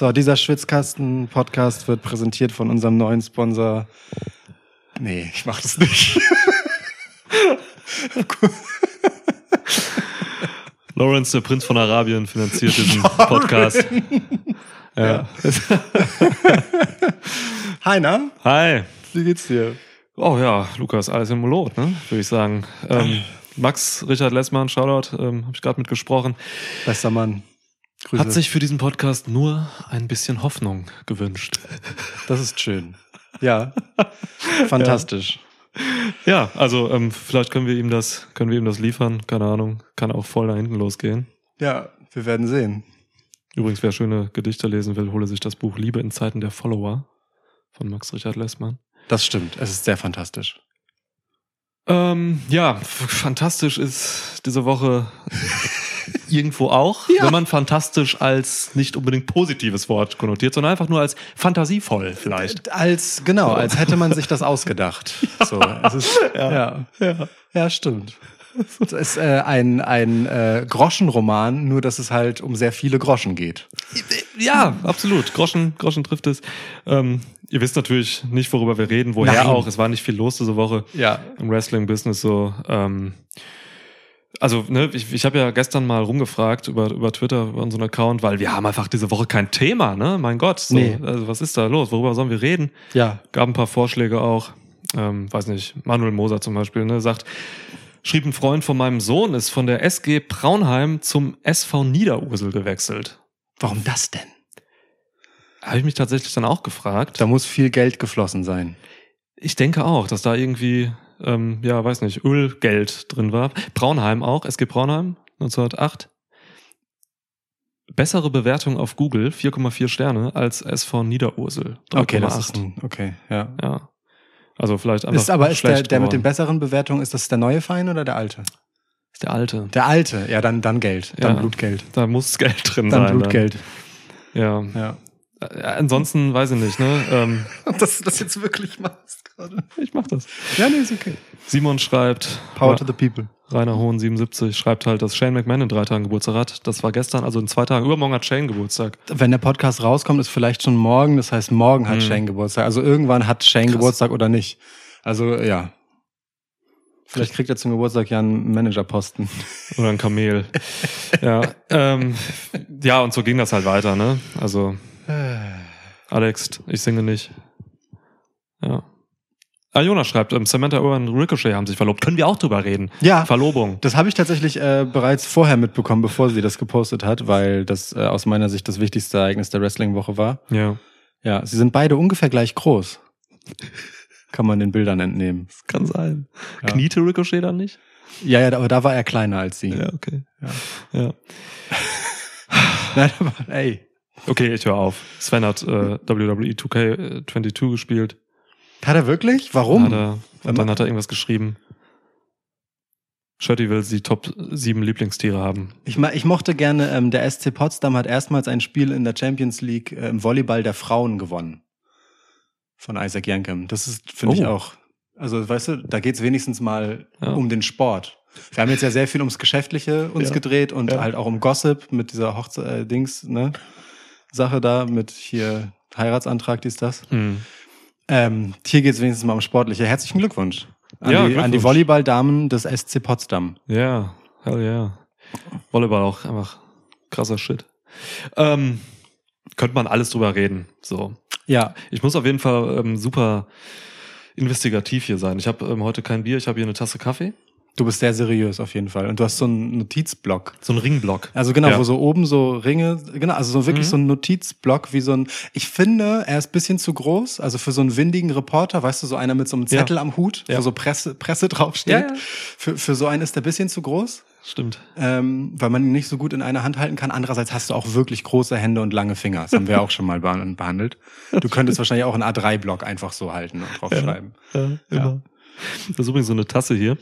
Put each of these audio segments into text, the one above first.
So, dieser Schwitzkasten-Podcast wird präsentiert von unserem neuen Sponsor. Nee, ich mach das nicht. Lawrence, der Prinz von Arabien, finanziert diesen Podcast. Ja. Heiner, Hi. wie geht's dir? Oh ja, Lukas, alles im Lot, ne? Würde ich sagen. Ähm, Max Richard Lessmann, Shoutout, ähm, habe ich gerade mitgesprochen, Bester Mann. Grüße. hat sich für diesen Podcast nur ein bisschen Hoffnung gewünscht. das ist schön. Ja. Fantastisch. Ja, also ähm, vielleicht können wir ihm das, können wir ihm das liefern. Keine Ahnung, kann auch voll da hinten losgehen. Ja, wir werden sehen. Übrigens, wer schöne Gedichte lesen will, hole sich das Buch Liebe in Zeiten der Follower von Max Richard Lessmann. Das stimmt. Es ist sehr fantastisch. Ähm, ja, fantastisch ist diese Woche irgendwo auch, Ja. wenn man fantastisch als nicht unbedingt positives Wort konnotiert, sondern einfach nur als fantasievoll vielleicht. Als, genau, als hätte man sich das ausgedacht. So, es ist, ja. Ja. Ja, stimmt. Es ist äh, ein, ein äh, Groschenroman, nur dass es halt um sehr viele Groschen geht. Ja, absolut. Groschen, Groschen trifft es. Ähm, ihr wisst natürlich nicht, worüber wir reden, woher Nein. auch. Es war nicht viel los diese Woche Ja. im Wrestling-Business so. Ähm, also, ne, ich, ich habe ja gestern mal rumgefragt über, über Twitter, über unseren Account, weil wir haben einfach diese Woche kein Thema, ne? Mein Gott. So, Nee. Also, was ist da los? Worüber sollen wir reden? Ja. Gab ein paar Vorschläge auch. Ähm, weiß nicht, Manuel Moser zum Beispiel, ne, sagt, schrieb ein Freund von meinem Sohn, ist von der SG Braunheim zum SV Niederursel gewechselt. Warum das denn? Habe ich mich tatsächlich dann auch gefragt. Da muss viel Geld geflossen sein. Ich denke auch, dass da irgendwie, ähm, ja, weiß nicht, Ölgeld drin war. Braunheim auch, SG Braunheim, 1908. Bessere Bewertung auf Google, 4,4 Sterne, als SV Niederursel. Okay, das 3,8. ist ein, okay, ja. Ja. Also vielleicht einfach Ist aber ist der, der mit den besseren Bewertungen, ist das der neue Verein oder der alte? Ist der alte. Der alte, ja, dann, dann Geld. Dann Ja. Blutgeld. Da muss Geld drin Dann sein. Blutgeld. Dann. Ja. Ja. Äh, Ansonsten weiß ich nicht, ne? Ähm, Dass du das jetzt wirklich machst. Ich mach das. Ja, nee, ist okay. Simon schreibt, Power to the people. Rainer Hohn 77 schreibt halt, dass Shane McMahon in drei Tagen Geburtstag hat. Das war gestern, also in zwei Tagen. Übermorgen hat Shane Geburtstag. Wenn der Podcast rauskommt, ist vielleicht schon morgen. Das heißt, morgen hat Mhm. Shane Geburtstag. Also irgendwann hat Shane Krass. Geburtstag oder nicht. Also ja. Vielleicht kriegt er zum Geburtstag ja einen Managerposten. Oder ein Kamel. ja, ähm, ja, und so ging das halt weiter, ne? Also, Alex, ich singe nicht. Ja. Ah, Jonas schreibt, ähm, Samantha Irwin und Ricochet haben sich verlobt. Können wir auch drüber reden? Ja, Verlobung. das habe ich tatsächlich äh, bereits vorher mitbekommen, bevor sie das gepostet hat, weil das äh, aus meiner Sicht das wichtigste Ereignis der Wrestling-Woche war. Ja. Ja, sie sind beide ungefähr gleich groß. Kann man den Bildern entnehmen. Das kann sein. Ja. Kniete Ricochet dann nicht? Ja, ja, aber da war er kleiner als sie. Ja, okay. Ja. Ja. Nein, aber ey. Okay, ich höre auf. Sven hat äh, WWE 2K22 gespielt. Hat er wirklich? Warum? Hat er, und dann hat er irgendwas geschrieben. Shirty will die Top 7 Lieblingstiere haben. Ich, ich mochte gerne, ähm, der SC Potsdam hat erstmals ein Spiel in der Champions League äh, im Volleyball der Frauen gewonnen. Von Isaac Yankem. Das ist, finde ich Oh. auch. Also, weißt du, da geht's wenigstens mal Ja. um den Sport. Wir haben jetzt ja sehr viel ums Geschäftliche uns Ja. gedreht und Ja. halt auch um Gossip mit dieser Hochzeit, äh, Dings, ne? Sache da mit hier Heiratsantrag, dies, das. Hm. Ähm, hier geht's wenigstens mal um Sportliche. Herzlichen Glückwunsch. An, Ja, die, an die Glückwunsch. Volleyballdamen des SC Potsdam. Ja, hell yeah. Volleyball auch einfach krasser Shit. Ähm, könnte man alles drüber reden. So. Ja, Ich muss auf jeden Fall ähm, super investigativ hier sein. Ich habe ähm, heute kein Bier, ich habe hier eine Tasse Kaffee. Du bist sehr seriös auf jeden Fall. Und du hast so einen Notizblock. So ein Ringblock. Also genau, Ja. wo so oben so Ringe, genau, also so wirklich Mhm. so ein Notizblock wie so ein, ich finde, er ist ein bisschen zu groß, also für so einen windigen Reporter, weißt du, so einer mit so einem Ja. Zettel am Hut, Ja. wo so Presse, Presse draufsteht. Ja, ja. Für, für so einen ist der ein bisschen zu groß, Stimmt. ähm, weil man ihn nicht so gut in einer Hand halten kann. Andererseits hast du auch wirklich große Hände und lange Finger. Das haben wir auch schon mal beh- behandelt. Du könntest wahrscheinlich auch einen A3-Block einfach so halten und draufschreiben. Ja, Ja. immer. Das ist übrigens so eine Tasse hier.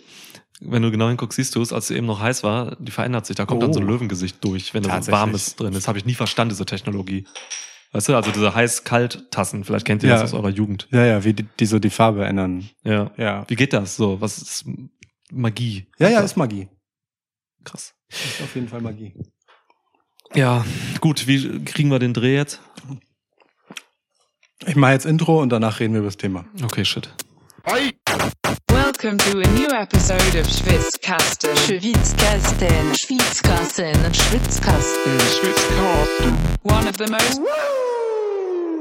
Wenn du genau hinguckst, siehst du es, als sie eben noch heiß war, die verändert sich. Da kommt dann so ein Oh. Löwengesicht durch, wenn da so warmes drin ist. Habe ich nie verstanden, diese Technologie. Weißt du, also diese heiß-kalt-Tassen, vielleicht kennt ihr Ja. das aus eurer Jugend. Ja, ja, wie die, die so die Farbe ändern. Ja. Ja. Wie geht das so? Was ist Magie? Ja, ja, ist Magie. krass. Ist auf jeden Fall Magie. Ja, gut, wie kriegen wir den Dreh jetzt? Ich mache jetzt Intro und danach reden wir über das Thema. Okay, shit. Welcome to a new episode of Schwitzkasten. Schwitzkasten, Schwitzkasten, Schwitzkasten, Schwitzkasten. One of the most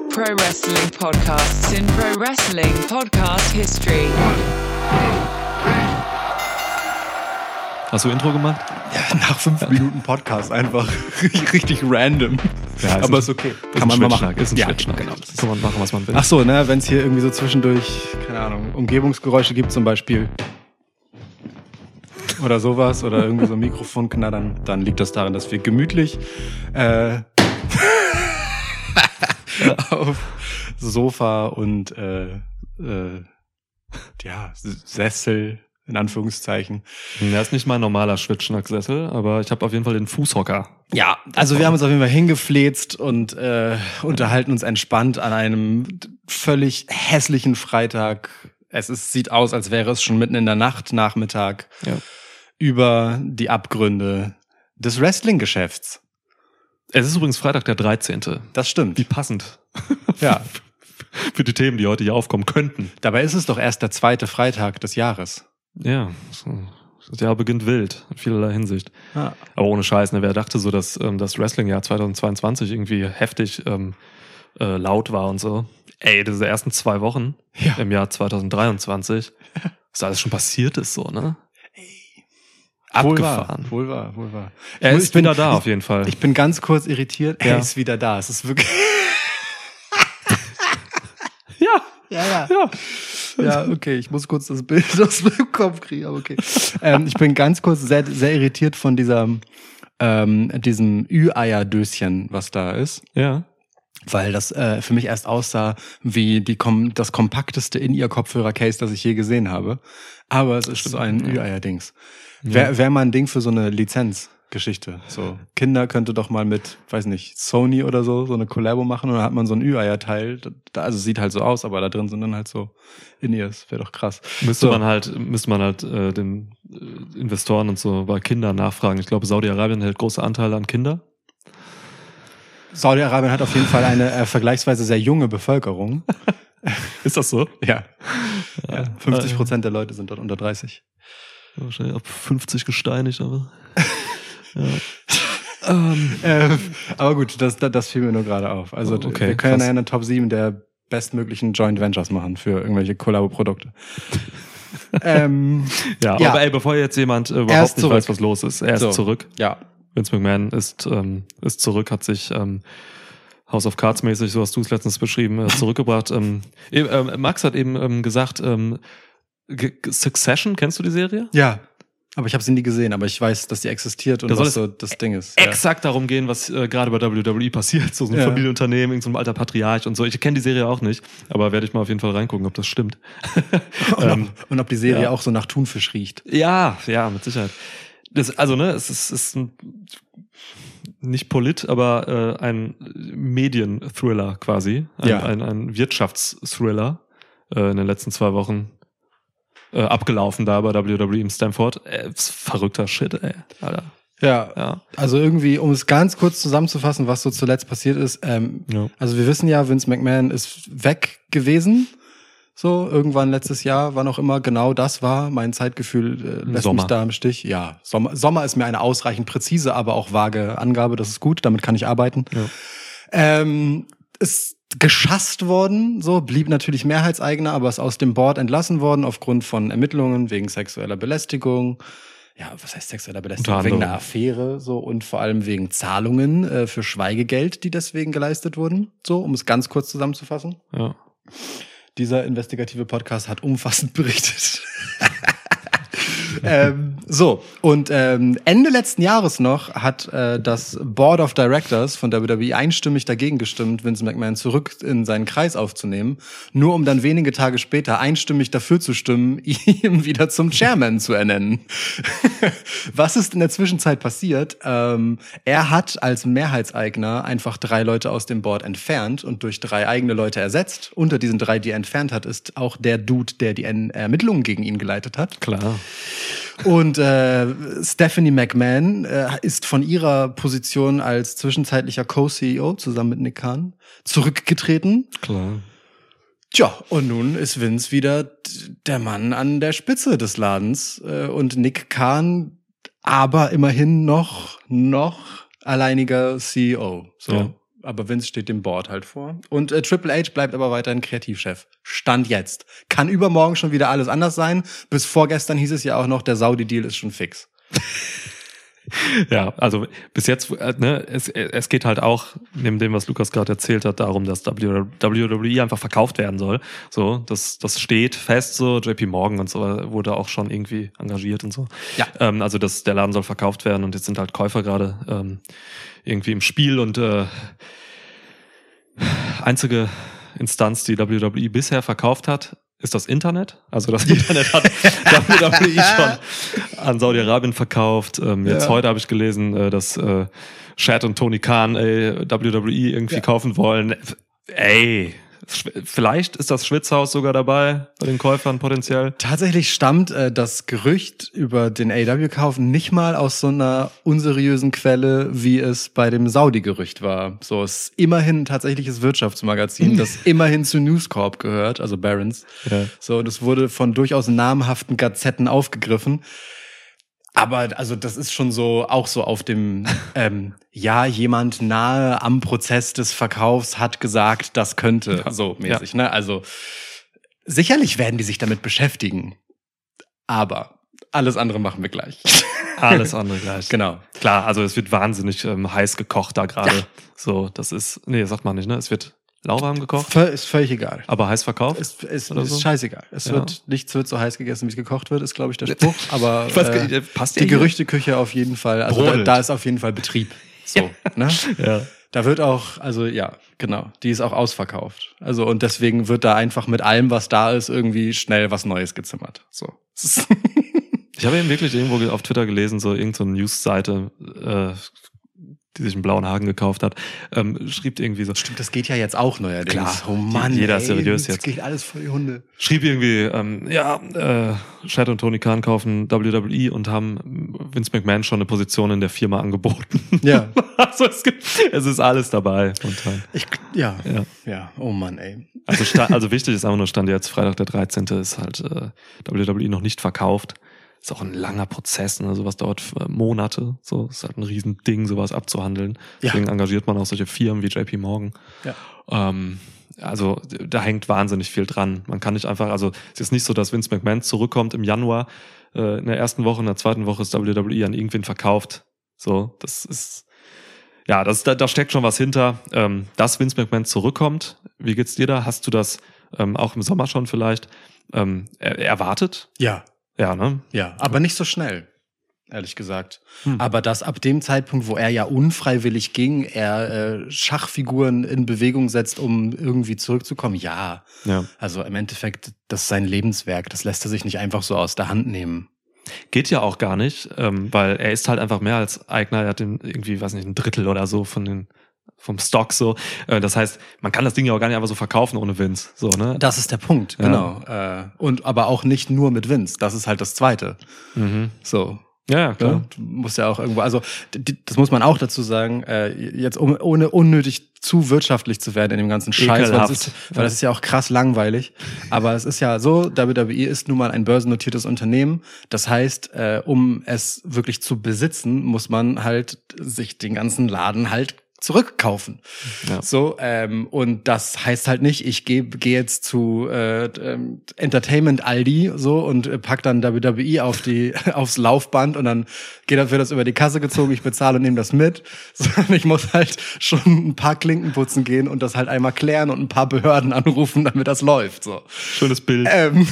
pro wrestling podcasts in pro wrestling podcast history. Hast du Intro gemacht? Ja, nach fünf Minuten Podcast einfach richtig random. Ja, Aber ist okay. Kann man mal machen. Ist ein ja, genau. Das kann man machen, was man will. Ach so, ne, wenn es hier irgendwie so zwischendurch, keine Ahnung, Umgebungsgeräusche gibt zum Beispiel. Oder sowas, oder irgendwie so ein Mikrofon knattern, dann liegt das daran, dass wir gemütlich äh, auf Sofa und äh, äh, ja, Sessel in Anführungszeichen. Ja, ist nicht mein normaler Schwitzschnacksessel, aber ich habe auf jeden Fall den Fußhocker. Ja, also wir haben uns auf jeden Fall hingefläzt und äh, unterhalten uns entspannt an einem völlig hässlichen Freitag. Es ist, sieht aus, als wäre es schon mitten in der Nacht, Nachmittag, Ja. über die Abgründe des Wrestling-Geschäfts. Es ist übrigens Freitag der 13. Das stimmt. Wie passend Ja, für die Themen, die heute hier aufkommen könnten. dabei ist es doch erst der zweite Freitag des Jahres. Ja, das Jahr beginnt wild, in vielerlei Hinsicht. Ja. Aber ohne Scheiß, ne, wer dachte so, dass ähm, das Wrestling-Jahr 2022 irgendwie heftig ähm, äh, laut war und so. Ey, diese ersten zwei Wochen Ja. im Jahr 2023, was alles schon passiert ist, so, ne? Wohl wahr, Abgefahren. wohl wahr, wohl wahr. Er Ich ist bin- wieder da auf jeden Fall. Ich bin ganz kurz irritiert. Ja. Er ist wieder da. Es ist wirklich. ja, Ja, ja. ja. Ja, okay, ich muss kurz das Bild aus meinem Kopf kriegen, aber okay. Ähm, ich bin ganz kurz sehr, sehr irritiert von dieser, ähm, diesem Ü-Eier-Döschen, was da ist, Ja. weil das äh, für mich erst aussah wie die kom das kompakteste In-Ear-Kopfhörer-Case, das ich je gesehen habe. Aber es ist so ein Ü-Eier-Dings. Wäre wär mal ein Ding für so eine Lizenzgeschichte. So Kinder könnte doch mal mit, weiß nicht, Sony oder so so eine Collabo machen und dann hat man so ein Ü-Eier-Teil. Da- Also sieht halt so aus, aber da drin sind dann halt so In-Ears. Wäre doch krass. Müsste So. man halt, müsste man halt äh, den äh, Investoren und so bei Kindern nachfragen. Ich glaube, Saudi-Arabien hält große Anteile an Kinder. Saudi-Arabien hat auf jeden Fall eine äh, vergleichsweise sehr junge Bevölkerung. Ist das so? Ja. ja 50 äh, Prozent der Leute sind dort unter 30. Wahrscheinlich ab 50 gesteinigt, aber. ja. ähm, Äh, aber gut, das, das, das fiel mir nur gerade auf. Also Oh, okay, wir können ja krass. nachher eine Top 7 der bestmöglichen Joint Ventures machen für irgendwelche Kollabo-Produkte. ähm, ja, Ja. aber ey, bevor jetzt jemand äh, Er überhaupt ist nicht weiß, was los ist, er ist So. zurück. ja, Vince McMahon ist, ähm, ist zurück, hat sich ähm, House of Cards mäßig, so hast du es letztens beschrieben, äh, zurückgebracht. ähm, ähm, Max hat eben ähm, gesagt, ähm, G- Succession, kennst du die Serie? ja. Aber ich habe sie nie gesehen, aber ich weiß, dass sie existiert und Da was so das Ding ist. Ja. exakt darum gehen, was äh, gerade bei WWE passiert. So, so ein Ja. Familienunternehmen, irgendein so ein alter Patriarch und so. Ich kenne die Serie auch nicht, aber werde ich mal auf jeden Fall reingucken, ob das stimmt. Und, Ähm, ob, und ob die Serie ja. auch so nach Thunfisch riecht. ja, ja, mit Sicherheit. Das, also, ne, es ist, es ist ein, nicht Polit, aber äh, ein Medienthriller quasi. Ein, Ja. ein, ein Wirtschaftsthriller äh, in den letzten zwei Wochen äh, abgelaufen da bei WWE im Stanford. Äh, verrückter Shit, ey. Alter. Ja, Ja. also irgendwie, um es ganz kurz zusammenzufassen, was so zuletzt passiert ist. Ähm, Ja. Also wir wissen ja, Vince McMahon ist weg gewesen. So, irgendwann letztes Jahr, wann auch immer genau das war. Mein Zeitgefühl äh, lässt Sommer. mich da im Stich. Ja, Sommer, Sommer ist mir eine ausreichend präzise, aber auch vage Angabe. Das ist gut, damit kann ich arbeiten. Ja. Ähm, ist geschasst worden, so blieb natürlich Mehrheitseigner, aber ist aus dem Board entlassen worden aufgrund von Ermittlungen wegen sexueller Belästigung. Ja, was heißt sexueller Belästigung? Wegen einer Affäre, so und vor allem wegen Zahlungen äh, für Schweigegeld, die deswegen geleistet wurden. So, um es ganz kurz zusammenzufassen. Ja. Dieser investigative Podcast hat umfassend berichtet. ähm, so, und ähm, Ende letzten Jahres noch hat äh, das Board of Directors von WWE einstimmig dagegen gestimmt, Vince McMahon zurück in seinen Kreis aufzunehmen, nur um dann wenige Tage später einstimmig dafür zu stimmen, ihn wieder zum Chairman zu ernennen. Was ist in der Zwischenzeit passiert? Ähm, er hat als Mehrheitseigner einfach drei Leute aus dem Board entfernt und durch drei eigene Leute ersetzt. Unter diesen drei, die er entfernt hat, ist auch der Dude, der die En- Ermittlungen gegen ihn geleitet hat. Klar. Und äh, Stephanie McMahon äh, ist von ihrer Position als zwischenzeitlicher Co-CEO zusammen mit Nick Khan zurückgetreten. Klar. Tja, und nun ist Vince wieder der Mann an der Spitze des Ladens äh, und Nick Khan aber immerhin noch, noch alleiniger CEO. So. Ja. Aber Vince steht dem Board halt vor. Und äh, Triple H bleibt aber weiterhin Kreativchef. Stand jetzt. Kann übermorgen schon wieder alles anders sein. Bis vorgestern hieß es ja auch noch, der Saudi-Deal ist schon fix. Ja, also bis jetzt, äh, ne, es, es geht halt auch, neben dem, was Lukas gerade erzählt hat, darum, dass WWE einfach verkauft werden soll. So, das, das steht fest, so, JP Morgan und so wurde auch schon irgendwie engagiert und so. Ja. Ähm, also das, der Laden soll verkauft werden und jetzt sind halt Käufer gerade ähm, irgendwie im Spiel und äh, einzige Instanz, die WWE bisher verkauft hat, ist das Internet. Also das Internet hat WWE schon an Saudi-Arabien verkauft. Ähm, jetzt Ja. heute habe ich gelesen, äh, dass äh, Chad und Tony Khan äh, WWE irgendwie Ja. kaufen wollen. Ey, vielleicht ist das Schwitzhaus sogar dabei bei den Käufern potenziell. Tatsächlich stammt äh, das Gerücht über den AW-Kauf nicht mal aus so einer unseriösen Quelle, wie es bei dem Saudi-Gerücht war. So es ist immerhin ein tatsächliches Wirtschaftsmagazin, das immerhin zu News Corp gehört, also Barons. Ja. So, und es wurde von durchaus namhaften Gazetten aufgegriffen. Aber also das ist schon so auch so auf dem ähm, ja jemand nahe am Prozess des Verkaufs hat gesagt, das könnte Ja. so mäßig. Ne? Also sicherlich werden die sich damit beschäftigen, aber alles andere machen wir gleich. Alles andere gleich. genau. Klar, also es wird wahnsinnig ähm, heiß gekocht da gerade. Ja. So, das ist, nee, sagt man nicht, ne? Es wird lauwarm gekocht, Ist völlig egal. aber heiß verkauft. Ist, ist, ist so? scheißegal. Es Ja. wird nichts wird so heiß gegessen, wie es gekocht wird, ist glaube ich der Spruch. Aber äh, passt die? Gerüchteküche auf jeden Fall. Also da, da ist auf jeden Fall Betrieb. So, ne? Ja. Da wird auch, also ja, genau, die ist auch ausverkauft. Also und deswegen wird da einfach mit allem, was da ist, irgendwie schnell was Neues gezimmert. So. Ich habe eben wirklich irgendwo ge- auf Twitter gelesen, so irgendeine so News-Seite, äh, die sich einen blauen Haken gekauft hat, ähm, schrieb irgendwie so, Stimmt, das geht ja jetzt auch neuerdings. Klar, oh Mann, jeder ist ey, seriös das jetzt. geht alles vor die Hunde. schrieb irgendwie, ähm, ja, äh, Chad und Tony Khan kaufen WWE und haben Vince McMahon schon eine Position in der Firma angeboten. Ja, also es gibt, es ist alles dabei. momentan. ich, ja, Ja. ja, oh Mann, ey. Also, also wichtig ist einfach nur, stand jetzt Freitag der 13. ist halt äh, WWE noch nicht verkauft. Ist auch ein langer Prozess, ne? sowas dauert äh, Monate. So ist halt ein Riesending, sowas abzuhandeln. Ja. Deswegen engagiert man auch solche Firmen wie JP Morgan. Ja. Ähm, also da hängt wahnsinnig viel dran. Man kann nicht einfach, also es ist nicht so, dass Vince McMahon zurückkommt im Januar, äh, in der ersten Woche, in der zweiten Woche ist WWE an irgendwen verkauft. So, das ist ja, das, da, da steckt schon was hinter. Ähm, dass Vince McMahon zurückkommt, wie geht's dir da? Hast du das ähm, auch im Sommer schon vielleicht ähm, er, erwartet? Ja, Ja, ne? ja, aber nicht so schnell. Ehrlich gesagt. Hm. Aber dass ab dem Zeitpunkt, wo er ja unfreiwillig ging, er äh, Schachfiguren in Bewegung setzt, um irgendwie zurückzukommen, ja. Ja. Also im Endeffekt, das ist sein Lebenswerk. Das lässt er sich nicht einfach so aus der Hand nehmen. Geht ja auch gar nicht, ähm, weil er ist halt einfach mehr als Eigner. Er hat den irgendwie, weiß nicht, ein Drittel oder so von den vom Stock so. Äh, das heißt, man kann das Ding ja auch gar nicht einfach so verkaufen ohne Vince. So, ne? Das ist der Punkt, Ja. genau. Äh, und aber auch nicht nur mit Vince. Das ist halt das Zweite. Mhm. So. Ja, ja, Ja, klar. du musst ja auch irgendwo, also das muss man auch dazu sagen, äh, jetzt um, ohne unnötig zu wirtschaftlich zu werden in dem ganzen Scheiß, weil Ekelhaft. ist, weil das ist ja auch krass langweilig. Aber es ist ja so, WWE ist nun mal ein börsennotiertes Unternehmen. Das heißt, um es wirklich zu besitzen, muss man halt sich den ganzen Laden halt zurückkaufen. Ja. So, ähm, und das heißt halt nicht, ich gehe geh jetzt zu äh, ähm, Entertainment Aldi so und äh, pack dann WWE auf die aufs Laufband und dann geht das, wird das über die Kasse gezogen, ich bezahle und nehme das mit. Sondern ich muss halt schon ein paar Klinken putzen gehen und das halt einmal klären und ein paar Behörden anrufen, damit das läuft. So. Schönes Bild. Ähm,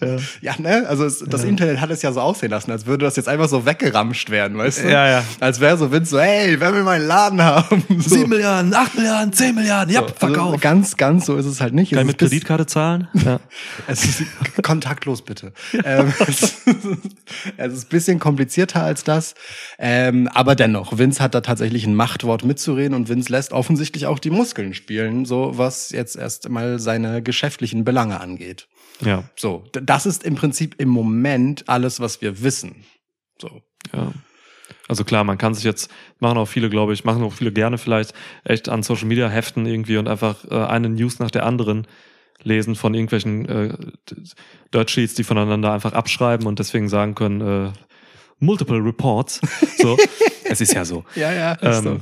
ja. ne? Also es, das Internet hat es ja so aussehen lassen, als würde das jetzt einfach so weggeramscht werden, weißt du? Ja, ja. Als wäre so Vince so, hey, wer will meinen Laden haben? So. Milliarden, acht Milliarden, zehn Milliarden, ja, So, also ganz, ganz so ist es halt nicht. Kann ich es mit Kreditkarte zahlen? Ja. Es ist kontaktlos bitte. ähm, es, es ist ein bisschen komplizierter als das. Ähm, aber dennoch, Vince hat da tatsächlich ein Machtwort mitzureden und Vince lässt offensichtlich auch die Muskeln spielen, so was jetzt erst mal seine geschäftlichen Belange angeht. Ja, So, das ist im Prinzip im Moment alles, was wir wissen. So. ja. Also klar, man kann sich jetzt, machen auch viele, glaube ich, machen auch viele gerne vielleicht echt an Social Media heften irgendwie und einfach äh, eine News nach der anderen lesen von irgendwelchen äh, Dirt Sheets, die voneinander einfach abschreiben und deswegen sagen können, äh, multiple reports. So, es ist ja so. Ja, ja, Ähm,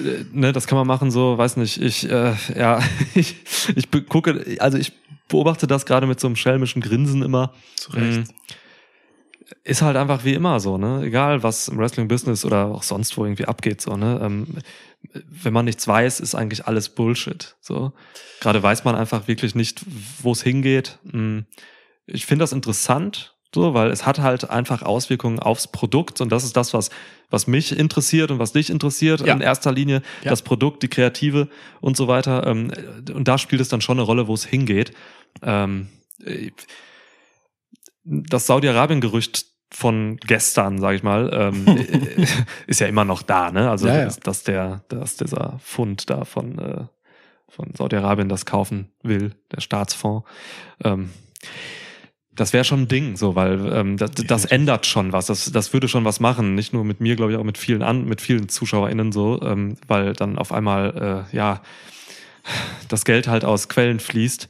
äh, ne, das kann man machen, so, weiß nicht, ich, äh, ja, ich, ich gucke, also ich beobachte das gerade mit so einem schelmischen Grinsen immer. Zu Recht. Mm. Ist halt einfach wie immer so, ne? Egal, was im Wrestling-Business oder auch sonst wo irgendwie abgeht, so, ne? Ähm, wenn man nichts weiß, ist eigentlich alles Bullshit. So. Gerade weiß man einfach wirklich nicht, wo es hingeht. Mm. Ich finde das interessant, so, weil es hat halt einfach Auswirkungen aufs Produkt und das ist das, was, was mich interessiert und was dich interessiert Ja. in erster Linie. Ja. Das Produkt, die Kreative und so weiter. Ähm, und da spielt es dann schon eine Rolle, wo es hingeht. Ähm, äh, das Saudi-Arabien-Gerücht von gestern, sage ich mal, ähm, äh, ist ja immer noch da, ne? Also Ja, ja. Dass, dass der, dass dieser Fund da von äh, von Saudi-Arabien das kaufen will, der Staatsfonds. Ähm, das wäre schon ein Ding, so, weil ähm, das, das ändert schon was. Das, das würde schon was machen. Nicht nur mit mir, glaube ich, auch mit vielen an, mit vielen ZuschauerInnen so, ähm, weil dann auf einmal äh, ja das Geld halt aus Quellen fließt,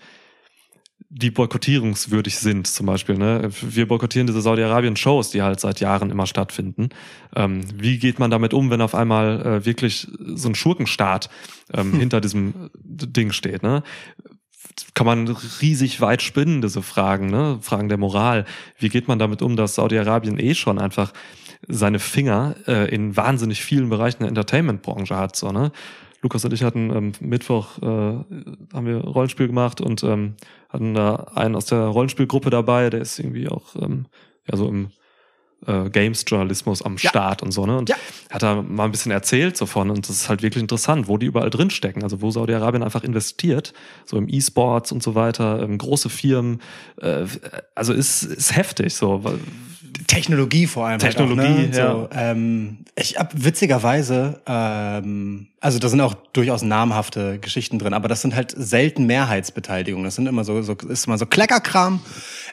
die boykottierungswürdig sind, zum Beispiel. Ne? Wir boykottieren diese Saudi-Arabien-Shows, die halt seit Jahren immer stattfinden. Ähm, wie geht man damit um, wenn auf einmal äh, wirklich so ein Schurkenstaat ähm, hinter diesem Ding steht? Ne? Kann man riesig weit spinnen, diese Fragen, ne? Fragen der Moral. Wie geht man damit um, dass Saudi-Arabien eh schon einfach seine Finger äh, in wahnsinnig vielen Bereichen der Entertainment-Branche hat, so, ne? Lukas und ich hatten ähm, Mittwoch äh, haben wir Rollenspiel gemacht und ähm, hatten da einen aus der Rollenspielgruppe dabei, der ist irgendwie auch ähm, ja so im äh, Games-Journalismus am Ja. Start und so, ne? Und Ja. hat da mal ein bisschen erzählt so von und das ist halt wirklich interessant, wo die überall drin stecken, also wo Saudi-Arabien einfach investiert, so im E-Sports und so weiter, ähm, große Firmen, äh, also ist, ist heftig so. weil- Technologie vor allem. Technologie, halt auch, ne? ja. so, ähm, ich hab witzigerweise, ähm, also da sind auch durchaus namhafte Geschichten drin, aber das sind halt selten Mehrheitsbeteiligungen. Das sind immer so, so ist immer so Kleckerkram.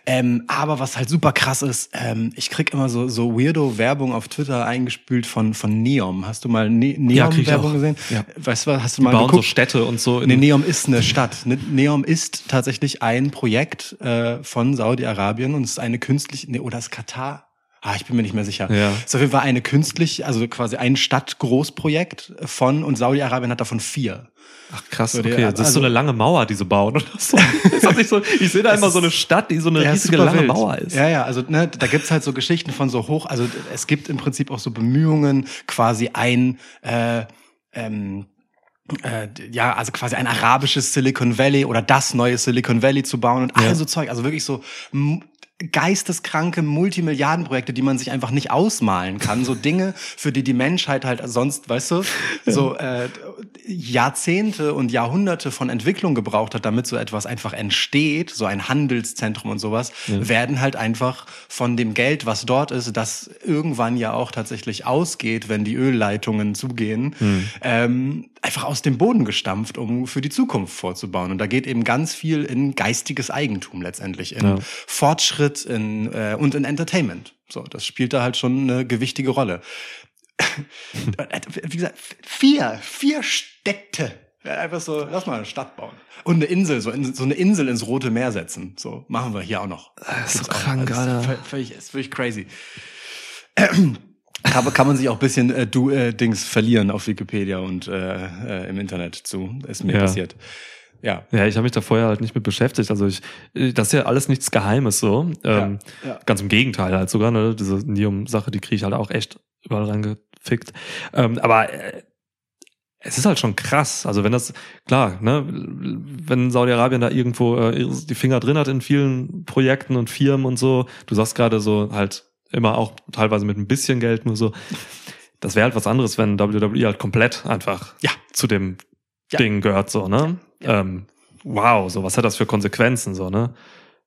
Ähm, aber was halt super krass ist, ähm, ich krieg immer so so weirdo Werbung auf Twitter eingespült von von Neom. Hast du mal ne Ja, Neom ich Werbung auch. gesehen? Ja. Weißt du, was, hast du Die mal bauen so geguckt? Städte und so. in- Nee, Neom ist eine Stadt. Ne- Neom ist tatsächlich ein Projekt äh, von Saudi-Arabien und es ist eine künstliche, nee, oder ist Katar? Ah, ich bin mir nicht mehr sicher. Ja. Auf jeden Fall eine künstlich, also quasi ein Stadtgroßprojekt von und Saudi-Arabien hat davon vier. Ach krass, So, okay. Das ist also- so eine lange Mauer, die sie bauen. Oder so. So, ich sehe da immer so eine Stadt, die so eine Ja, riesige lange wild. Mauer ist. Ja, ja, also ne, da gibt's halt so Geschichten von so hoch, also es gibt im Prinzip auch so Bemühungen, quasi ein äh, ähm, äh, ja, also quasi ein arabisches Silicon Valley oder das neue Silicon Valley zu bauen und all Ja. so Zeug, also wirklich so geisteskranke Multimilliardenprojekte, die man sich einfach nicht ausmalen kann, so Dinge, für die die Menschheit halt sonst, weißt du, so äh, Jahrzehnte und Jahrhunderte von Entwicklung gebraucht hat, damit so etwas einfach entsteht, so ein Handelszentrum und sowas, werden halt einfach von dem Geld, was dort ist, das irgendwann ja auch tatsächlich ausgeht, wenn die Ölleitungen zugehen, ähm, einfach aus dem Boden gestampft, um für die Zukunft vorzubauen. Und da geht eben ganz viel in geistiges Eigentum letztendlich, in Ja. Fortschritt in, äh, und in Entertainment. So, das spielt da halt schon eine gewichtige Rolle. Wie gesagt, vier, vier Städte. Einfach so, lass mal eine Stadt bauen. Und eine Insel, so, in, so eine Insel ins Rote Meer setzen. So, machen wir hier auch noch. Das ist so krank, Das Alter. ist völ- Völlig, ist völlig crazy. Kann, kann man sich auch ein bisschen äh, du, äh, Dings verlieren auf Wikipedia und äh, äh, im Internet zu. Ist mir Ja. passiert. Ja. Ja, ich habe mich da vorher halt nicht mit beschäftigt. Also ich, das ist ja alles nichts Geheimes so. Ähm, Ja, ja. Ganz im Gegenteil halt sogar. Ne? Diese Nium-Sache, die kriege ich halt auch echt überall reingefickt. Ähm, aber äh, es ist halt schon krass. Also wenn das, klar, ne, wenn Saudi-Arabien da irgendwo äh, die Finger drin hat in vielen Projekten und Firmen und so, du sagst gerade so halt immer auch teilweise mit ein bisschen Geld nur so, das wäre halt was anderes, wenn WWE halt komplett einfach Ja. zu dem Ja. Ding gehört, so, ne? Ähm, wow, so, was hat das für Konsequenzen, so, ne?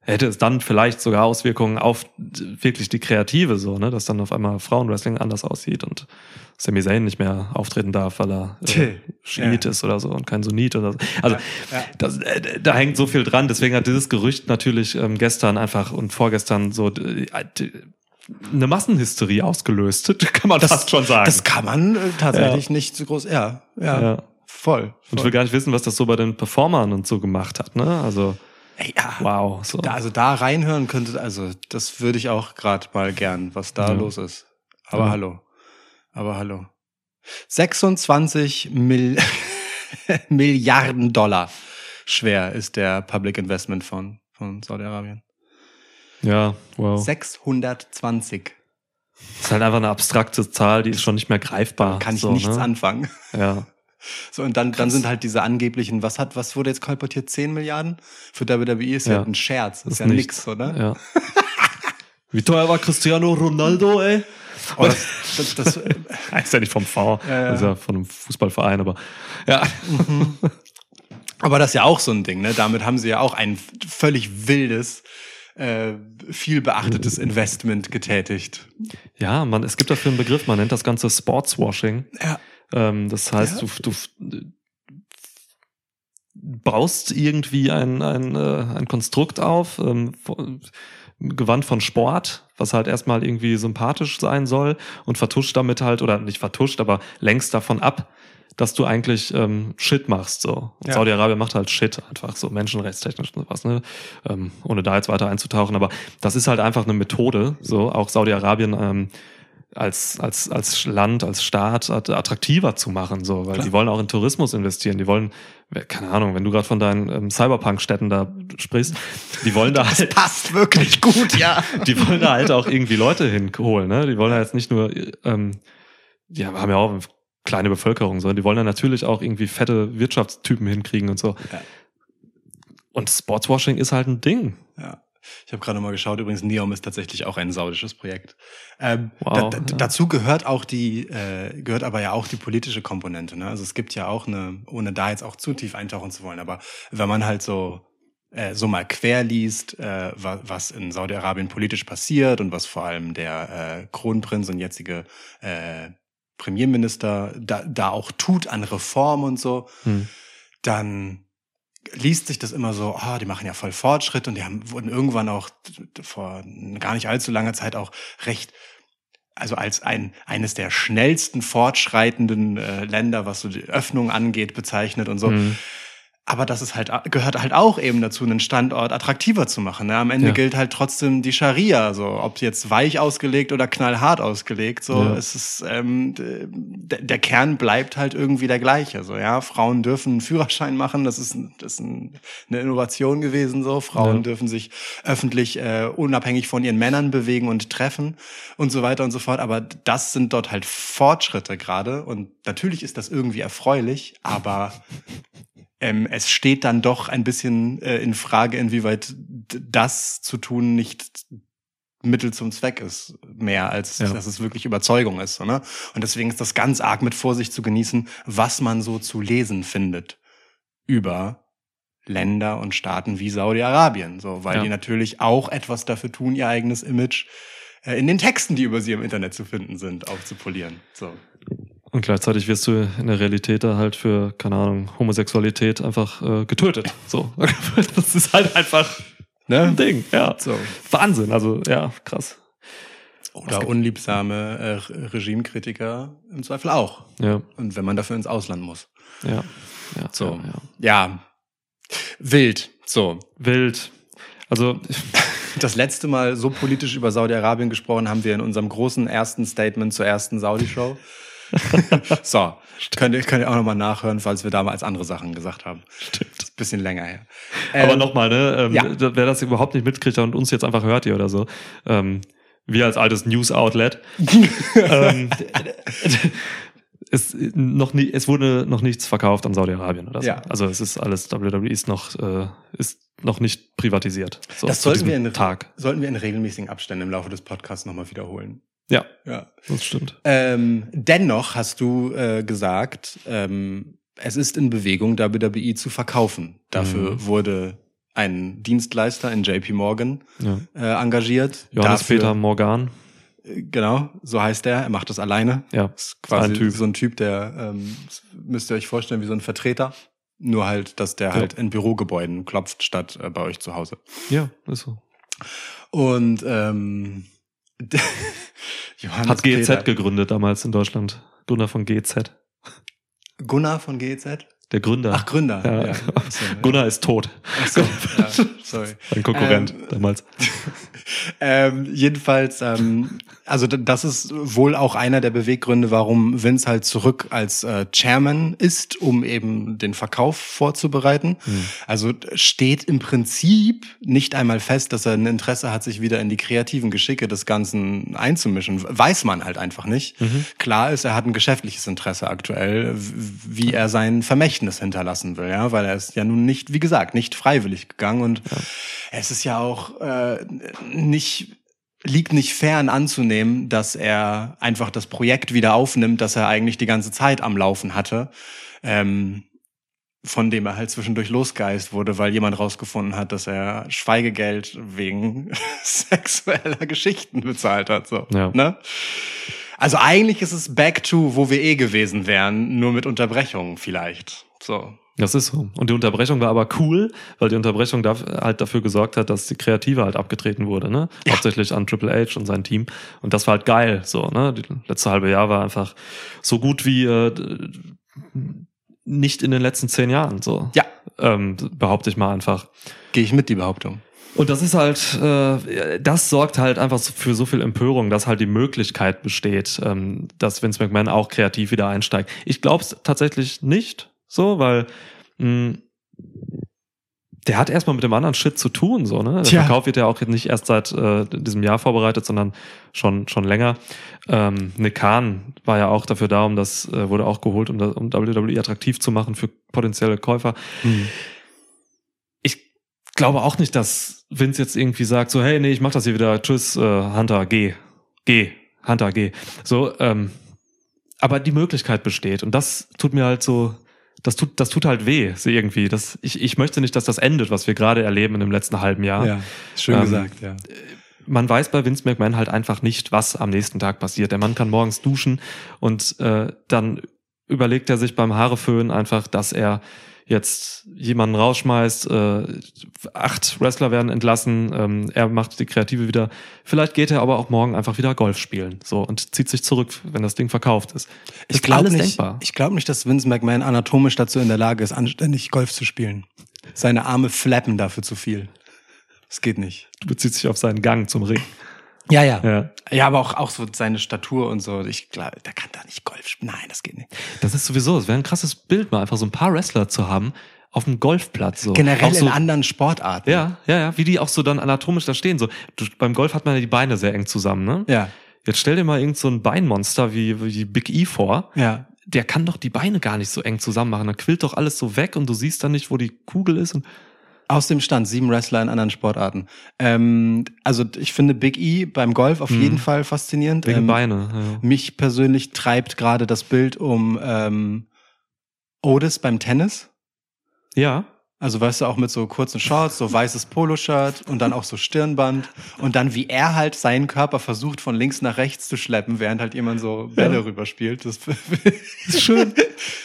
hätte es dann vielleicht sogar Auswirkungen auf wirklich die Kreative so, ne, dass dann auf einmal Frauenwrestling anders aussieht und Sami Zayn nicht mehr auftreten darf, weil er äh, Schiit ja. ist oder so und kein Sunnit oder so. Also ja. Das, äh, da hängt so viel dran. Deswegen hat dieses Gerücht natürlich ähm, gestern einfach und vorgestern so äh, eine Massenhysterie ausgelöst, kann man fast schon sagen. Das kann man äh, tatsächlich nicht so groß. Ja, ja, Ja. voll. und ich will voll. gar nicht wissen, was das so bei den Performern und so gemacht hat. Ne? Also ja, wow. So. Da, also da reinhören könnte, also das würde ich auch gerade mal gern, was da Ja. los ist. Aber Ja. hallo. Aber hallo. 26 Mil Milliarden Dollar schwer ist der Public Investment Fonds von Saudi-Arabien. Ja, wow. 620. Das ist halt einfach eine abstrakte Zahl, die ist schon nicht mehr greifbar. Kann ich so, nichts ne? anfangen. Ja. So, und dann, dann sind halt diese angeblichen, was hat, was wurde jetzt kolportiert? 10 Milliarden? Für WWE ist ja, Ja. ein Scherz. Ist, Ist ja nichts. nix, oder? Ja. Wie teuer war Cristiano Ronaldo, ey? Oh, das, das, das, ist ja nicht vom V, Ja, ja. ist ja von einem Fußballverein, aber ja. Aber das ist ja auch so ein Ding, ne? Damit haben sie ja auch ein völlig wildes, äh, viel beachtetes Investment getätigt. Ja, man, es gibt dafür einen Begriff, man nennt das Ganze Sportswashing. Ja. Ähm, das heißt, Ja. du, du baust irgendwie ein, ein, äh, ein Konstrukt auf, ähm, von- Gewand von Sport, was halt erstmal irgendwie sympathisch sein soll und vertuscht damit halt, oder nicht vertuscht, aber längst davon ab, dass du eigentlich ähm, Shit machst. So. Ja. Saudi-Arabien macht halt Shit einfach, so menschenrechtstechnisch und sowas, ne? Ähm, ohne da jetzt weiter einzutauchen. Aber das ist halt einfach eine Methode, so auch Saudi-Arabien ähm, als, als, als Land, als Staat att- attraktiver zu machen, so, weil Klar. die wollen auch in Tourismus investieren, die wollen, keine Ahnung, wenn du gerade von deinen ähm, Cyberpunk-Städten da sprichst, die wollen da halt, Passt wirklich gut, ja. die wollen da halt auch irgendwie Leute hinholen, ne? Die wollen da jetzt nicht nur, ähm, die haben ja auch eine kleine Bevölkerung, sondern die wollen da natürlich auch irgendwie fette Wirtschaftstypen hinkriegen und so. Ja. Und Sportswashing ist halt ein Ding. ja. Ich habe gerade mal geschaut, übrigens, Neom ist tatsächlich auch ein saudisches Projekt. Ähm, Wow, da, da, ja. Dazu gehört auch die, äh, gehört aber ja auch die politische Komponente. Ne? Also es gibt ja auch eine, ohne da jetzt auch zu tief eintauchen zu wollen, aber wenn man halt so äh, so mal quer liest, äh, wa- was in Saudi-Arabien politisch passiert und was vor allem der äh, Kronprinz und jetzige äh, Premierminister da, da auch tut an Reform und so, Hm. dann liest sich das immer so, ah, die machen ja voll Fortschritt und die haben wurden irgendwann auch vor gar nicht allzu langer Zeit auch recht also als ein eines der schnellsten fortschreitenden äh, Länder, was so die Öffnung angeht, bezeichnet und so. Hm. Aber das ist halt gehört halt auch eben dazu, einen Standort attraktiver zu machen. Ne? Am Ende Ja. gilt halt trotzdem die Scharia, so ob jetzt weich ausgelegt oder knallhart ausgelegt. So Ja. es ist ähm, der, Kern bleibt halt irgendwie der gleiche. So ja, Frauen dürfen einen Führerschein machen. Das ist, das ist ein, eine Innovation gewesen. So Frauen Ja. dürfen sich öffentlich äh, unabhängig von ihren Männern bewegen und treffen und so weiter und so fort. Aber das sind dort halt Fortschritte gerade. Und natürlich ist das irgendwie erfreulich, aber ähm, es steht dann doch ein bisschen äh, in Frage, inwieweit das zu tun nicht Mittel zum Zweck ist, mehr als Ja. dass es wirklich Überzeugung ist. Ne? Und deswegen ist das ganz arg mit Vorsicht zu genießen, was man so zu lesen findet über Länder und Staaten wie Saudi-Arabien, so, weil Ja. die natürlich auch etwas dafür tun, ihr eigenes Image äh, in den Texten, die über sie im Internet zu finden sind, aufzupolieren. So. Und gleichzeitig wirst du in der Realität da halt für, keine Ahnung, Homosexualität einfach äh, getötet. So. Das ist halt einfach Ne? ein Ding. Ja. So. Wahnsinn. Also, ja, krass. Oder unliebsame äh, Re- Regimekritiker im Zweifel auch. Ja, Und wenn man dafür ins Ausland muss. ja. ja So. Ja, ja. Ja. Wild. So. Wild. Also, Das letzte Mal so politisch über Saudi-Arabien gesprochen haben wir in unserem großen ersten Statement zur ersten Saudi-Show. so. Könnt ihr, könnt ihr auch nochmal nachhören, falls wir damals andere Sachen gesagt haben. Stimmt. Das ist ein bisschen länger her. aber Ähm, nochmal, ne, ähm, ja. wer das überhaupt nicht mitkriegt und uns jetzt einfach hört hier oder so, ähm, wir als altes News-Outlet, ähm, es, noch nie, es wurde noch nichts verkauft an Saudi-Arabien oder so. Ja. Also es ist alles, WWE ist noch, äh, ist noch nicht privatisiert. So, das sollten wir, in, Tag. sollten wir in regelmäßigen Abständen im Laufe des Podcasts nochmal wiederholen. Ja, Ja. das stimmt. Ähm, dennoch hast du äh, gesagt, ähm, es ist in Bewegung, WWE zu verkaufen. Dafür Mhm. wurde einen Dienstleister in JP Morgan Ja. äh, engagiert. Johannes Dafür- Peter Morgan. äh, Genau, so heißt er. Er macht das alleine. Ja, Ist quasi ein Typ. so ein Typ, der ähm, müsst ihr euch vorstellen wie so ein Vertreter. Nur halt, dass der halt in Bürogebäuden klopft statt äh, bei euch zu Hause. Ja, ist so. Und ähm, Hat GZ Peter- gegründet damals in Deutschland. Gründer von GZ. Gunnar von GZ? Der Gründer. Ach, Gründer. Ja. Ja. Achso, ja. Gunnar ist tot. Ach so, ja, sorry. Sein Konkurrent Ähm, damals. Ähm, jedenfalls, ähm, also das ist wohl auch einer der Beweggründe, warum Vince halt zurück als äh, Chairman ist, um eben den Verkauf vorzubereiten. Also d- steht im Prinzip nicht einmal fest, dass er ein Interesse hat, sich wieder in die kreativen Geschicke des Ganzen einzumischen. Weiß man halt einfach nicht. Klar ist, er hat ein geschäftliches Interesse aktuell, wie er sein Vermächtnis hinterlassen will, ja, weil er ist ja nun nicht, wie gesagt, nicht freiwillig gegangen und es ist ja auch äh, nicht liegt nicht fern anzunehmen, dass er einfach das Projekt wieder aufnimmt, das er eigentlich die ganze Zeit am Laufen hatte, ähm, von dem er halt zwischendurch losgeist wurde, weil jemand rausgefunden hat, dass er Schweigegeld wegen sexueller Geschichten bezahlt hat. So, Ja. ne? Also eigentlich ist es back to, wo wir eh gewesen wären, nur mit Unterbrechungen vielleicht. So. Das ist so. Und die Unterbrechung war aber cool, weil die Unterbrechung da, halt dafür gesorgt hat, dass die Kreative halt abgetreten wurde, ne? Ja. Hauptsächlich an Triple H und sein Team. Und das war halt geil, so, ne? Die letzte halbe Jahr war einfach so gut wie äh, nicht in den letzten zehn Jahren, so. Ja, Ähm, behaupte ich mal einfach. gehe ich mit die Behauptung. Und das ist halt, äh, das sorgt halt einfach für so viel Empörung, dass halt die Möglichkeit besteht, ähm, dass Vince McMahon auch kreativ wieder einsteigt. Ich glaube es tatsächlich nicht so, weil mh, der hat erstmal mit dem anderen Shit zu tun, so, ne? Der Tja. Verkauf wird ja auch nicht erst seit äh, diesem Jahr vorbereitet, sondern schon, schon länger. Ähm, Nick Khan war ja auch dafür da, um das, äh, wurde auch geholt, um, das, um WWE attraktiv zu machen für potenzielle Käufer ich glaube auch nicht, dass Vince jetzt irgendwie sagt, so, hey, nee, ich mach das hier wieder, tschüss, äh, Hunter, geh, geh, Hunter, geh. So, ähm, aber die Möglichkeit besteht und das tut mir halt so, das tut, das tut halt weh, so irgendwie. Das, ich, ich möchte nicht, dass das endet, was wir gerade erleben in dem letzten halben Jahr. Ja, schön Ähm, gesagt, ja. Man weiß bei Vince McMahon halt einfach nicht, was am nächsten Tag passiert. Der Mann kann morgens duschen und äh, dann überlegt er sich beim Haareföhn einfach, dass er jetzt jemanden rausschmeißt, äh, acht Wrestler werden entlassen, ähm, er macht die Kreative wieder. Vielleicht geht er aber auch morgen einfach wieder Golf spielen, so und zieht sich zurück, wenn das Ding verkauft ist. Das Ich glaube nicht, denkbar. ich glaube nicht, dass Vince McMahon anatomisch dazu in der Lage ist, anständig Golf zu spielen. Seine Arme flappen dafür zu viel. Das geht nicht. Du bezieht sich auf seinen Gang zum Ring. Ja, ja. Ja. Ja, aber auch, auch so seine Statur und so. Ich glaube, der kann da nicht Golf spielen. Nein, das geht nicht. Das ist sowieso, es wäre ein krasses Bild, mal einfach so ein paar Wrestler zu haben auf dem Golfplatz. So. Generell Auch so, in anderen Sportarten. Ja, ja, ja, wie die auch so dann anatomisch da stehen. So, du, beim Golf hat man ja die Beine sehr eng zusammen, ne? Ja. Jetzt stell dir mal irgend so ein Beinmonster wie, wie Big E vor. Ja. Der kann doch die Beine gar nicht so eng zusammen machen. Dann quillt doch alles so weg und du siehst dann nicht, wo die Kugel ist. Und Aus dem Stand, sieben Wrestler in anderen Sportarten. Ähm, also ich finde Big E beim Golf auf Mhm. jeden Fall faszinierend. wegen Ähm, Beine. Ja. Mich persönlich treibt gerade das Bild um ähm, Otis beim Tennis. ja, Also weißt du, auch mit so kurzen Shorts, so weißes Poloshirt und dann auch so Stirnband. Und dann, wie er halt seinen Körper versucht, von links nach rechts zu schleppen, während halt jemand so Bälle Ja. rüberspielt. Das ist schön.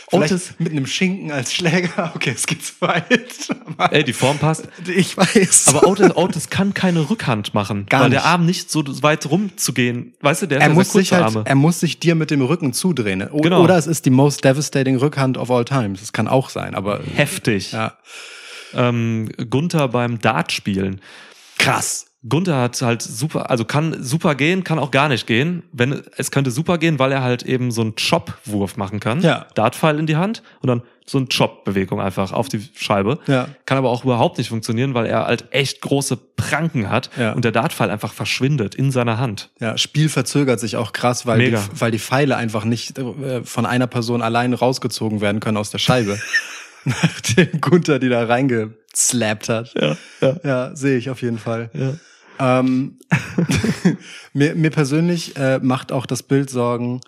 Vielleicht Otis- mit einem Schinken als Schläger. Okay, es geht zu weit. Aber Ey, die Form passt. ich weiß. Aber Otis, Otis kann keine Rückhand machen, Gar weil nicht. der Arm nicht so weit rumzugehen. Weißt du, der er hat ja muss sich halt, Arme. er muss sich dir mit dem Rücken zudrehen. O Genau. Oder es ist die most devastating Rückhand of all times. Das kann auch sein, aber Heftig. ja. Ähm, Gunther beim Dart spielen. Krass. Gunther hat halt super, also kann super gehen, kann auch gar nicht gehen. Wenn es könnte super gehen, weil er halt eben so einen Chop-Wurf machen kann. Ja. Dartpfeil in die Hand und dann so eine Chop-Bewegung einfach auf die Scheibe. Ja. Kann aber auch überhaupt nicht funktionieren, weil er halt echt große Pranken hat Ja. und der Dartpfeil einfach verschwindet in seiner Hand. Ja, Spiel verzögert sich auch krass, weil, die, weil die Pfeile einfach nicht äh, von einer Person allein rausgezogen werden können aus der Scheibe. Nachdem Gunther die da reingeslappt hat. Ja, ja. Ja, sehe ich auf jeden Fall. ja. Ähm, mir, mir persönlich äh, macht auch das Bild Sorgen.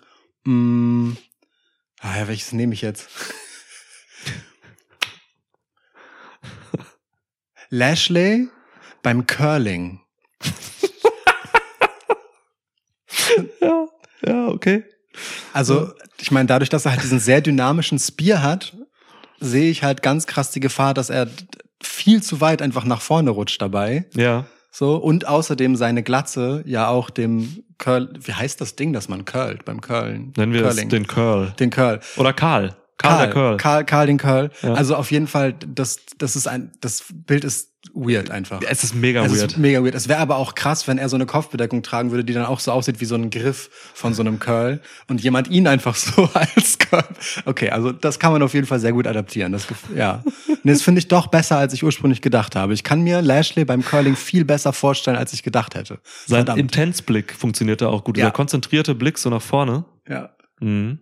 Mh, ah ja, welches nehme ich jetzt? Lashley beim Curling. Ja, ja, okay. Also, ich meine, dadurch, dass er halt diesen sehr dynamischen Spear hat, sehe ich halt ganz krass die Gefahr, dass er viel zu weit einfach nach vorne rutscht dabei. Ja. So, und außerdem seine Glatze ja auch dem Curl, wie heißt das Ding, dass man curlt beim Curlen? Nennen wir Curling. es den Curl. den Curl. Oder Karl. Karl, der Curl. Karl, Karl den Curl. Ja. Also auf jeden Fall, das, das ist ein, das Bild ist weird einfach. Es ist mega Es weird. ist mega weird. Es wäre aber auch krass, wenn er so eine Kopfbedeckung tragen würde, die dann auch so aussieht wie so ein Griff von so einem Curl und jemand ihn einfach so als Curl. Okay, also das kann man auf jeden Fall sehr gut adaptieren. Das, ja. Und das finde ich doch besser, als ich ursprünglich gedacht habe. Ich kann mir Lashley beim Curling viel besser vorstellen, als ich gedacht hätte. Sein. Intensblick funktionierte auch gut. Ja. Dieser konzentrierte Blick so nach vorne. Ja. Mhm.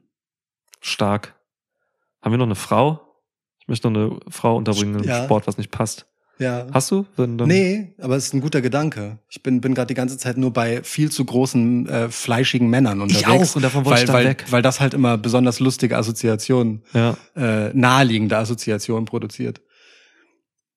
Stark. Haben wir noch eine Frau? Ich möchte noch eine Frau unterbringen im Ja. Sport, was nicht passt. Ja. Hast du? Wenn, dann Nee, aber es ist ein guter Gedanke. Ich bin, bin gerade die ganze Zeit nur bei viel zu großen, äh, fleischigen Männern unterwegs. auch, und davon wollte weil, ich dann weil, weg. Weil das halt immer besonders lustige Assoziationen, Ja. äh, naheliegende Assoziationen produziert.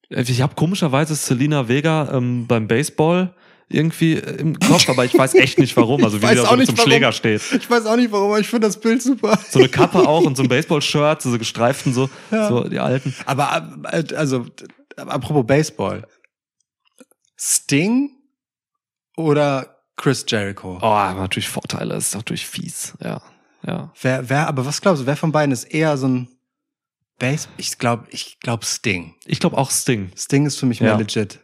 Ich habe komischerweise Selina Vega ähm, beim Baseball irgendwie äh, im Kopf, aber ich weiß echt nicht warum. Also wie sie da so zum warum. Schläger steht. Ich weiß auch nicht warum, aber ich finde das Bild super. So eine Kappe auch und so ein Baseball-Shirt, so gestreiften so, Ja. so die alten. Aber äh, also apropos Baseball. Sting oder Chris Jericho? Oh, aber natürlich Vorteile, ist natürlich fies. Ja, ja. Wer, wer, aber was glaubst du, wer von beiden ist eher so ein Base? Ich glaube, ich glaube Sting. Ich glaube auch Sting. Sting ist für mich mehr Ja. legit.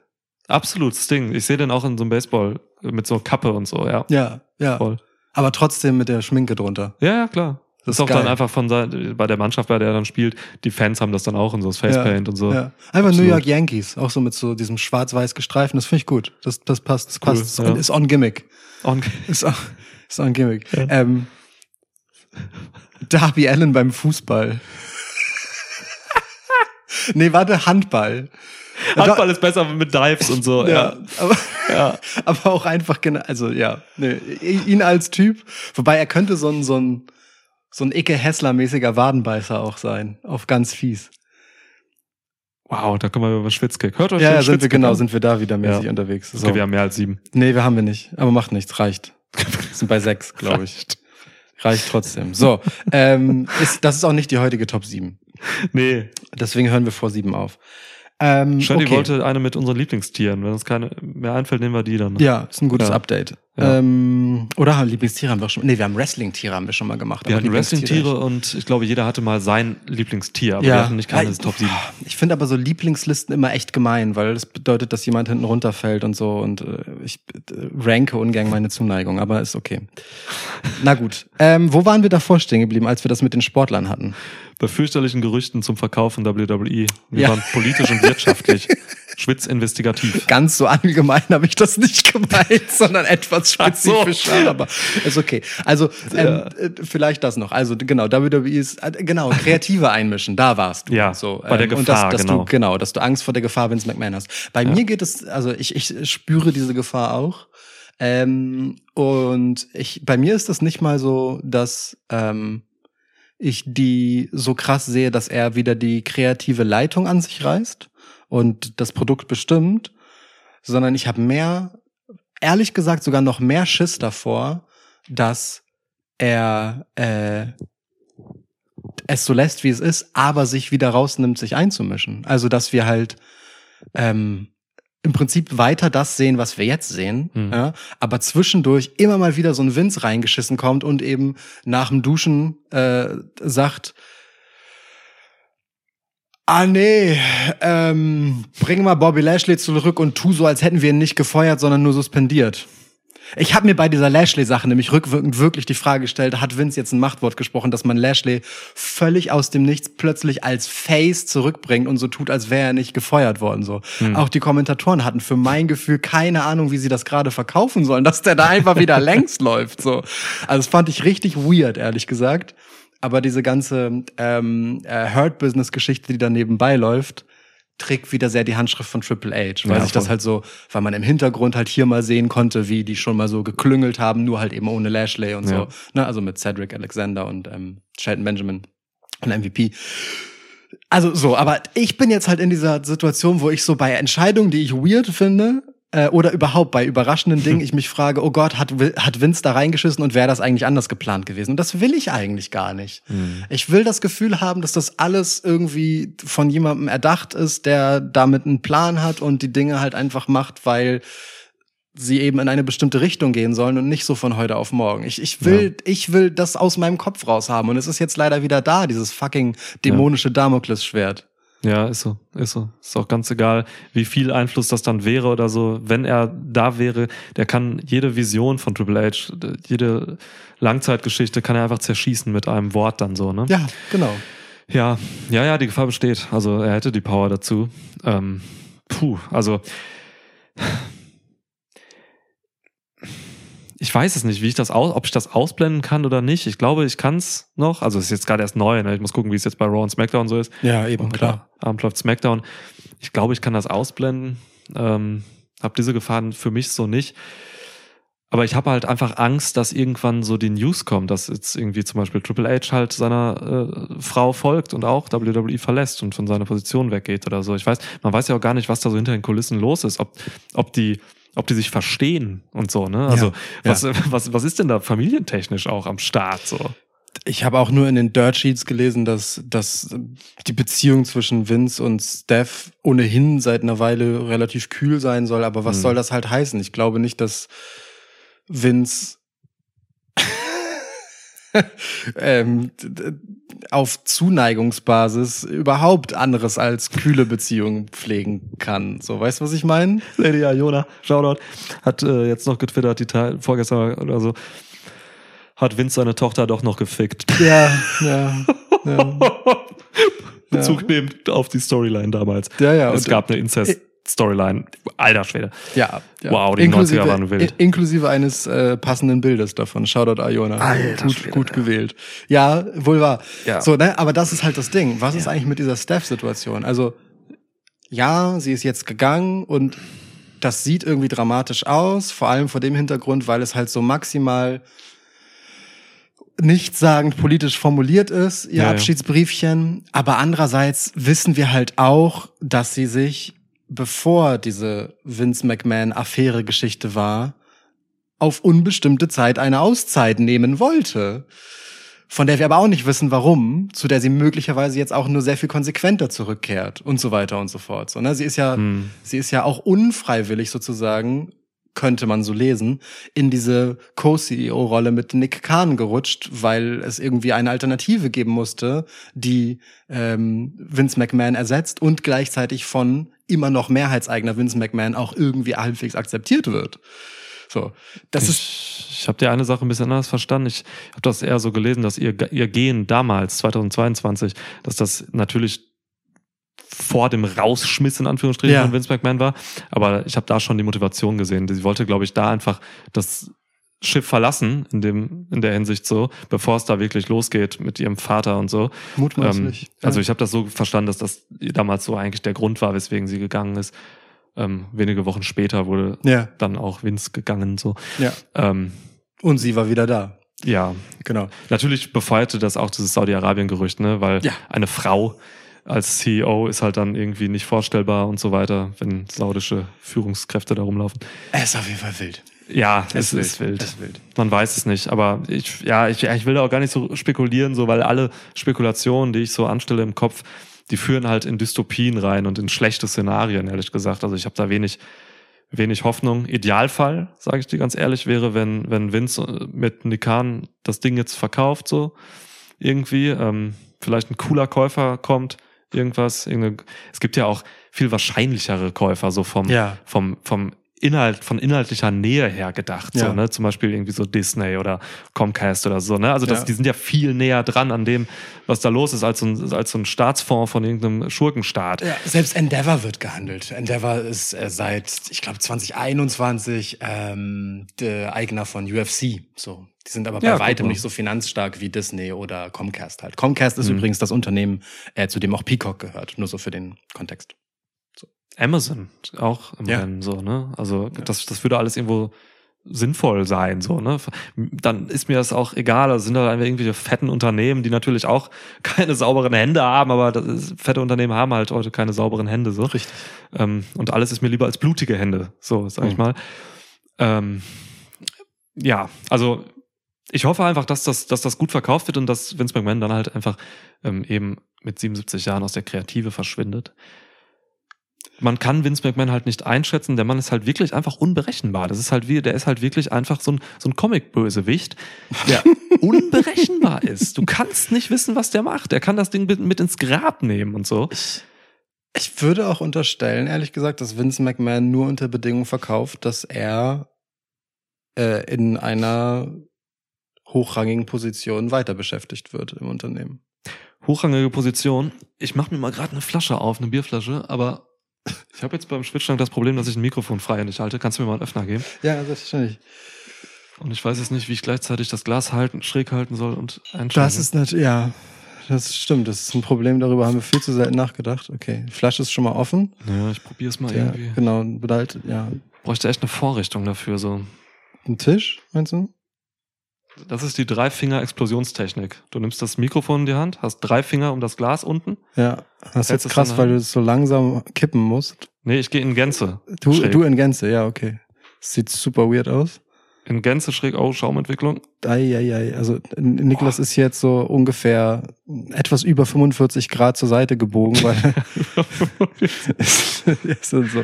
Absolut Sting. Ich sehe den auch in so einem Baseball mit so Kappe und so, ja. Ja, ja. Voll. Aber trotzdem mit der Schminke drunter. Ja, ja, klar. Das Das ist auch dann geil. einfach von sein, bei der Mannschaft, bei der er dann spielt, die Fans haben das dann auch in so das Facepaint und so. Ja. Einfach Absolut. New York Yankees, auch so mit so diesem schwarz-weiß gestreifen, das finde ich gut. Das, das passt, das cool, passt. Ist ja. on- Ist on Gimmick. Und Ist on, ist on Gimmick. Ähm, Darby Allen beim Fußball. nee, warte, Handball. Handball ist besser mit Dives und so, Ja, ja. aber, Ja. aber auch einfach genau, also ja, nee, ihn als Typ, wobei er könnte so ein, so ein, so ein Icke Hessler-mäßiger Wadenbeißer auch sein, auf ganz fies. Wow, da kommen wir über Schwitzkick. Hört euch Ja, den ja sind wir genau, an. sind wir da wieder mäßig Ja. unterwegs. So. Okay, wir haben mehr als sieben. Nee, wir haben wir nicht. Aber macht nichts, reicht. Wir sind bei sechs, glaube ich. Reicht trotzdem. So, ähm, ist, das ist auch nicht die heutige Top 7. Nee. Deswegen hören wir vor sieben auf. Ähm, Shirley okay. wollte eine mit unseren Lieblingstieren. Wenn uns keine mehr einfällt, nehmen wir die dann. Ja, ist ein gutes Ja. Update. Ja. Ähm, oder haben Lieblingstiere haben wir schon. Nee, wir haben Wrestling-Tiere haben wir schon mal gemacht. Wir hatten Wrestling-Tiere und ich glaube, jeder hatte mal sein Lieblingstier, aber Ja. wir hatten nicht keine Ja, Top 7. Ich finde aber so Lieblingslisten immer echt gemein, weil das bedeutet, dass jemand hinten runterfällt und so und äh, ich äh, ranke ungern meine Zuneigung, aber ist okay. Na gut. Ähm, wo waren wir davor stehen geblieben, als wir das mit den Sportlern hatten? Bei fürchterlichen Gerüchten zum Verkauf von WWE. Wir Ja. waren politisch und wirtschaftlich. Schwitzinvestigativ. Ganz so allgemein habe ich das nicht gemeint, sondern etwas Ach so. spezifischer, aber ist okay. Also ähm, äh, vielleicht das noch. Also genau, WWE ist äh, genau kreative einmischen. Da warst du. Ja, so bei der und Gefahr, dass, dass genau. Du, genau, dass du Angst vor der Gefahr Vince McMahon hast. Bei mir geht es, also ich, ich spüre diese Gefahr auch. Ähm, und ich, bei mir ist das nicht mal so, dass ähm, ich die so krass sehe, dass er wieder die kreative Leitung an sich reißt und das Produkt bestimmt, sondern ich habe mehr, ehrlich gesagt sogar noch mehr Schiss davor, dass er äh, es so lässt, wie es ist, aber sich wieder rausnimmt, sich einzumischen. Also dass wir halt ähm, im Prinzip weiter das sehen, was wir jetzt sehen, Mhm. ja, aber zwischendurch immer mal wieder so ein Vince reingeschissen kommt und eben nach dem Duschen äh, sagt, Ah nee, ähm, bring mal Bobby Lashley zurück und tu so, als hätten wir ihn nicht gefeuert, sondern nur suspendiert. Ich habe mir bei dieser Lashley-Sache nämlich rückwirkend wirklich die Frage gestellt, hat Vince jetzt ein Machtwort gesprochen, dass man Lashley völlig aus dem Nichts plötzlich als Face zurückbringt und so tut, als wäre er nicht gefeuert worden. So. Auch die Kommentatoren hatten für mein Gefühl keine Ahnung, wie sie das gerade verkaufen sollen, dass der da einfach wieder längs läuft. So. Also das fand ich richtig weird, ehrlich gesagt. Aber diese ganze ähm, äh, Hurt-Business-Geschichte, die da nebenbei läuft, trägt wieder sehr die Handschrift von Triple H, weil Ja, sich das halt so, weil man im Hintergrund halt hier mal sehen konnte, wie die schon mal so geklüngelt haben, nur halt eben ohne Lashley und Ja. so. Ne, also mit Cedric Alexander und ähm, Shelton Benjamin und MVP. Also so, aber ich bin jetzt halt in dieser Situation, wo ich so bei Entscheidungen, die ich weird finde, äh, oder überhaupt bei überraschenden Dingen, ich mich frage, oh Gott, hat, hat Vince da reingeschissen und wäre das eigentlich anders geplant gewesen? Und das will ich eigentlich gar nicht. Ich will das Gefühl haben, dass das alles irgendwie von jemandem erdacht ist, der damit einen Plan hat und die Dinge halt einfach macht, weil sie eben in eine bestimmte Richtung gehen sollen und nicht so von heute auf morgen. Ich, ich will, ich will das aus meinem Kopf raus haben und es ist jetzt leider wieder da, dieses fucking dämonische Damoklesschwert. Ja, ist so, ist so. Ist auch ganz egal, wie viel Einfluss das dann wäre oder so. Wenn er da wäre, der kann jede Vision von Triple H, jede Langzeitgeschichte kann er einfach zerschießen mit einem Wort dann so, ne? Ja, genau. Ja, ja, ja, die Gefahr besteht. Also er hätte die Power dazu. Ähm, puh, also ich weiß es nicht, wie ich das aus, ob ich das ausblenden kann oder nicht. Ich glaube, ich kann es noch. Also es ist jetzt gerade erst neu. Ne? Ich muss gucken, wie es jetzt bei Raw und SmackDown so ist. Ja, eben, Heute Abend läuft SmackDown. Ich glaube, ich kann das ausblenden. Ähm, hab diese Gefahren für mich so nicht. Aber ich habe halt einfach Angst, dass irgendwann so die News kommt, dass jetzt irgendwie zum Beispiel Triple H halt seiner äh, Frau folgt und auch WWE verlässt und von seiner Position weggeht oder so. Ich weiß, man weiß ja auch gar nicht, was da so hinter den Kulissen los ist, ob, ob die ob die sich verstehen und so, ne? Also, Ja, was, was, was ist denn da familientechnisch auch am Start so? Ich habe auch nur in den Dirt Sheets gelesen, dass, dass die Beziehung zwischen Vince und Steph ohnehin seit einer Weile relativ kühl sein soll. Aber was Hm. soll das halt heißen? Ich glaube nicht, dass Vince ähm, auf Zuneigungsbasis überhaupt anderes als kühle Beziehungen pflegen kann. So, weißt du, was ich meine? Lady Iona, Shoutout, hat äh, jetzt noch getwittert, die Teil, vorgestern oder so, hat Vince seine Tochter doch noch gefickt. Ja, ja. ja. Bezug nehmend auf die Storyline damals. Ja, ja, Es und- gab eine Incest-Storyline. Alter Schwede. Ja, ja. Wow, die 90er waren wild. Inklusive eines äh, passenden Bildes davon. Shoutout Iona. Alter gut, Schwede, gut ja. gewählt. Ja, wohl wahr. Ja. So, ne, aber das ist halt das Ding. Was ist eigentlich mit dieser Steph-Situation? Also, ja, sie ist jetzt gegangen und das sieht irgendwie dramatisch aus, vor allem vor dem Hintergrund, weil es halt so maximal nichtssagend politisch formuliert ist, ihr Ja, ja. Abschiedsbriefchen. Aber andererseits wissen wir halt auch, dass sie sich, bevor diese Vince McMahon-Affäre-Geschichte war, auf unbestimmte Zeit eine Auszeit nehmen wollte. Von der wir aber auch nicht wissen, warum, zu der sie möglicherweise jetzt auch nur sehr viel konsequenter zurückkehrt und so weiter und so fort. So, ne? Sie ist ja, Hm. sie ist ja auch unfreiwillig sozusagen, könnte man so lesen, in diese Co-CEO-Rolle mit Nick Khan gerutscht, weil es irgendwie eine Alternative geben musste, die ähm, Vince McMahon ersetzt und gleichzeitig von immer noch mehrheitseigner Vince McMahon auch irgendwie halbwegs akzeptiert wird. So, das ist ich ich habe die eine Sache ein bisschen anders verstanden. Ich habe das eher so gelesen, dass ihr, ihr Gehen damals, 2022, dass das natürlich vor dem Rausschmiss in Anführungsstrichen Ja. von Vince McMahon war. Aber ich habe da schon die Motivation gesehen. Sie wollte, glaube ich, da einfach das Schiff verlassen, in dem, in der Hinsicht so, bevor es da wirklich losgeht mit ihrem Vater und so. mutmaßlich. Ähm, also ja. ich habe das so verstanden, dass das damals so eigentlich der Grund war, weswegen sie gegangen ist. Ähm, wenige Wochen später wurde ja, dann auch Vince gegangen. So. ja. Ähm, Und sie war wieder da. ja, Genau. natürlich befeuerte das auch dieses Saudi-Arabien-Gerücht, ne? weil Ja. eine Frau als CEO ist halt dann irgendwie nicht vorstellbar und so weiter, wenn saudische Führungskräfte da rumlaufen. Es ist auf jeden Fall wild. Ja, Es es, ist wild. Ist wild. Man weiß es nicht, aber ich, ja, ich, ich will da auch gar nicht so spekulieren, so, weil alle Spekulationen, die ich so anstelle im Kopf, die führen halt in Dystopien rein und in schlechte Szenarien, ehrlich gesagt. Also ich habe da wenig, wenig Hoffnung. Idealfall, sage ich dir ganz ehrlich, wäre, wenn, wenn Vince äh, mit Nikan das Ding jetzt verkauft, so irgendwie, ähm, vielleicht ein cooler Käufer kommt, irgendwas, es gibt ja auch viel wahrscheinlichere Käufer, so vom, Ja. vom, vom Inhalt, von inhaltlicher Nähe her gedacht, Ja. so, ne? Zum Beispiel irgendwie so Disney oder Comcast oder so, ne? Also das, Ja. die sind ja viel näher dran an dem, was da los ist, als so ein, als so ein Staatsfonds von irgendeinem Schurkenstaat. Ja, selbst Endeavor wird gehandelt. Endeavor ist äh, seit, ich glaube, 2021 ähm, der Eigner von UFC. So, die sind aber bei Ja, weitem nicht so finanzstark wie Disney oder Comcast halt. Comcast Mhm. ist übrigens das Unternehmen, äh, zu dem auch Peacock gehört. Nur so für den Kontext. Amazon auch im Ja. Rennen, so, ne? Also das, das würde alles irgendwo sinnvoll sein, so, ne? Dann ist mir das auch egal, da sind da einfach irgendwelche fetten Unternehmen, die natürlich auch keine sauberen Hände haben, aber das ist, fette Unternehmen haben halt heute keine sauberen Hände, so. Richtig. Ähm, und alles ist mir lieber als blutige Hände, so, sag ich Mhm. mal. Ähm, ja, also ich hoffe einfach, dass das, dass das gut verkauft wird und dass Vince McMahon dann halt einfach ähm, eben mit 77 Jahren aus der Kreative verschwindet. Man kann Vince McMahon halt nicht einschätzen. Der Mann ist halt wirklich einfach unberechenbar. Das ist halt wie, der ist halt wirklich einfach so ein, so ein Comic-Bösewicht, der unberechenbar ist. Du kannst nicht wissen, was der macht. Der kann das Ding mit, ins Grab nehmen und so. Ich würde auch unterstellen, ehrlich gesagt, dass Vince McMahon nur unter Bedingungen verkauft, dass er äh, in einer hochrangigen Position weiter beschäftigt wird im Unternehmen. hochrangige Position. Ich mache mir mal gerade eine Flasche auf, eine Bierflasche, aber ich habe jetzt beim Schwitzschrank das Problem, dass ich ein Mikrofon frei nicht halte. Kannst du mir mal einen Öffner geben? Ja, selbstverständlich. Und ich weiß jetzt nicht, wie ich gleichzeitig das Glas halten, schräg halten soll und einschalten. Das ist natürlich, ja, das stimmt. Das ist ein Problem, darüber haben wir viel zu selten nachgedacht. Okay, die Flasche ist schon mal offen. Ja, ich probiere es mal Ja, irgendwie. genau, bedeutet, ja. Bräuchte echt eine Vorrichtung dafür. So, Ein Tisch, meinst du? Das ist die Drei-Finger-Explosionstechnik. Du nimmst das Mikrofon in die Hand, hast drei Finger um das Glas unten. Ja, das ist jetzt krass, weil du es so langsam kippen musst. Nee, ich gehe in Gänze. Du, schräg. du in Gänze, ja, okay. Sieht super weird aus. In Gänze schräg, oh, Schaumentwicklung. Eieiei. Also Niklas ist jetzt so ungefähr etwas über 45 Grad zur Seite gebogen, weil ist dann so,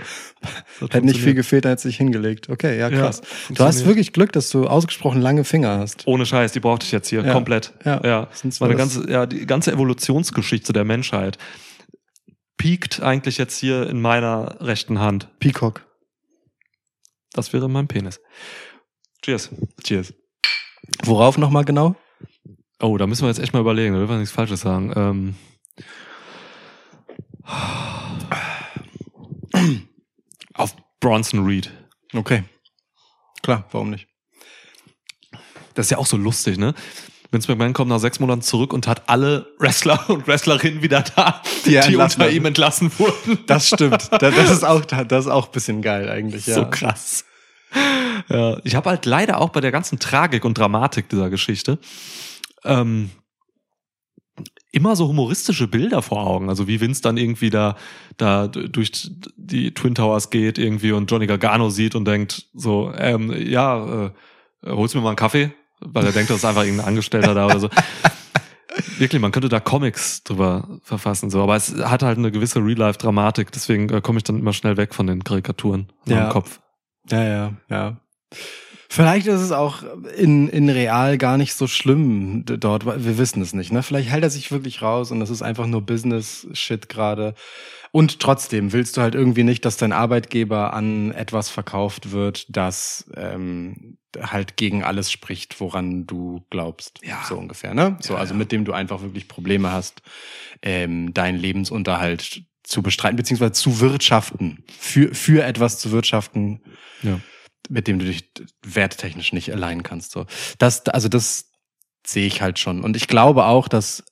hätte nicht viel gefehlt, hätte sich hingelegt. Okay, ja, Ja, krass. du hast wirklich Glück, dass du ausgesprochen lange Finger hast. Ohne Scheiß, die brauchte ich jetzt hier Ja. komplett. Ja. ja. Sonst das- ganze, ja, die ganze Evolutionsgeschichte der Menschheit piekt eigentlich jetzt hier in meiner rechten Hand. Peacock. Das wäre mein Penis. Cheers. Cheers. Worauf nochmal genau? Oh, da müssen wir jetzt echt mal überlegen, da dürfen wir nichts Falsches sagen. Ähm, auf Bronson Reed. Okay. Klar, warum nicht? Das ist ja auch so lustig, ne? Vince McMahon kommt nach sechs Monaten zurück und hat alle Wrestler und Wrestlerinnen wieder da, Die die, er unter ihm entlassen wurden. Das stimmt. Das ist auch, das ist auch ein bisschen geil eigentlich. Ja. So krass. Ja, ich habe halt leider auch bei der ganzen Tragik und Dramatik dieser Geschichte ähm, immer so humoristische Bilder vor Augen. Also wie Vince dann irgendwie da, da durch die Twin Towers geht irgendwie und Johnny Gargano sieht und denkt so, ähm, ja, äh, holst mir mal einen Kaffee? Weil er denkt, das ist einfach irgendein Angestellter da oder so. Wirklich, man könnte da Comics drüber verfassen, so, aber es hat halt eine gewisse Real-Life-Dramatik, deswegen äh, komme ich dann immer schnell weg von den Karikaturen in Ja. meinem Kopf. Ja, ja, ja. Vielleicht ist es auch in, in real gar nicht so schlimm dort. weil Wir wissen es nicht. Ne? Vielleicht hält er sich wirklich raus und das ist einfach nur Business-Shit gerade. Und trotzdem willst du halt irgendwie nicht, dass dein Arbeitgeber an etwas verkauft wird, das ähm, halt gegen alles spricht, woran du glaubst. Ja. So ungefähr, ne? So, Ja, also ja. mit dem du einfach wirklich Probleme hast, ähm, deinen Lebensunterhalt zu bestreiten, beziehungsweise zu wirtschaften, für, für etwas zu wirtschaften, Ja. Mit dem du dich werttechnisch nicht allein kannst. So, das, also das sehe ich halt schon. Und ich glaube auch, dass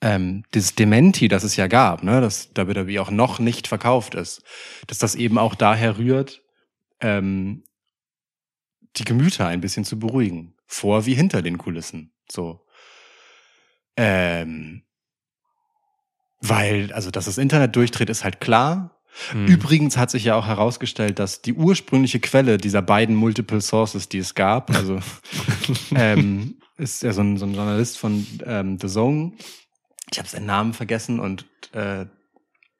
ähm, dieses Dementi, das es ja gab, ne, dass WWE auch noch nicht verkauft ist, dass das eben auch daher rührt, ähm, die Gemüter ein bisschen zu beruhigen, vor wie hinter den Kulissen. So, ähm, weil, also, dass das Internet durchdreht, ist halt klar. Hm. Übrigens hat sich ja auch herausgestellt, dass die ursprüngliche Quelle dieser beiden Multiple Sources, die es gab, also ähm, ist ja so ein, so ein Journalist von ähm, The Zone. Ich habe seinen Namen vergessen und äh,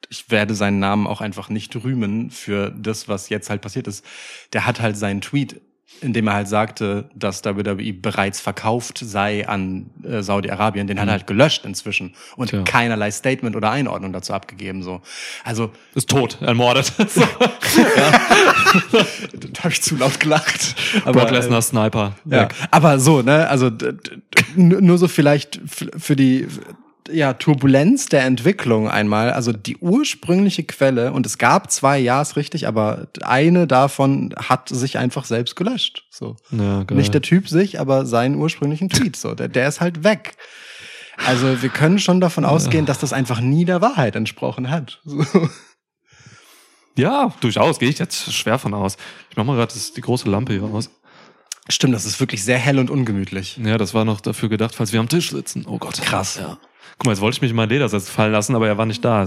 ich werde seinen Namen auch einfach nicht rühmen für das, was jetzt halt passiert ist. Der hat halt seinen Tweet, in dem er halt sagte, dass WWE bereits verkauft sei an äh, Saudi-Arabien, den hat er halt gelöscht inzwischen und Tja. keinerlei Statement oder Einordnung dazu abgegeben. So, also Ist tot, ermordet. so. da habe ich zu laut gelacht. Aber, Brock Lesnar Sniper. Ja, Weg. aber so, ne, also nur so vielleicht für die ja, Turbulenz der Entwicklung einmal, also die ursprüngliche Quelle, und es gab zwei, ja, ist richtig, aber eine davon hat sich einfach selbst gelöscht. So. Ja. Nicht der Typ sich, aber seinen ursprünglichen Tweet. So, der, der ist halt weg. Also wir können schon davon ausgehen, dass das einfach nie der Wahrheit entsprochen hat. So. Ja, durchaus, gehe ich jetzt schwer von aus. Ich mach mal gerade die große Lampe hier aus. Stimmt, das ist wirklich sehr hell und ungemütlich. Ja, das war noch dafür gedacht, falls wir am Tisch sitzen. Oh Gott. Krass. Ja. Guck mal, jetzt wollte ich mich in meinen Ledersitz fallen lassen, aber er war nicht da.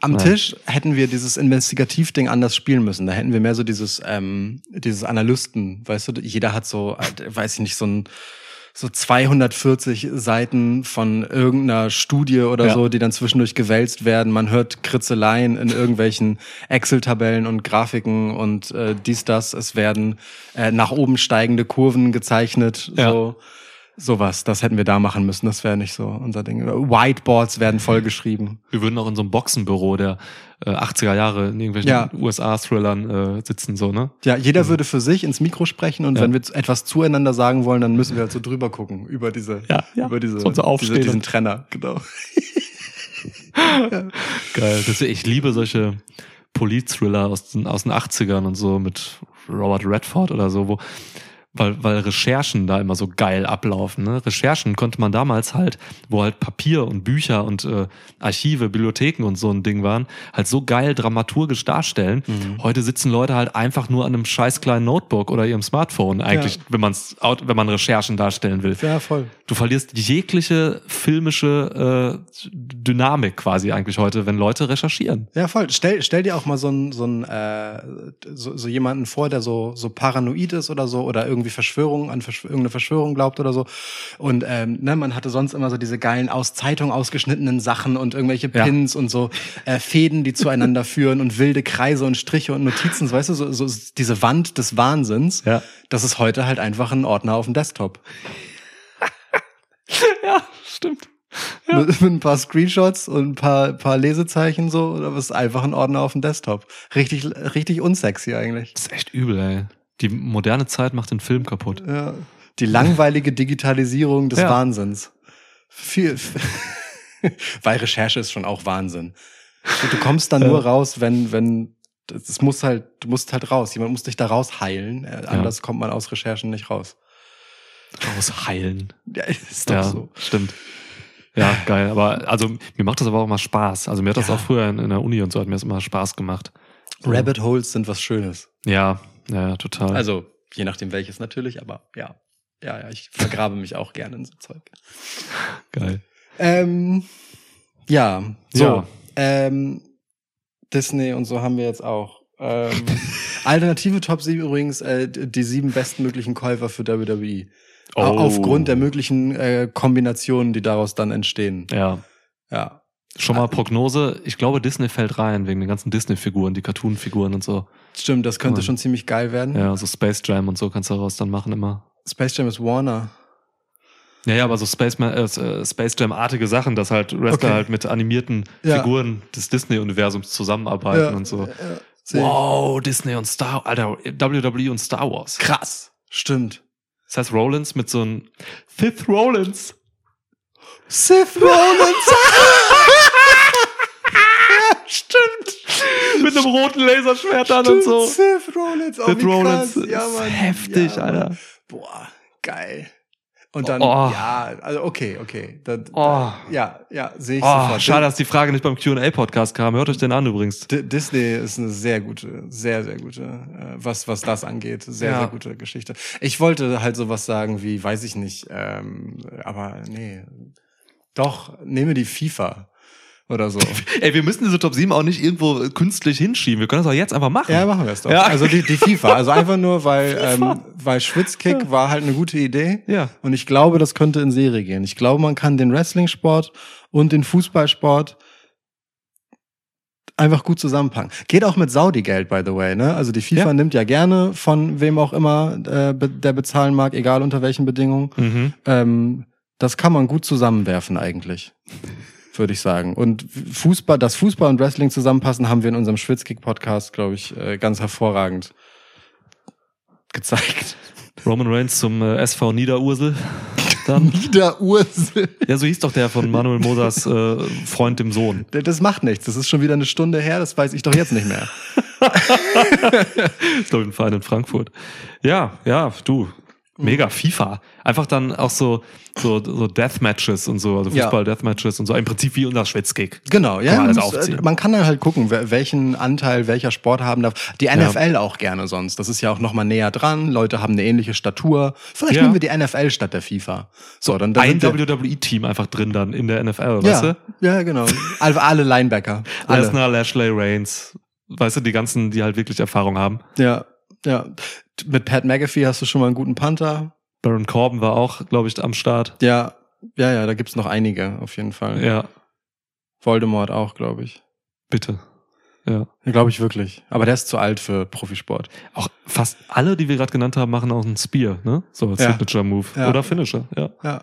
Am Ja. Tisch hätten wir dieses Investigativding anders spielen müssen. Da hätten wir mehr so dieses, ähm, dieses Analysten, weißt du, jeder hat so, äh, weiß ich nicht, so ein so 240 Seiten von irgendeiner Studie oder Ja. so, die dann zwischendurch gewälzt werden. Man hört Kritzeleien in irgendwelchen Excel-Tabellen und Grafiken und äh, dies, das. Es werden äh, nach oben steigende Kurven gezeichnet. Ja. So sowas. Das hätten wir da machen müssen. Das wäre nicht so unser Ding. Whiteboards werden vollgeschrieben. Wir würden auch in so einem Boxenbüro der äh, 80er Jahre in irgendwelchen Ja. USA-Thrillern äh, sitzen, so, ne? Ja, jeder würde für sich ins Mikro sprechen und Ja. wenn wir etwas zueinander sagen wollen, dann müssen wir halt so drüber gucken über diese, Ja, über diese, so diese diesen Trenner, genau. Geil. Das, ich liebe solche Polit-Thriller aus den, aus den 80ern und so mit Robert Redford oder so, wo, weil, weil Recherchen da immer so geil ablaufen. Ne? Recherchen konnte man damals halt, wo halt Papier und Bücher und äh, Archive, Bibliotheken und so ein Ding waren, halt so geil dramaturgisch darstellen. Heute sitzen Leute halt einfach nur an einem scheiß kleinen Notebook oder ihrem Smartphone eigentlich, Ja. wenn man's, wenn man Recherchen darstellen will. Ja, voll. Du verlierst jegliche filmische äh, Dynamik quasi eigentlich heute, wenn Leute recherchieren. Ja, voll. Stell, stell dir auch mal so einen, so, einen, äh, so, so jemanden vor, der so, so paranoid ist oder so oder irgendwie Verschwörungen an Verschw irgendeine Verschwörung glaubt oder so. Und ähm, ne, man hatte sonst immer so diese geilen aus Zeitung ausgeschnittenen Sachen und irgendwelche Ja. Pins und so äh, Fäden, die zueinander führen und wilde Kreise und Striche und Notizen, weißt du, so, so diese Wand des Wahnsinns. Ja. Das ist heute halt einfach ein Ordner auf dem Desktop. Ja, stimmt. Mit, mit ein paar Screenshots und ein paar, paar Lesezeichen so, oder ist einfach ein Ordner auf dem Desktop. Richtig, richtig unsexy eigentlich. Das ist echt übel, ey. Die moderne Zeit macht den Film kaputt. Ja. Die langweilige Digitalisierung des Ja. Wahnsinns. Viel, weil Recherche ist schon auch Wahnsinn. Du, kommst dann Ja. nur raus, wenn, wenn, das muss halt, du musst halt raus. Jemand muss dich da rausheilen. Äh, Anders kommt man aus Recherchen nicht raus. Ausheilen. Ja, ist doch Ja, so. stimmt. Ja, geil. Aber also mir macht das aber auch mal Spaß. Also mir hat das Ja. auch früher in, in der Uni und so hat mir das immer Spaß gemacht. Rabbit Holes sind was Schönes. Ja, ja, total. Also, je nachdem welches natürlich, aber ja. Ja, ja, ich vergrabe mich auch gerne in so Zeug. geil. Ähm, ja, so. Ja. Ähm, Disney und so haben wir jetzt auch. Ähm, alternative Top 7 übrigens, äh, die sieben bestmöglichen Käufer für WWE. Oh. Aufgrund der möglichen äh, Kombinationen, die daraus dann entstehen. Ja. Ja. Schon mal Prognose. Ich glaube, Disney fällt rein wegen den ganzen Disney-Figuren, die Cartoon-Figuren und so. Stimmt, das könnte schon ziemlich geil werden. Ja, so Space Jam und so kannst du daraus dann machen immer. Space Jam ist Warner. Ja, ja, aber so Space, äh, Space Jam-artige Sachen, dass halt Wrestler Okay. halt mit animierten Ja. Figuren des Disney-Universums zusammenarbeiten und so. Ja. Wow, Disney und Star, Alter, WWE und Star Wars. Krass. Stimmt. Das heißt Rollins mit so einem Fifth Rollins. Sith Rollins. ja, stimmt. Mit einem roten Laserschwert dann und so. Sith Rollins. Oh, Sith wie Rollins krass. Ja, Mann. heftig, ja, Alter. Mann. Boah, geil. Und dann, Oh. ja, also okay, okay. Da, da, Oh. Ja, ja, sehe ich Oh, sofort. schade, dass die Frage nicht beim Q&A-Podcast kam. Hört euch den an übrigens. D Disney ist eine sehr gute, sehr, sehr gute, äh, was, was das angeht, sehr, Ja. sehr gute Geschichte. Ich wollte halt sowas sagen wie, weiß ich nicht, ähm, aber nee. Doch, nehme die FIFA oder so. Ey, wir müssen diese Top 7 auch nicht irgendwo künstlich hinschieben. Wir können das auch jetzt einfach machen. Ja, machen wir es doch. Ja. Also die, die FIFA. Also einfach nur, weil, ähm, weil Schwitzkick war halt eine gute Idee. Ja. Und ich glaube, das könnte in Serie gehen. Ich glaube, man kann den Wrestling-Sport und den Fußballsport einfach gut zusammenpacken. Geht auch mit Saudi-Geld, by the way, ne? Also die FIFA Ja. nimmt ja gerne von wem auch immer äh, der bezahlen mag, egal unter welchen Bedingungen. Mhm. Ähm, das kann man gut zusammenwerfen eigentlich, würde ich sagen. Und Fußball, dass Fußball und Wrestling zusammenpassen, haben wir in unserem Schwitzkick-Podcast, glaube ich, äh, ganz hervorragend gezeigt. Roman Reigns zum äh, SV Niederursel. Dann. Wieder Ursel. ja, so hieß doch der von Manuel Mosas äh, Freund, dem Sohn. Das macht nichts. Das ist schon wieder eine Stunde her. Das weiß ich doch jetzt nicht mehr. Ich glaube, ein Verein in Frankfurt. Ja, ja, du. Mega FIFA. Einfach dann auch so, so, so Deathmatches und so, also Ja. Fußball-Deathmatches und so. Im Prinzip wie unser Schwitzkick. Genau, ja. Kann man muss, äh, man kann dann halt gucken, welchen Anteil welcher Sport haben darf. Die NFL auch gerne sonst. Das ist ja auch noch mal näher dran. Leute haben eine ähnliche Statur. Vielleicht Ja. nehmen wir die NFL statt der FIFA. So, dann, dann Ein WWE-Team einfach drin dann in der NFL, weißt ja, du? ja, genau. Alle, alle Linebacker. Alle. Lesnar, Lashley, Reigns. Weißt du, die ganzen, die halt wirklich Erfahrung haben. Ja, ja. Mit Pat McAfee hast du schon mal einen guten Panther. Baron Corbin war auch, glaube ich, am Start. Ja, ja, ja, da gibt's noch einige auf jeden Fall. Ja, Voldemort auch, glaube ich. bitte. Ja. Glaube ich wirklich. Aber der ist zu alt für Profisport. Auch fast alle, die wir gerade genannt haben, machen auch einen Spear, ne? So als Ja. Signature-Move. Ja. Oder Finisher, ja. Ja.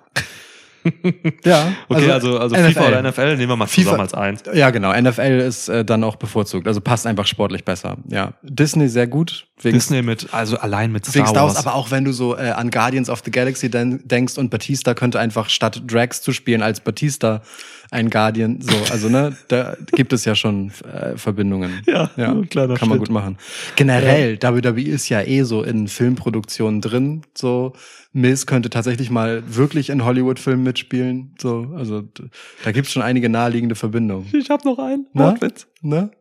ja. Okay, also, also, FIFA oder NFL nehmen wir mal FIFA zusammen als eins. Ja, genau. NFL ist äh, dann auch bevorzugt. Also passt einfach sportlich besser. Ja. Disney sehr gut. Wegen, Disney mit, also allein mit wegen Star Star Wars. Aber auch wenn du so äh, an Guardians of the Galaxy den, denkst und Batista könnte einfach statt Drax zu spielen als Batista ein Guardian. So, also ne, da gibt es ja schon äh, Verbindungen. Ja, ja ein kleiner kann man Schritt. gut machen. Generell, WWE ist ja eh so in Filmproduktionen drin. So, Miz könnte tatsächlich mal wirklich in Hollywood-Filmen mitspielen. So, also da gibt's schon einige naheliegende Verbindungen. Ich habe noch einen Na? Wortwitz. Ne?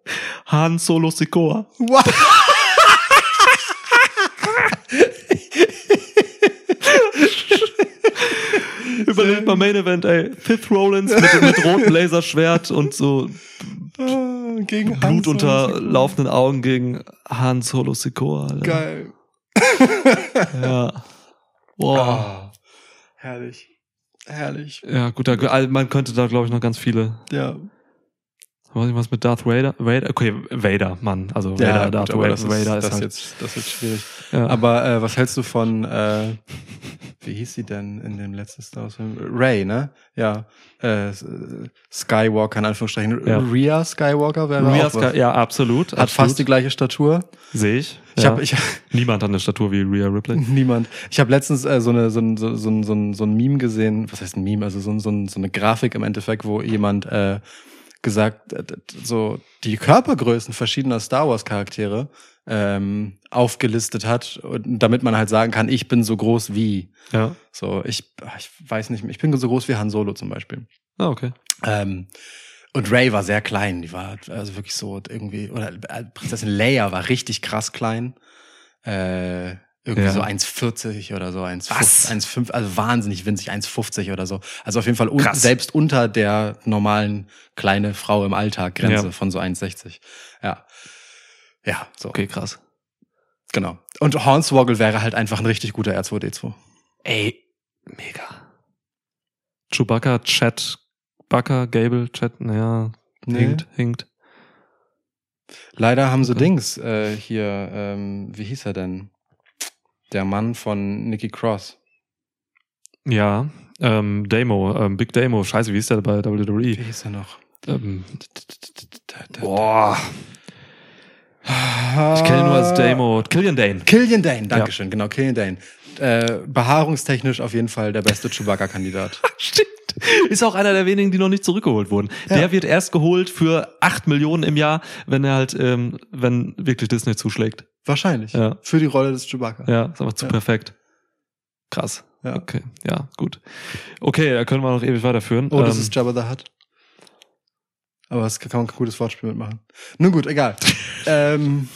Han Solo Sikoa. Überleg mal Main Event, ey. Fifth Rollins mit, mit rotem Laserschwert und so Ah, Gegen Blut Hans unter laufenden Augen gegen Han Solo Sikoa. Geil. Ja. Boah. Ah, herrlich. Herrlich. Ja, gut, da, also man könnte da, glaube ich, noch ganz viele. Ja. Ich was mit Darth Vader? Vader? Okay, Vader, Mann. Also Vader, ja, Darth gut, Vader, das ist, Vader das, ist halt. jetzt, das ist jetzt schwierig. ja. Aber äh, was hältst du von, äh, wie hieß sie denn in dem letzten Star Wars Film? Ray, ne? Ja. Äh, Skywalker in Anführungsstrichen. Ja. Rhea Skywalker wäre Rhea auch was. Sky, ja, absolut. Hat absolut. fast die gleiche Statur. Sehe ich. Ich ja. habe ich, Niemand hat eine Statur wie Rhea Ripley. niemand. Ich habe letztens äh, so eine so ein, so, so, ein- so, ein- so ein Meme gesehen. Was heißt ein Meme? Also so, so, so eine Grafik im Endeffekt, wo jemand äh, gesagt, äh, so die Körpergrößen verschiedener Star Wars Charaktere ähm, aufgelistet hat, und damit man halt sagen kann, ich bin so groß wie. Ja. So, ich, ich weiß nicht, ich bin so groß wie Han Solo zum Beispiel. Ah, okay. Ähm, und Ray war sehr klein, die war also wirklich so irgendwie, oder äh, Prinzessin Leia war richtig krass klein. Äh, irgendwie Ja. so 1,40 oder so, 1,5, Was? 1,5, also wahnsinnig winzig, 1,50 oder so. Also auf jeden Fall un Krass. selbst unter der normalen kleine Frau im Alltag Grenze Ja. von so 1,60. Ja. Ja, so. Okay, krass. Genau. Und Hornswoggle wäre halt einfach ein richtig guter R2D2. Ey, mega. Chewbacca, Chat, Bucker, Gable, Chat, naja, Nee. hinkt, hinkt. Leider haben sie Okay. Dings äh, hier, ähm, wie hieß er denn? Der Mann von Nikki Cross. Ja, ähm, Damo, ähm, Big Damo, scheiße, wie ist der bei Wie WWE? hieß er noch? Ähm, boah, ich kenne ihn nur als Damo. Killian Dane. Killian Dane, Dankeschön, genau, Killian Dane. Äh, behaarungstechnisch auf jeden Fall der beste Chewbacca-Kandidat. Stimmt. Ist auch einer der wenigen, die noch nicht zurückgeholt wurden. Ja. Der wird erst geholt für acht Millionen im Jahr, wenn er halt, ähm, wenn wirklich Disney zuschlägt. Wahrscheinlich. Ja. Für die Rolle des Chewbacca. Ja, ist aber zu Ja. perfekt. Krass. Ja. Okay, ja, gut. Okay, da können wir noch ewig weiterführen. Oh, das Ähm, ist Jabba the Hutt. Aber es kann man ein gutes Wortspiel mitmachen. Nun gut, egal. ähm,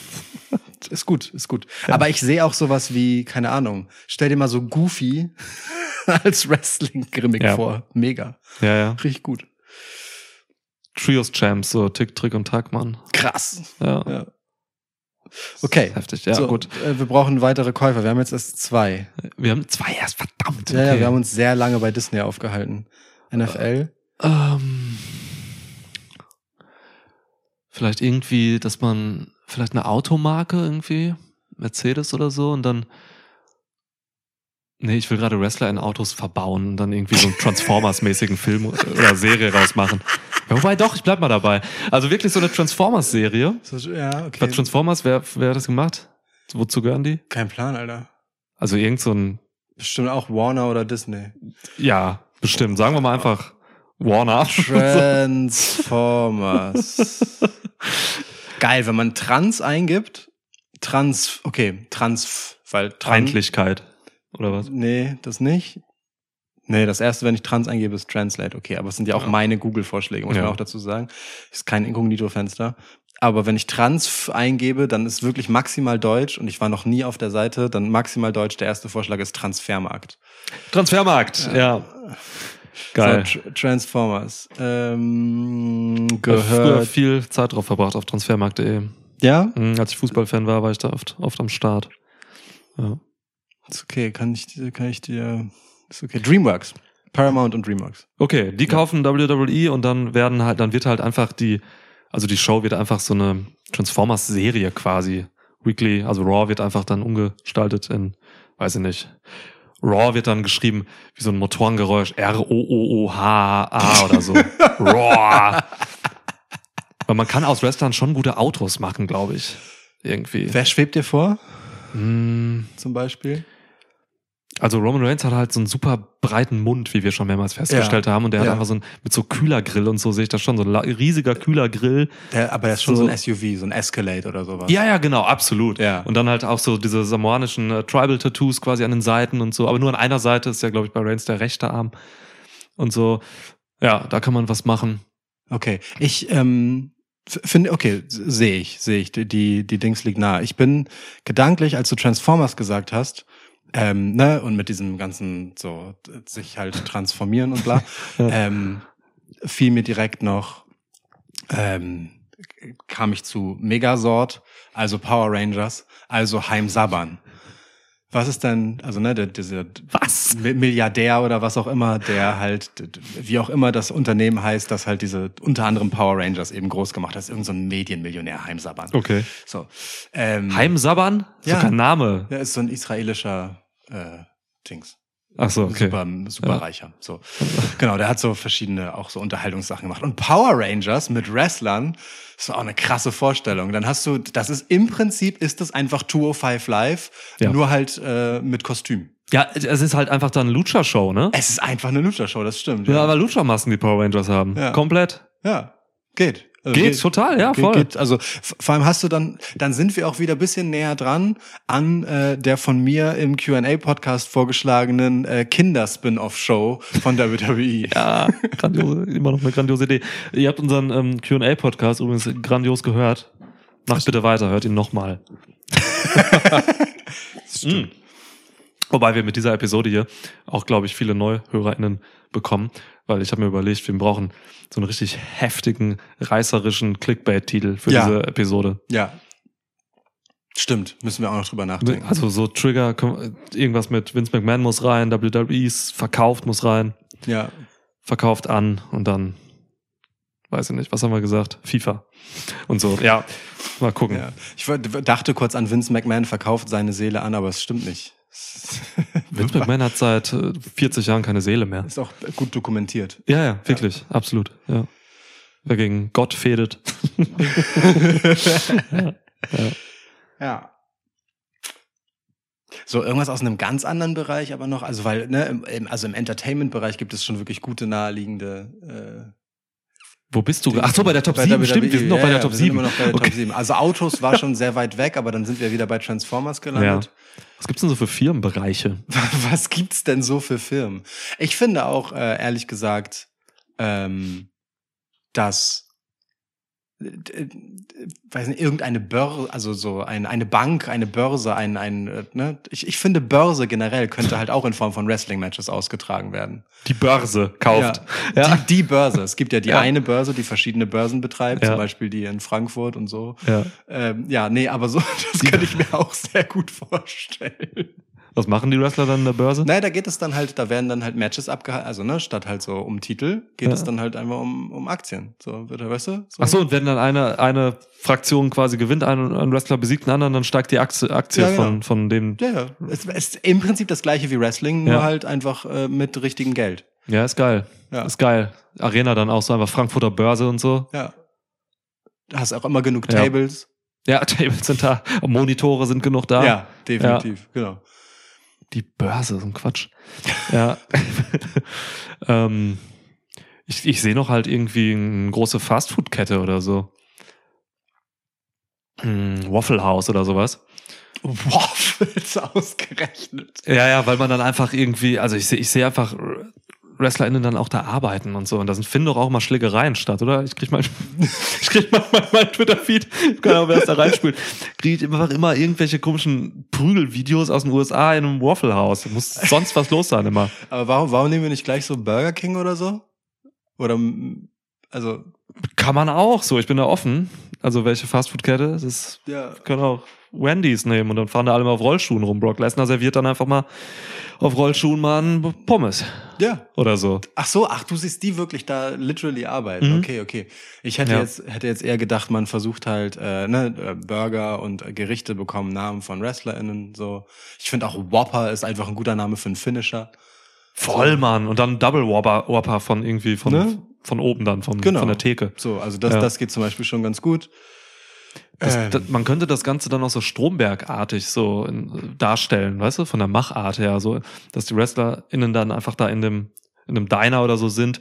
ist gut, ist gut. Aber ich sehe auch sowas wie, keine Ahnung, stell dir mal so Goofy als Wrestling-Gimmick Ja. vor. Mega. ja, ja. Richtig gut. Trios Champs, so Tick, Trick und Tack, Mann. Krass. Ja. Ja. Okay. Heftig, ja, so, gut. Äh, wir brauchen weitere Käufer. Wir haben jetzt erst zwei. Wir haben zwei erst, verdammt. Ja, ja, okay. wir haben uns sehr lange bei Disney aufgehalten. NFL. Ähm, vielleicht irgendwie, dass man, vielleicht eine Automarke irgendwie, Mercedes oder so und dann, nee, ich will gerade Wrestler in Autos verbauen und dann irgendwie so einen Transformers-mäßigen Film oder Serie rausmachen. Ja, wobei doch, ich bleib mal dabei. Also wirklich so eine Transformers-Serie. Ja, Bei okay. Transformers, wer, wer hat das gemacht? Wozu gehören die? Kein Plan, Alter. Also irgend so ein, Bestimmt auch Warner oder Disney. ja, bestimmt. Sagen wir mal einfach Warner. Transformers. Geil, wenn man Trans eingibt. Trans, okay, Trans, weil Trans, Feindlichkeit. Oder was? Nee, das nicht. Nee, das erste, wenn ich trans eingebe, ist Translate. Okay, aber es sind ja auch Ja. meine Google-Vorschläge, muss Ja. man auch dazu sagen. Ist kein Inkognito-Fenster. Aber wenn ich trans eingebe, dann ist wirklich maximal Deutsch und ich war noch nie auf der Seite, dann maximal Deutsch. Der erste Vorschlag ist Transfermarkt. Transfermarkt, ja. Geil. So, Tr Transformers. Ähm, Ich hab früher gehört. viel Zeit drauf verbracht auf transfermarkt.de. Ja? Mhm, Als ich Fußballfan war, war ich da oft, oft am Start. Ja. Ist okay, kann ich, dir- kann ich dir. Ist okay. Dreamworks. Paramount und Dreamworks. Okay, die Ja. kaufen WWE und dann werden halt, dann wird halt einfach die, also die Show wird einfach so eine Transformers-Serie quasi. Weekly, also Raw wird einfach dann umgestaltet in, weiß ich nicht. Raw wird dann geschrieben wie so ein Motorengeräusch, R-O-O-O-H-A oder so. Raw. Weil man kann aus Wrestlern schon gute Autos machen, glaube ich. Irgendwie. Wer schwebt dir vor, Mm, zum Beispiel? Also Roman Reigns hat halt so einen super breiten Mund, wie wir schon mehrmals festgestellt haben. Und der Ja. hat einfach so ein, mit so Kühlergrill und so sehe ich das schon, so ein riesiger Kühlergrill. Der, aber der ist schon so, So- ein SUV, so ein Escalade oder sowas. Ja, ja, genau, absolut. Ja. Und dann halt auch so diese samoanischen äh, Tribal-Tattoos quasi an den Seiten und so. Aber nur an einer Seite ist ja, glaube ich, bei Reigns der rechte Arm. Und so, ja, da kann man was machen. Okay, ich ähm, finde, okay, sehe ich, sehe ich, die, die, die Dings liegt nahe. Ich bin gedanklich, als du Transformers gesagt hast, ähm, ne, und mit diesem ganzen, so, sich halt transformieren und bla, Ja. ähm, fiel mir direkt noch, ähm, kam ich zu Megasort, also Power Rangers, also Heim Saban. Was ist denn, also ne, der, dieser Was? Mi- Milliardär oder was auch immer, der halt, wie auch immer das Unternehmen heißt, das halt diese unter anderem Power Rangers eben groß gemacht hat, das ist irgend so ein Medienmillionär, Heim Saban. Okay. So. Ähm, Heim Saban? Ja. So kein Name. Der ist so ein israelischer äh, Dings. Ach so, okay. Super, super Ja. reicher. So. Genau, der hat so verschiedene auch so Unterhaltungssachen gemacht. Und Power Rangers mit Wrestlern ist auch eine krasse Vorstellung. Dann hast du, das ist im Prinzip ist das einfach 205 Live, Ja. nur halt äh, mit Kostüm. Ja, es ist halt einfach dann Lucha-Show, ne? Es ist einfach eine Lucha-Show, das stimmt. Ja, aber Lucha-Masken die Power Rangers haben. Ja. Komplett. Ja, geht. Also Geht, total, ja, voll. Geht, also vor allem hast du dann, dann sind wir auch wieder ein bisschen näher dran an äh, der von mir im Q&A-Podcast vorgeschlagenen äh, Kinder-Spin-Off-Show von WWE. Ja, grandiose, immer noch eine grandiose Idee. Ihr habt unseren ähm, Q&A-Podcast übrigens grandios gehört. Macht bitte weiter, hört ihn nochmal. Mm. Wobei wir mit dieser Episode hier auch, glaube ich, viele NeuhörerInnen bekommen, weil ich habe mir überlegt, wir brauchen so einen richtig heftigen, reißerischen Clickbait-Titel für Ja. diese Episode. Ja. Stimmt, müssen wir auch noch drüber nachdenken. Also so Trigger, irgendwas mit Vince McMahon muss rein, WWE's verkauft muss rein. ja. verkauft an und dann, weiß ich nicht, was haben wir gesagt? FIFA. Und so, ja, mal gucken. ja. Ich dachte kurz an Vince McMahon verkauft seine Seele an, aber es stimmt nicht. McMahon hat seit äh, 40 Jahren keine Seele mehr. Ist auch gut dokumentiert. Ja, ja, wirklich, absolut, ja. Wer gegen Gott fädet. Ja. So, irgendwas aus einem ganz anderen Bereich aber noch, also weil, ne, im, also im Entertainment-Bereich gibt es schon wirklich gute naheliegende Wo bist du? äh, Ach so, bei der Top bei 7, WWE. stimmt, wir sind noch Ja, bei der ja, Top wir sind 7. immer noch bei der Okay. Top 7. Also Autos war schon sehr weit weg, aber dann sind wir wieder bei Transformers gelandet. Was gibt's denn so für Firmenbereiche? Was gibt's denn so für Firmen? Ich finde auch, äh, ehrlich gesagt, ähm, dass weiß nicht, irgendeine Börse, also so ein, eine Bank, eine Börse, ein, ein äh, ne? ich, ich finde Börse generell könnte halt auch in Form von Wrestling-Matches ausgetragen werden. Die Börse kauft. Ja. Ja. Die, die Börse. Es gibt ja die Ja. eine Börse, die verschiedene Börsen betreibt, Ja. zum Beispiel die in Frankfurt und so. Ja. Ähm, ja, nee, aber so, das könnte ich mir auch sehr gut vorstellen. Was machen die Wrestler dann in der Börse? Naja, da geht es dann halt, da werden dann halt Matches abgehalten, also ne, statt halt so um Titel, geht Ja. es dann halt einfach um, um Aktien. So, weißt du? So. Ach so, und wenn dann eine, eine Fraktion quasi gewinnt, ein, ein Wrestler besiegt einen anderen, dann steigt die Aktie, Aktie Ja, genau. von, von dem. Ja, ja. Es es ist im Prinzip das gleiche wie Wrestling, nur Ja. halt einfach äh, mit richtigem Geld. Ja, ist geil. Ja. Ist geil. Arena dann auch so einfach Frankfurter Börse und so. Ja. Du hast auch immer genug Ja. Tables. Ja, Tables sind da, Monitore sind genug da. Ja, definitiv, genau. Die Börse, so ein Quatsch. ja. ähm, ich ich sehe noch halt irgendwie eine große Fastfood-Kette oder so. Hm, Waffle House oder sowas. Waffles ausgerechnet. Ja, ja, weil man dann einfach irgendwie, also ich sehe ich sehe einfach WrestlerInnen dann auch da arbeiten und so. Und da sind finden doch auch mal Schlägereien statt, oder? Ich krieg mal, ich krieg manchmal mein Twitter-Feed, keine Ahnung, wer es da reinspielt, kriege ich einfach immer irgendwelche komischen Prügelvideos aus den USA in einem Waffle House. Muss sonst was los sein immer. Aber warum, warum nehmen wir nicht gleich so Burger King oder so? Oder, also, Kann man auch so, ich bin da offen. Also welche Fastfood-Kette? Das ja. können auch Wendy's nehmen und dann fahren da alle mal auf Rollschuhen rum. Brock Lesnar serviert dann einfach mal auf Rollschuhen mal einen Pommes Ja. oder so. Ach so, ach, du siehst die wirklich da literally arbeiten. Mhm. Okay, okay. Ich hätte Ja. jetzt hätte jetzt eher gedacht, man versucht halt äh, ne, äh, Burger und äh, Gerichte bekommen Namen von WrestlerInnen so. Ich finde auch Whopper ist einfach ein guter Name für einen Finisher. Voll, Mann. Und dann Double Whopper, Whopper von irgendwie von, Ne? von oben dann, von, Genau. von der Theke. So, also das Ja. das geht zum Beispiel schon ganz gut. Das, Ähm. das, man könnte das Ganze dann auch so Strombergartig so in, darstellen, weißt du, von der Machart her, so, dass die WrestlerInnen dann einfach da in dem, in einem Diner oder so sind.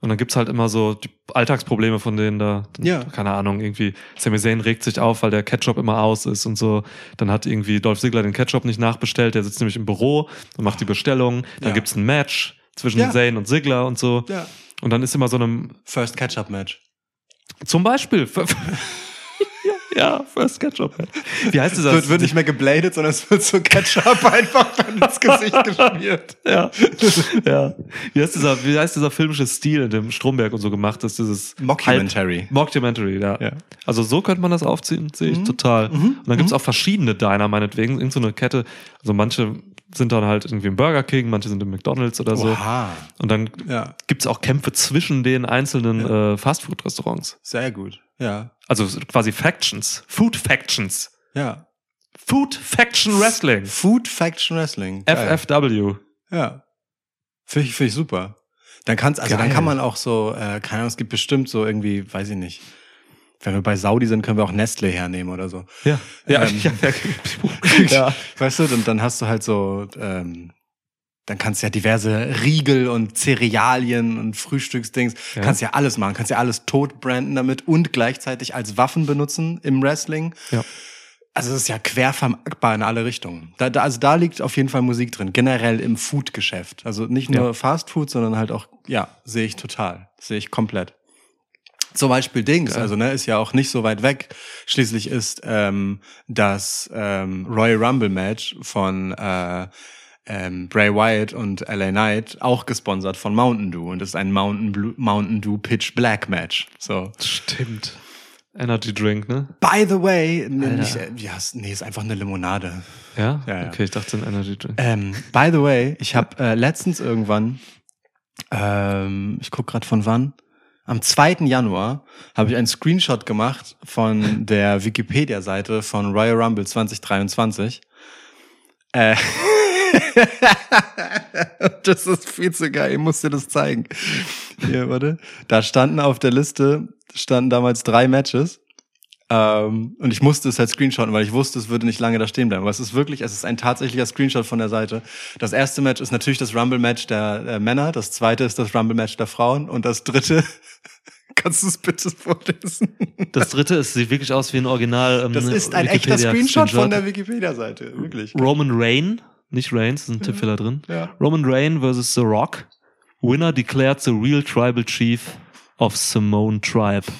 Und dann gibt's halt immer so die Alltagsprobleme von denen da. Ja. Keine Ahnung, irgendwie Sami Zayn regt sich auf, weil der Ketchup immer aus ist und so. Dann hat irgendwie Dolph Ziggler den Ketchup nicht nachbestellt. Der sitzt nämlich im Büro und macht die Bestellung. Dann Ja. gibt's ein Match zwischen Ja. Zayn und Ziggler und so. Ja. Und dann ist immer so einem, First Catch-up Match. zum Beispiel, ja, ja, First Ketchup. Wie heißt Es dieser? wird, wird nicht mehr gebladet, sondern es wird so Ketchup einfach dann ins Gesicht geschmiert. ja, ja. Wie heißt dieser, wie heißt dieser filmische Stil, in dem Stromberg und so gemacht ist, dieses Mockumentary. Halb- Mockumentary, ja. Ja. Also so könnte man das aufziehen, sehe ich Mhm. total. Mhm. Und dann gibt's auch verschiedene Diner, meinetwegen, irgend so eine Kette. Also manche sind dann halt irgendwie im Burger King, manche sind im McDonalds oder so. Oha. Und dann Ja, gibt's auch Kämpfe zwischen den einzelnen äh, Fastfood-Restaurants. sehr gut. Ja. Also quasi Factions. Food Factions. Ja. Food Faction Wrestling. Food Faction Wrestling. Geil. FFW. Ja. Finde ich, finde ich super. Dann kann's, also dann kann man auch so, äh, keine Ahnung, es gibt bestimmt so irgendwie, weiß ich nicht. Wenn wir bei Saudi sind, können wir auch Nestle hernehmen oder so. Ja. Ja, Ähm, ja, ja. ja. Weißt du, dann, dann hast du halt so, ähm, dann kannst du ja diverse Riegel und Cerealien und Frühstücksdings, Ja. kannst ja alles machen, kannst ja alles tot branden damit und gleichzeitig als Waffen benutzen im Wrestling. Ja. Also es ist ja quer vermarktbar in alle Richtungen. Da, da, also da liegt auf jeden Fall Musik drin, generell im Food-Geschäft. Also nicht nur Ja. Fast Food, sondern halt auch, ja, sehe ich total, sehe ich komplett. Zum Beispiel Dings, also ne, ist ja auch nicht so weit weg. Schließlich ist ähm, das ähm, Royal Rumble Match von äh, ähm, Bray Wyatt und LA Knight auch gesponsert von Mountain Dew und ist ein Mountain, Blue, Mountain Dew Pitch Black Match. So. Stimmt. Energy Drink, ne? By the way, nicht, äh, ja, nee, ist einfach eine Limonade. Ja? Ja, ja. Okay, ich dachte ein Energy Drink. Ähm, by the way, ich habe äh, letztens irgendwann, ähm, ich guck gerade von wann, am 2. Januar habe ich einen Screenshot gemacht von der Wikipedia-Seite von Royal Rumble 2023. Äh, das ist viel zu geil, ich muss dir das zeigen. Hier, warte. Da standen auf der Liste, standen damals drei Matches. Ähm, und ich musste es halt screenshotten, weil ich wusste, es würde nicht lange da stehen bleiben. Aber es ist wirklich, es ist ein tatsächlicher Screenshot von der Seite. Das erste Match ist natürlich das Rumble-Match der äh, Männer, das zweite ist das Rumble-Match der Frauen und das dritte, kannst du es bitte vorlesen? Das dritte ist, sieht wirklich aus wie ein Original. Ähm, Das ist ein echter Wikipedia- Screenshot von der Wikipedia-Seite, wirklich. Roman Reign, nicht Reigns, ist ein Tippfehler drin. Ja. Roman Reign versus The Rock. Winner declared the real tribal chief of Simone Tribe.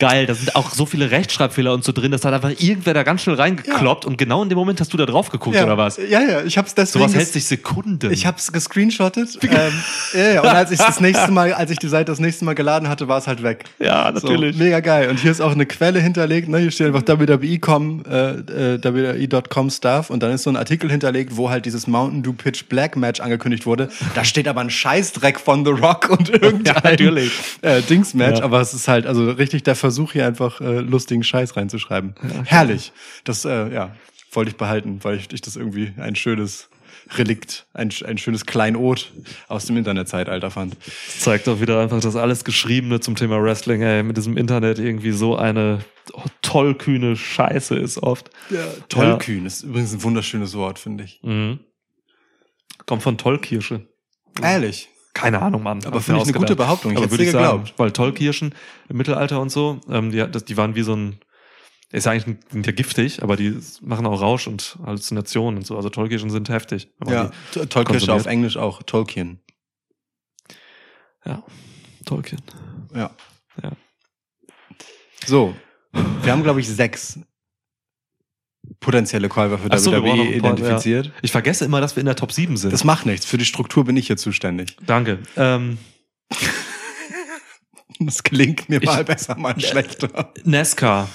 Geil, da sind auch so viele Rechtschreibfehler und so drin, das hat einfach irgendwer da ganz schnell reingekloppt und genau in dem Moment hast du da drauf geguckt, ja. oder was? Ja, ja, ich hab's deswegen. Sowas hält sich Sekunden. Ich hab's gescreenshottet. ähm, ja, ja, und als ich das nächste Mal, als ich die Seite das nächste Mal geladen hatte, war es halt weg. ja, natürlich. So, mega geil. Und hier ist auch eine Quelle hinterlegt. Ne? Hier steht einfach WWE.com, äh, äh, WWE.com Stuff. Und dann ist so ein Artikel hinterlegt, wo halt dieses Mountain Dew Pitch Black Match angekündigt wurde. Da steht aber ein Scheißdreck von The Rock und irgendein natürlich. äh, Dings-Match. Ja. Aber es ist halt also richtig der Versuch, hier einfach äh, lustigen Scheiß reinzuschreiben. Herrlich. Das, äh, ja, wollte ich behalten, weil ich, ich das irgendwie ein schönes Relikt, ein, ein schönes Kleinod aus dem Internetzeitalter fand. Das zeigt doch wieder einfach, dass alles Geschriebene zum Thema Wrestling, ey, mit diesem Internet irgendwie so eine tollkühne Scheiße ist oft. Ja, tollkühn ist übrigens ein wunderschönes Wort, finde ich. Mhm. Kommt von Tollkirsche. Ehrlich. Keine Ahnung, Mann. Aber finde ich eine gute. Behauptung. Ich hätte würde dir ich sagen, geglaubt. weil Tollkirschen im Mittelalter und so, ähm, die, das, die waren wie so ein, ist ja eigentlich sind ja giftig, aber die machen auch Rausch und Halluzinationen und so. Also Tollkirschen sind heftig. Ja, die- T- Tolkien konsumiert. auf Englisch auch, Tolkien. ja. Tolkien. Ja. Ja. So, wir haben, glaube ich, sechs potenzielle Käufer für so, WWE identifiziert. Ich vergesse immer, dass wir in der Top 7 sind. Das macht nichts. Für die Struktur bin ich hier zuständig. Danke. Ähm, Das gelingt mir Ich- mal besser, mal schlechter. NASCAR.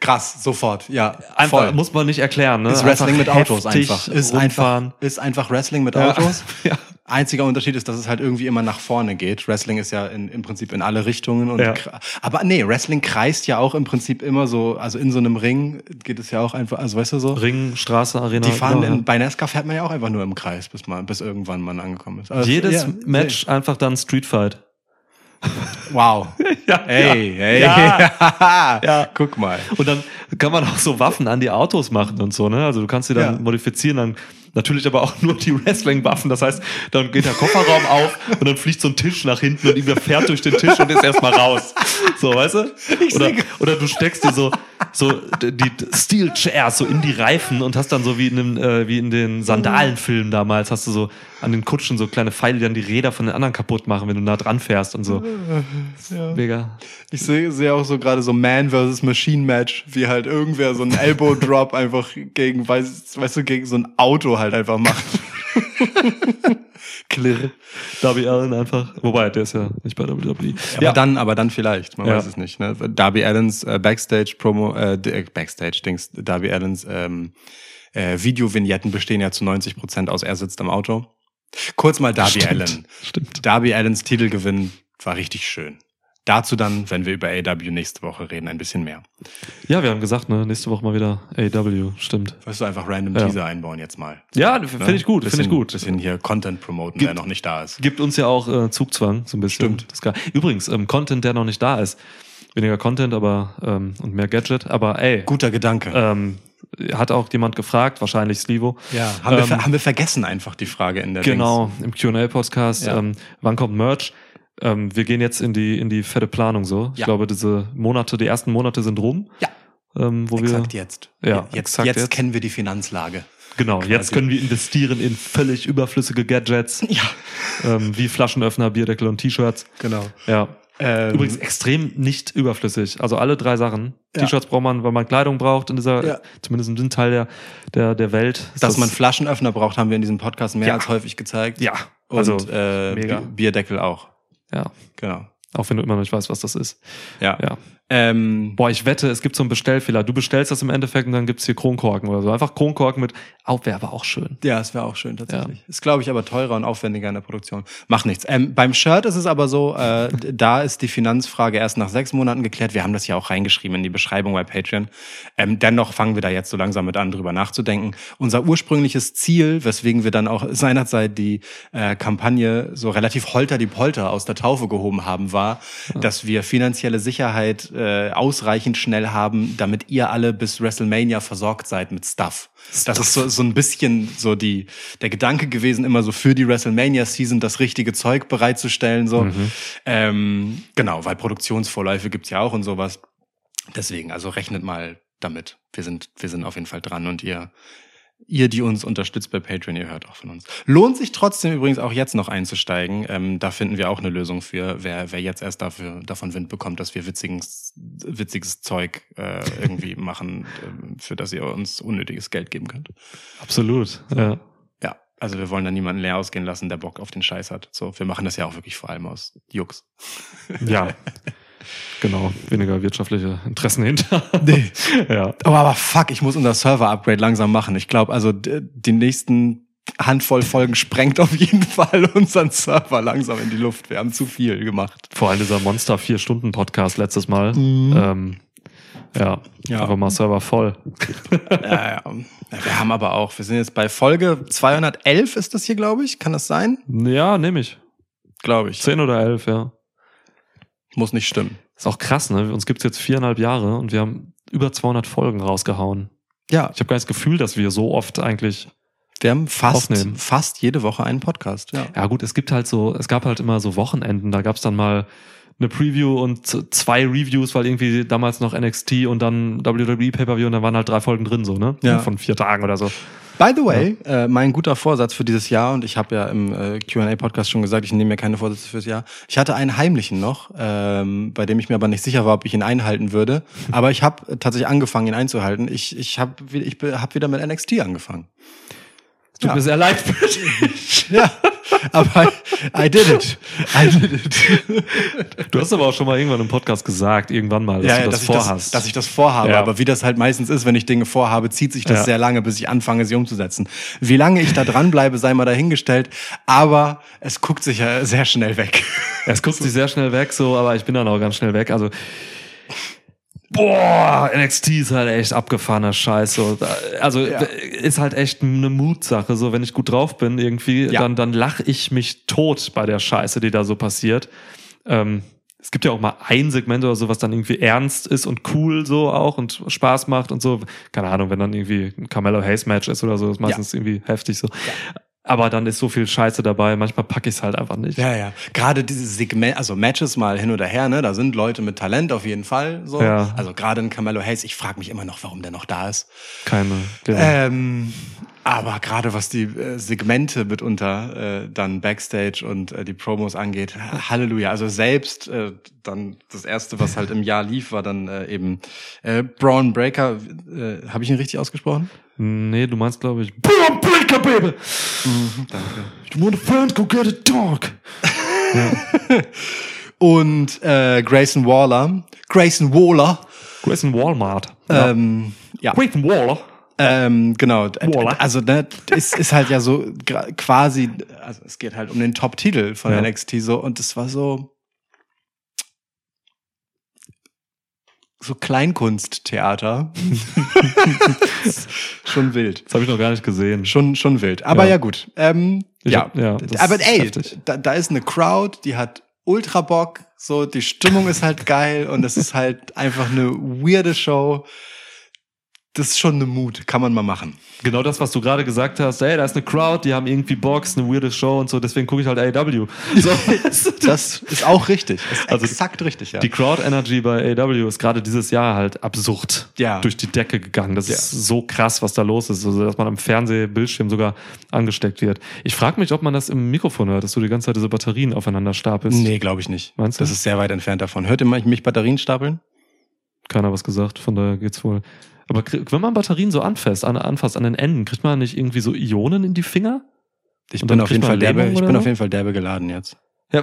Krass, sofort. Ja, Einfach, voll. muss man nicht erklären, ne? ist Wrestling mit Einfach Autos heftig einfach. Ist rumfahren. einfach. Ist einfach Wrestling mit Ja. Autos. Ja. Einziger Unterschied ist, dass es halt irgendwie immer nach vorne geht. Wrestling ist ja in, im Prinzip in alle Richtungen. Und Ja. Aber nee, Wrestling kreist ja auch im Prinzip immer so, also in so einem Ring geht es ja auch einfach, also weißt du so. Ring, Straße, Arena. Die fahren überall. in, bei NASCAR fährt man ja auch einfach nur im Kreis, bis man, bis irgendwann man angekommen ist. Also, Jedes ja, Match einfach dann Street Fight. Wow. Ja, Hey, hey. Ja. Ja. Guck mal. Und dann kann man auch so Waffen an die Autos machen und so, ne? Also du kannst sie dann Ja. modifizieren, dann natürlich aber auch nur die Wrestling-Waffen. Das heißt, dann geht der Kofferraum auf und dann fliegt so ein Tisch nach hinten und irgendwer fährt durch den Tisch und ist erstmal raus. So, weißt du? Oder, oder du steckst dir so, so die Steel Chairs so in die Reifen und hast dann so wie in, einem, äh, wie in den Sandalenfilmen damals, hast du so an den Kutschen so kleine Pfeile, die dann die Räder von den anderen kaputt machen, wenn du nah dran fährst und so. Mega. Ich sehe sehe auch so gerade so Man versus Machine Match, wie halt irgendwer so einen Elbow Drop einfach gegen, weißt, weißt du, gegen so ein Auto halt einfach macht. Klirr. Darby Allen einfach. Wobei, der ist ja nicht bei WWE. Aber dann, aber dann vielleicht, man Ja. weiß es nicht. Ne? Darby Allens äh, Backstage Promo, äh, äh, Backstage Dings, Darby Allens ähm, äh, Videovignetten bestehen ja zu 90 Prozent aus er sitzt am Auto. Kurz mal Darby Stimmt. Allen. Stimmt. Darby Allens Titelgewinn war richtig schön. Dazu dann, wenn wir über AW nächste Woche reden, ein bisschen mehr. Ja, wir haben gesagt, ne, nächste Woche mal wieder AW, stimmt. Weißt du, einfach random Ja. Teaser einbauen jetzt mal. Ja, finde ich gut, finde ich gut. Bisschen hier Content promoten, Gibt- der noch nicht da ist. Gibt uns ja auch äh, Zugzwang, so ein bisschen. Stimmt. Übrigens, ähm, Content, der noch nicht da ist. Weniger Content, aber ähm, und mehr Gadget. Aber ey, Guter Gedanke. ähm, hat auch jemand gefragt, wahrscheinlich Slivo. ja, haben, wir, ähm, ver- haben wir vergessen einfach die Frage in der Genau, im Q&A-Podcast. Ja. Ähm, wann kommt Merch? Ähm, wir gehen jetzt in die in die fette Planung so. Ich Ja. glaube, diese Monate, die ersten Monate sind rum. Ja. Ähm, wo. Exakt wir jetzt. Ja, jetzt, exakt jetzt, jetzt. kennen wir die Finanzlage. genau quasi. jetzt können wir investieren in völlig überflüssige Gadgets, Ja, ähm, wie Flaschenöffner, Bierdeckel und T-Shirts. genau. Ja. Ähm, Übrigens extrem nicht überflüssig. Also alle drei Sachen. Ja. T-Shirts braucht man, weil man Kleidung braucht in dieser, Ja. zumindest in diesem Teil der, der, der Welt. dass das- man Flaschenöffner braucht, haben wir in diesem Podcast mehr Ja. als häufig gezeigt. ja, Und also äh, mega. Bi- Bierdeckel auch. ja, Genau. auch wenn du immer noch nicht weißt, was das ist. Ja. Ja. Ähm, Boah, ich wette, es gibt so einen Bestellfehler. Du bestellst das im Endeffekt und dann gibt's hier Kronkorken oder so. Einfach Kronkorken mit, oh, wäre aber auch schön. Ja, es wäre auch schön tatsächlich. Ist, glaube ich, aber teurer und aufwendiger in der Produktion. Macht nichts. Ähm, beim Shirt ist es aber so, äh, da ist die Finanzfrage erst nach sechs Monaten geklärt. Wir haben das ja auch reingeschrieben in die Beschreibung bei Patreon. Ähm, dennoch fangen wir da jetzt so langsam mit an, drüber nachzudenken. Unser ursprüngliches Ziel, weswegen wir dann auch seinerzeit die äh, Kampagne so relativ holter die Polter aus der Taufe gehoben haben, war, dass wir finanzielle Sicherheit äh, ausreichend schnell haben, damit ihr alle bis WrestleMania versorgt seid mit Stuff. Das ist so, so ein bisschen so die, der Gedanke gewesen, immer so für die WrestleMania-Season das richtige Zeug bereitzustellen. So. Ähm, genau, weil Produktionsvorläufe gibt's ja auch und sowas. Deswegen, also rechnet mal damit. Wir sind, wir sind auf jeden Fall dran und ihr, ihr, die uns unterstützt bei Patreon, ihr hört auch von uns. Lohnt sich trotzdem übrigens auch jetzt noch einzusteigen. Ähm, da finden wir auch eine Lösung für, wer, wer jetzt erst dafür, davon Wind bekommt, dass wir witziges, witziges Zeug äh, irgendwie machen, ähm, für das ihr uns unnötiges Geld geben könnt. Absolut. Ja. Ja, also wir wollen da niemanden leer ausgehen lassen, der Bock auf den Scheiß hat. So, wir machen das ja auch wirklich vor allem aus Jux. ja. Genau. Weniger wirtschaftliche Interessen hinter. Ja. Oh, aber fuck, ich muss unser Server-Upgrade langsam machen. Ich glaube, also die nächsten Handvoll Folgen sprengt auf jeden Fall unseren Server langsam in die Luft. Wir haben zu viel gemacht. Vor allem dieser Monster 4-Stunden-Podcast letztes Mal. Ähm, ja. Ja. Einfach mal Server voll. Ja. Ja, Wir haben aber auch, wir sind jetzt bei Folge 211 ist das hier, glaube ich. Kann das sein? Ja, nehme ich. Glaube ich. 10 oder 11, ja. Muss nicht stimmen. Ist auch krass, ne? Uns gibt's jetzt viereinhalb Jahre und wir haben über 200 Folgen rausgehauen. Ja, Ich habe gar nicht das Gefühl, dass wir so oft eigentlich. wir haben fast, Aufnehmen. fast jede Woche einen Podcast. Ja. Ja gut, es gibt halt so, es gab halt immer so Wochenenden, da gab's dann mal eine Preview und zwei Reviews, weil irgendwie damals noch NXT und dann WWE Pay-Per-View und dann waren halt drei Folgen drin, so, ne? Ja. Von vier Tagen oder so. By the way, äh, mein guter Vorsatz für dieses Jahr, und ich habe ja im äh, QA-Podcast schon gesagt, ich nehme mir keine Vorsätze fürs Jahr. Ich hatte einen heimlichen noch, ähm, bei dem ich mir aber nicht sicher war, ob ich ihn einhalten würde. Aber ich habe tatsächlich angefangen, ihn einzuhalten. Ich, ich habe ich hab wieder mit NXT angefangen. Tut Ja. mir sehr leid für dich. Ja, aber I, I did it. I did it. Du hast aber auch schon mal irgendwann im Podcast gesagt, irgendwann mal, dass ja, du ja, das dass, vorhast. Ich das, dass ich das vorhabe. Ja. Aber wie das halt meistens ist, wenn ich Dinge vorhabe, zieht sich das Ja. sehr lange, bis ich anfange, sie umzusetzen. Wie lange ich da dranbleibe, sei mal dahingestellt. Aber es guckt sich ja sehr schnell weg. Es guckt sich sehr schnell weg, so, aber ich bin dann auch ganz schnell weg. Also, boah, NXT ist halt echt abgefahrener Scheiß. So. Da- Also, Ja. ist halt echt eine Mutsache. So, wenn ich gut drauf bin, irgendwie, Ja. dann, dann lache ich mich tot bei der Scheiße, die da so passiert. Ähm, es gibt ja auch mal ein Segment oder so, was dann irgendwie ernst ist und cool so auch und Spaß macht und so. Keine Ahnung, wenn dann irgendwie ein Carmelo Hayes Match ist oder so, ist meistens irgendwie heftig so. Aber dann ist so viel Scheiße dabei, manchmal packe ich es halt einfach nicht. Ja, ja. Gerade diese Segment, also Matches mal hin oder her, ne? Da sind Leute mit Talent auf jeden Fall. So. Ja. Also gerade in Carmelo Hayes, ich frage mich immer noch, warum der noch da ist. Keine. Ja. Ähm, aber gerade was die äh, Segmente mitunter äh, dann Backstage und äh, die Promos angeht, Halleluja. Also selbst äh, dann das erste, was halt im Jahr lief, war dann äh, eben äh, Braun Breaker. Äh, Habe ich ihn richtig ausgesprochen? Nee, du meinst, glaube ich, Braun Breaker, Baby! Danke. You want a friend, go get a dog! Und äh, Grayson Waller. Grayson Waller. Grayson Walmart. Ja. Ähm, ja. Grayson Waller. Ähm, genau. Voila. Also ne, ist, ist halt ja so quasi, also es geht halt um den Top-Titel von Ja. NXT so und es war so so Kleinkunsttheater. schon wild. Das habe ich noch gar nicht gesehen. Schon, schon wild. Aber Ja. ja, gut. Ähm, Ich ja. hab- ja, Aber ey, da, da ist eine Crowd, die hat ultra Bock. So, die Stimmung ist halt geil und es ist halt einfach eine weirde Show. Das ist schon eine Mut, kann man mal machen. Genau das, was du gerade gesagt hast. Ey, da ist eine Crowd, die haben irgendwie Box, eine weirde Show und so, deswegen gucke ich halt AEW. So, Das ist auch richtig. Das ist Also exakt richtig, ja. Die Crowd Energy bei AEW ist gerade dieses Jahr halt absurd Ja. durch die Decke gegangen. Das Ja. ist so krass, was da los ist, also, dass man am Fernsehbildschirm sogar angesteckt wird. Ich frage mich, ob man das im Mikrofon hört, dass du die ganze Zeit diese Batterien aufeinander stapelst. nee, glaube ich nicht. Meinst du? Das ist sehr weit entfernt davon. Hört ihr mich Batterien stapeln? Keiner was gesagt, von daher geht's wohl. Aber wenn man Batterien so anfasst, an, anfasst an den Enden, kriegt man nicht irgendwie so Ionen in die Finger? Ich bin auf jeden Fall derbe, ich bin so? auf jeden Fall derbe geladen jetzt. Ja.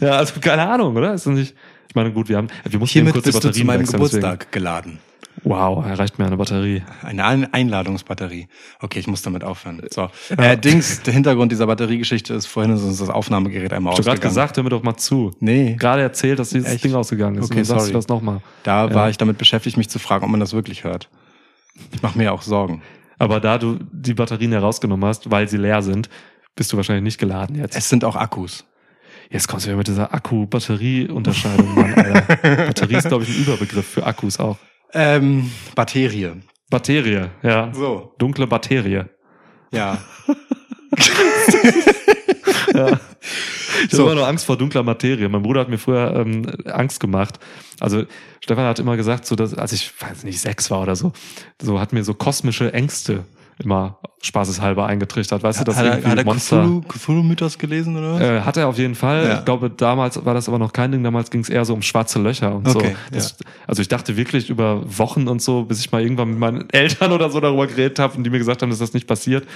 ja, also keine Ahnung, oder? Ist das nicht. Ich meine, gut, wir haben, wir mussten Hiermit kurz die bist du Batterien zu meinem wechseln, Geburtstag geladen. Wow, erreicht mir eine Batterie. Eine Ein- Einladungsbatterie. Okay, ich muss damit aufhören. So. Äh, Dings, der Hintergrund dieser Batteriegeschichte ist vorhin ist uns das Aufnahmegerät einmal Ich habe gerade ausgegangen. gesagt, hör mir doch mal zu. Nee, Gerade erzählt, dass dieses Echt? Ding ausgegangen ist. Okay, und dann sagst sorry. du das nochmal. da Ja. war ich damit beschäftigt, mich zu fragen, ob man das wirklich hört. Ich mache mir auch Sorgen. Aber da du die Batterien herausgenommen hast, weil sie leer sind, bist du wahrscheinlich nicht geladen jetzt. Es sind auch Akkus. Jetzt kommst du wieder mit dieser Akku-Batterie-Unterscheidung, Mann, Alter. Batterie ist, glaube ich, ein Überbegriff für Akkus auch. Ähm, Batterie. Batterie, ja. So, Dunkle Batterie. ja. Ja. Ich So. habe immer nur Angst vor dunkler Materie. Mein Bruder hat mir früher ähm, Angst gemacht. Also Stefan hat immer gesagt, so dass, als ich weiß nicht sechs war oder so, so hat mir so kosmische Ängste immer spaßeshalber eingetrichtert. Weißt du, dass hat irgendwie hat er Monster. Cthulhu- Cthulhu-Mythos gelesen oder was? Äh, hat er auf jeden Fall. Ja. Ich glaube, damals war das aber noch kein Ding. Damals ging es eher so um schwarze Löcher und Okay, so. Das, Also ich dachte wirklich über Wochen und so, bis ich mal irgendwann mit meinen Eltern oder so darüber geredet habe und die mir gesagt haben, dass das nicht passiert,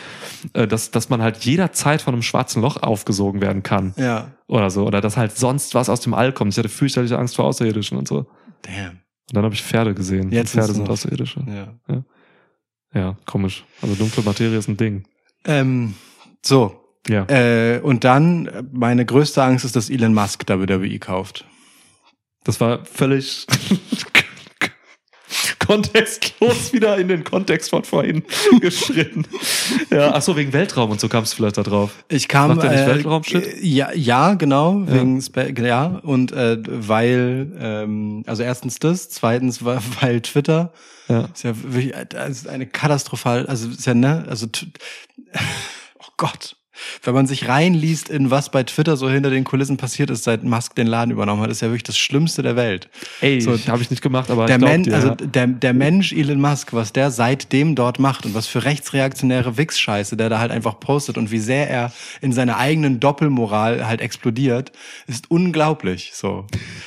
äh, dass, dass man halt jederzeit von einem schwarzen Loch aufgesogen werden kann ja. oder so. Oder dass halt sonst was aus dem All kommt. Ich hatte fürchterliche Angst vor Außerirdischen und so. Und Damn. dann habe ich Pferde gesehen. Jetzt Pferde sind. Außerirdische. Ja. Ja, komisch. Also dunkle Materie ist ein Ding. Ähm, so. Ja. Äh, und dann, meine größte Angst ist, dass Elon Musk WWE kauft. Das war völlig kontextlos wieder in den Kontext von vorhin geschritten. Ja, ach so, wegen Weltraum und so kamst du vielleicht da drauf. Ich kam. Macht er nicht äh, Weltraumshit? äh, Ja, ja, genau, Ja. wegen Spa ja und äh, weil ähm, also erstens das, zweitens weil Twitter Ja. ist ja wirklich das ist eine katastrophal, also ist ja ne, also oh Gott. Wenn man sich reinliest in was bei Twitter so hinter den Kulissen passiert ist, seit Musk den Laden übernommen hat, ist ja wirklich das Schlimmste der Welt. Ey, So, habe ich nicht gemacht, aber der, glaub dir, also ja. der, der Mensch Elon Musk, was der seitdem dort macht und was für rechtsreaktionäre Wichs-Scheiße der da halt einfach postet und wie sehr er in seiner eigenen Doppelmoral halt explodiert, ist unglaublich. So,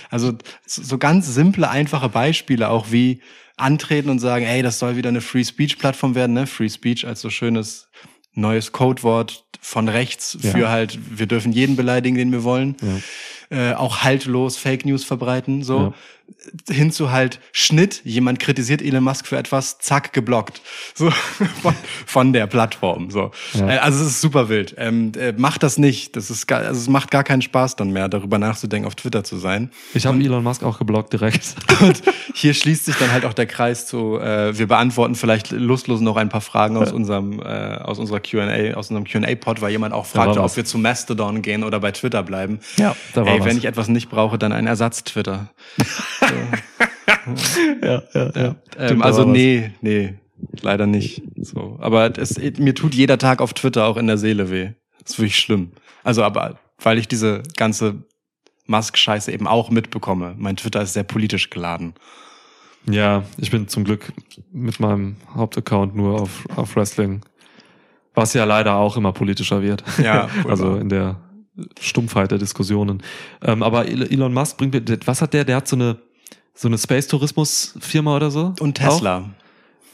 also so so ganz simple, einfache Beispiele auch wie antreten und sagen, ey, das soll wieder eine Free Speech Plattform werden, ne? Free Speech als so schönes neues Codewort von rechts Ja. für halt, wir dürfen jeden beleidigen, den wir wollen. Äh, auch haltlos Fake News verbreiten, so. Hin zu halt Schnitt, jemand kritisiert Elon Musk für etwas, zack, geblockt. So, von, von der Plattform, so. Ja. Äh, also es ist super wild. Ähm, äh, macht das nicht. Das ist gar, also es macht gar keinen Spaß dann mehr, darüber nachzudenken, auf Twitter zu sein. Ich habe Elon Musk auch geblockt direkt. Und hier schließt sich dann halt auch der Kreis zu, äh, wir beantworten vielleicht lustlos noch ein paar Fragen aus unserem, äh, aus unserer Q&A, aus unserem Q&A-Pod, weil jemand auch fragte, ob wir zu Mastodon gehen oder bei Twitter bleiben. Ja, da war Ey, was. wenn ich etwas nicht brauche, dann ein Ersatz-Twitter. ja, ja, ja. Ähm, also nee, nee, leider nicht. So, aber es, mir tut jeder Tag auf Twitter auch in der Seele weh. Das ist wirklich schlimm. Also, aber weil ich diese ganze Musk-Scheiße eben auch mitbekomme. Mein Twitter ist sehr politisch geladen. Ja, ich bin zum Glück mit meinem Hauptaccount nur auf, auf Wrestling. Was ja leider auch immer politischer wird. Ja, also in der Stumpfheit der Diskussionen. Ähm, aber El- Elon Musk bringt mir, was hat der? Der hat so eine, so eine Space-Tourismus-Firma oder so? Und Tesla. Auch?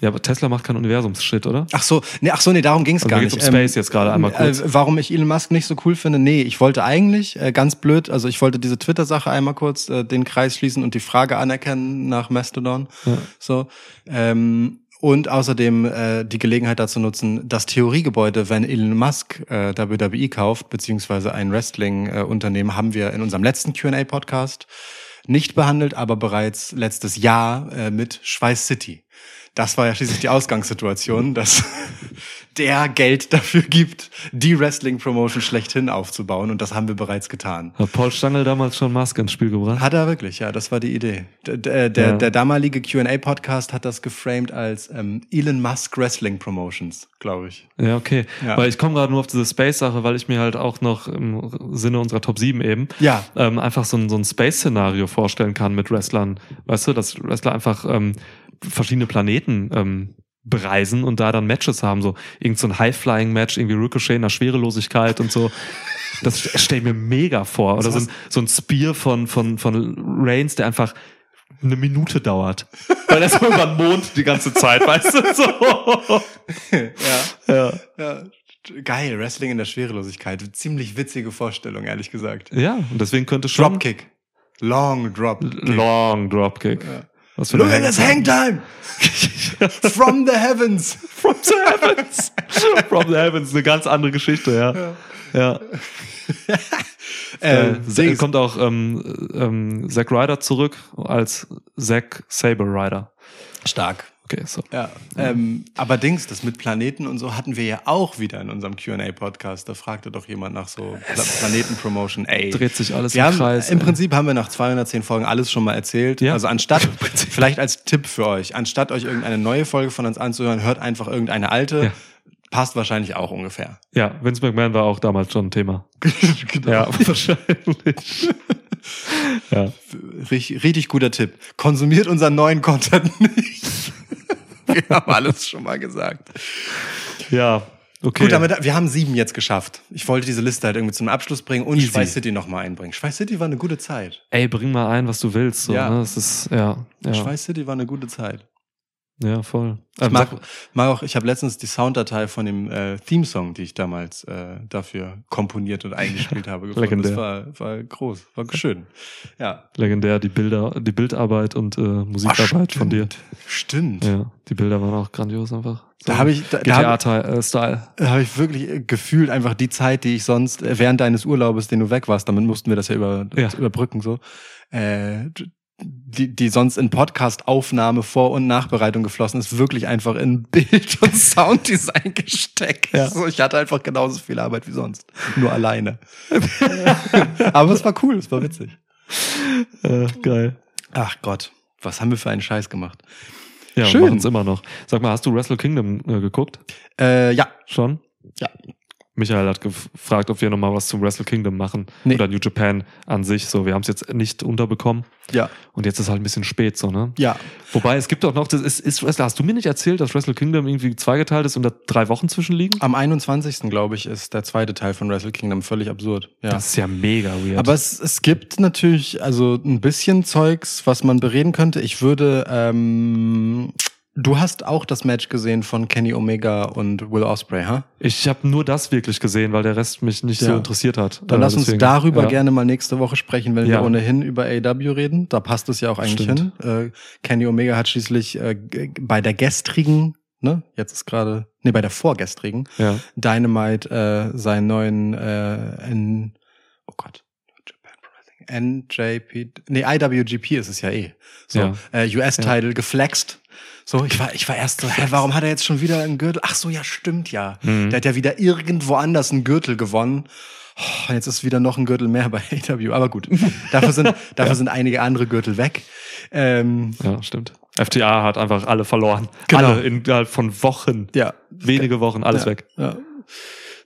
Ja, aber Tesla macht keinen Universums-Shit, oder? Ach so, nee, ach so, nee, darum ging's Also gar nicht. um Space jetzt gerade einmal kurz. Äh, warum ich Elon Musk nicht so cool finde? Nee, ich wollte eigentlich, äh, ganz blöd, also ich wollte diese Twitter-Sache einmal kurz äh, den Kreis schließen und die Frage anerkennen nach Mastodon. Ja. So. Ähm, und außerdem äh, die Gelegenheit dazu nutzen, das Theoriegebäude, wenn Elon Musk äh, WWE kauft, beziehungsweise ein Wrestling-Unternehmen, haben wir in unserem letzten Q&A-Podcast nicht behandelt, aber bereits letztes Jahr äh, mit Schweiß City. Das war ja schließlich die Ausgangssituation, dass der Geld dafür gibt, die Wrestling-Promotion schlechthin aufzubauen. Und das haben wir bereits getan. Hat Paul Stangl damals schon Musk ins Spiel gebracht? Hat er wirklich, ja, das war die Idee. Der, der, Ja. der damalige Q&A-Podcast hat das geframed als ähm, Elon Musk Wrestling Promotions, glaube ich. Ja, okay. Ja. Weil ich komme gerade nur auf diese Space-Sache, weil ich mir halt auch noch im Sinne unserer Top 7 eben Ja. ähm, einfach so ein, so ein Space-Szenario vorstellen kann mit Wrestlern. Weißt du, dass Wrestler einfach ähm, verschiedene Planeten ähm, bereisen und da dann Matches haben, so irgend so ein High-Flying-Match, irgendwie Ricochet in der Schwerelosigkeit und so. Das stelle ich mir mega vor. Oder so ein, so ein Spear von, von, von Reigns, der einfach eine Minute dauert. Weil er so über den Mond die ganze Zeit, weißt du? So. Ja. Ja. ja. Geil, Wrestling in der Schwerelosigkeit. Ziemlich witzige Vorstellung, ehrlich gesagt. Ja, und deswegen könnte schon Dropkick. Long Dropkick. Long Dropkick. Was für Look at this Hangtime! From the heavens! From the heavens. From the heavens, eine ganz andere Geschichte, ja. Ja. Äh, Äh, Dings. kommt auch ähm, ähm, Zack Ryder zurück als Zack Saber Ryder. Stark. Okay, so. Ja, ähm, aber Dings, das mit Planeten und so hatten wir ja auch wieder in unserem Q&A-Podcast. Da fragte doch jemand nach so Pla Planetenpromotion. Ey, Dreht sich alles wir im haben, Kreis. Im ey. Prinzip haben wir nach 210 Folgen alles schon mal erzählt. Ja. Also anstatt, vielleicht als Tipp für euch, anstatt euch irgendeine neue Folge von uns anzuhören, hört einfach irgendeine alte. Ja. Passt wahrscheinlich auch ungefähr. Ja, Vince McMahon war auch damals schon ein Thema. Genau. Ja, wahrscheinlich. ja. Richtig, richtig guter Tipp. Konsumiert unseren neuen Content nicht. wir haben alles schon mal gesagt. Ja, okay. Gut, damit, wir haben sieben jetzt geschafft. Ich wollte diese Liste halt irgendwie zum Abschluss bringen und Easy. Schweiß City nochmal einbringen. Schweiß City war eine gute Zeit. Ey, bring mal ein, was du willst. So, Ja. Ne? Das ist, ja, ja, Schweiß City war eine gute Zeit. Ja voll. Ich Ähm, mag, mag auch, ich habe letztens die Sounddatei von dem äh, Theme-Song, die ich damals äh, dafür komponiert und eingespielt habe, gefunden. Das Legendär. war, war groß, war schön. Ja. legendär, die Bilder, die Bildarbeit und äh, Musikarbeit von dir. Stimmt. Ja, die Bilder waren auch grandios einfach. Da habe ich, da, da hab, GTA-Style. da hab ich wirklich äh, gefühlt einfach die Zeit, die ich sonst äh, während deines Urlaubes, den du weg warst, damit mussten wir das ja, über, Ja. überbrücken so, äh, die, die sonst in Podcast-Aufnahme, Vor- und Nachbereitung geflossen ist, wirklich einfach in Bild- und Sounddesign gesteckt. Ja. So, ich hatte einfach genauso viel Arbeit wie sonst. Nur alleine. Aber es war cool, es war witzig. Äh, geil. Ach Gott, was haben wir für einen Scheiß gemacht? Ja, Schön. machen es immer noch. Sag mal, hast du Wrestle Kingdom äh, geguckt? Äh, ja, Schon? Ja. Michael hat gefragt, ob wir nochmal was zum Wrestle Kingdom machen. Nee. Oder New Japan an sich. So, wir haben es jetzt nicht unterbekommen. Ja. Und jetzt ist halt ein bisschen spät so, ne? Ja. Wobei, es gibt auch noch, das ist, ist Wrestle, hast du mir nicht erzählt, dass Wrestle Kingdom irgendwie zweigeteilt ist und da drei Wochen zwischenliegen? Am 21. glaube ich, ist der zweite Teil von Wrestle Kingdom völlig absurd. Ja. Das ist ja mega weird. Aber es, es gibt natürlich also ein bisschen Zeugs, was man bereden könnte. Ich würde, ähm, du hast auch das Match gesehen von Kenny Omega und Will Ospreay, ha? ich habe nur das wirklich gesehen, weil der Rest mich nicht so Ja. interessiert hat. Dann Äh, lass uns deswegen, darüber ja. gerne mal nächste Woche sprechen, wenn wir Ja. ohnehin über AW reden. Da passt es ja auch eigentlich Stimmt. hin. Äh, Kenny Omega hat schließlich äh, bei der gestrigen, ne, jetzt ist gerade, nee, bei der vorgestrigen. Dynamite äh, seinen neuen äh, N, oh Gott, NJP, nee, IWGP ist es ja eh. So, äh, US-Title geflext. So, ich war, ich war erst so, hä, warum hat er jetzt schon wieder einen Gürtel? Ach so, ja, stimmt ja. Mhm. Der hat ja wieder irgendwo anders einen Gürtel gewonnen. Oh, jetzt ist wieder noch ein Gürtel mehr bei AW. Aber gut, dafür sind, dafür sind einige andere Gürtel weg. Ähm, ja, stimmt. FTA hat einfach alle verloren. Genau. Alle innerhalb von Wochen. ja, Wenige Wochen, alles ja, weg. Ja.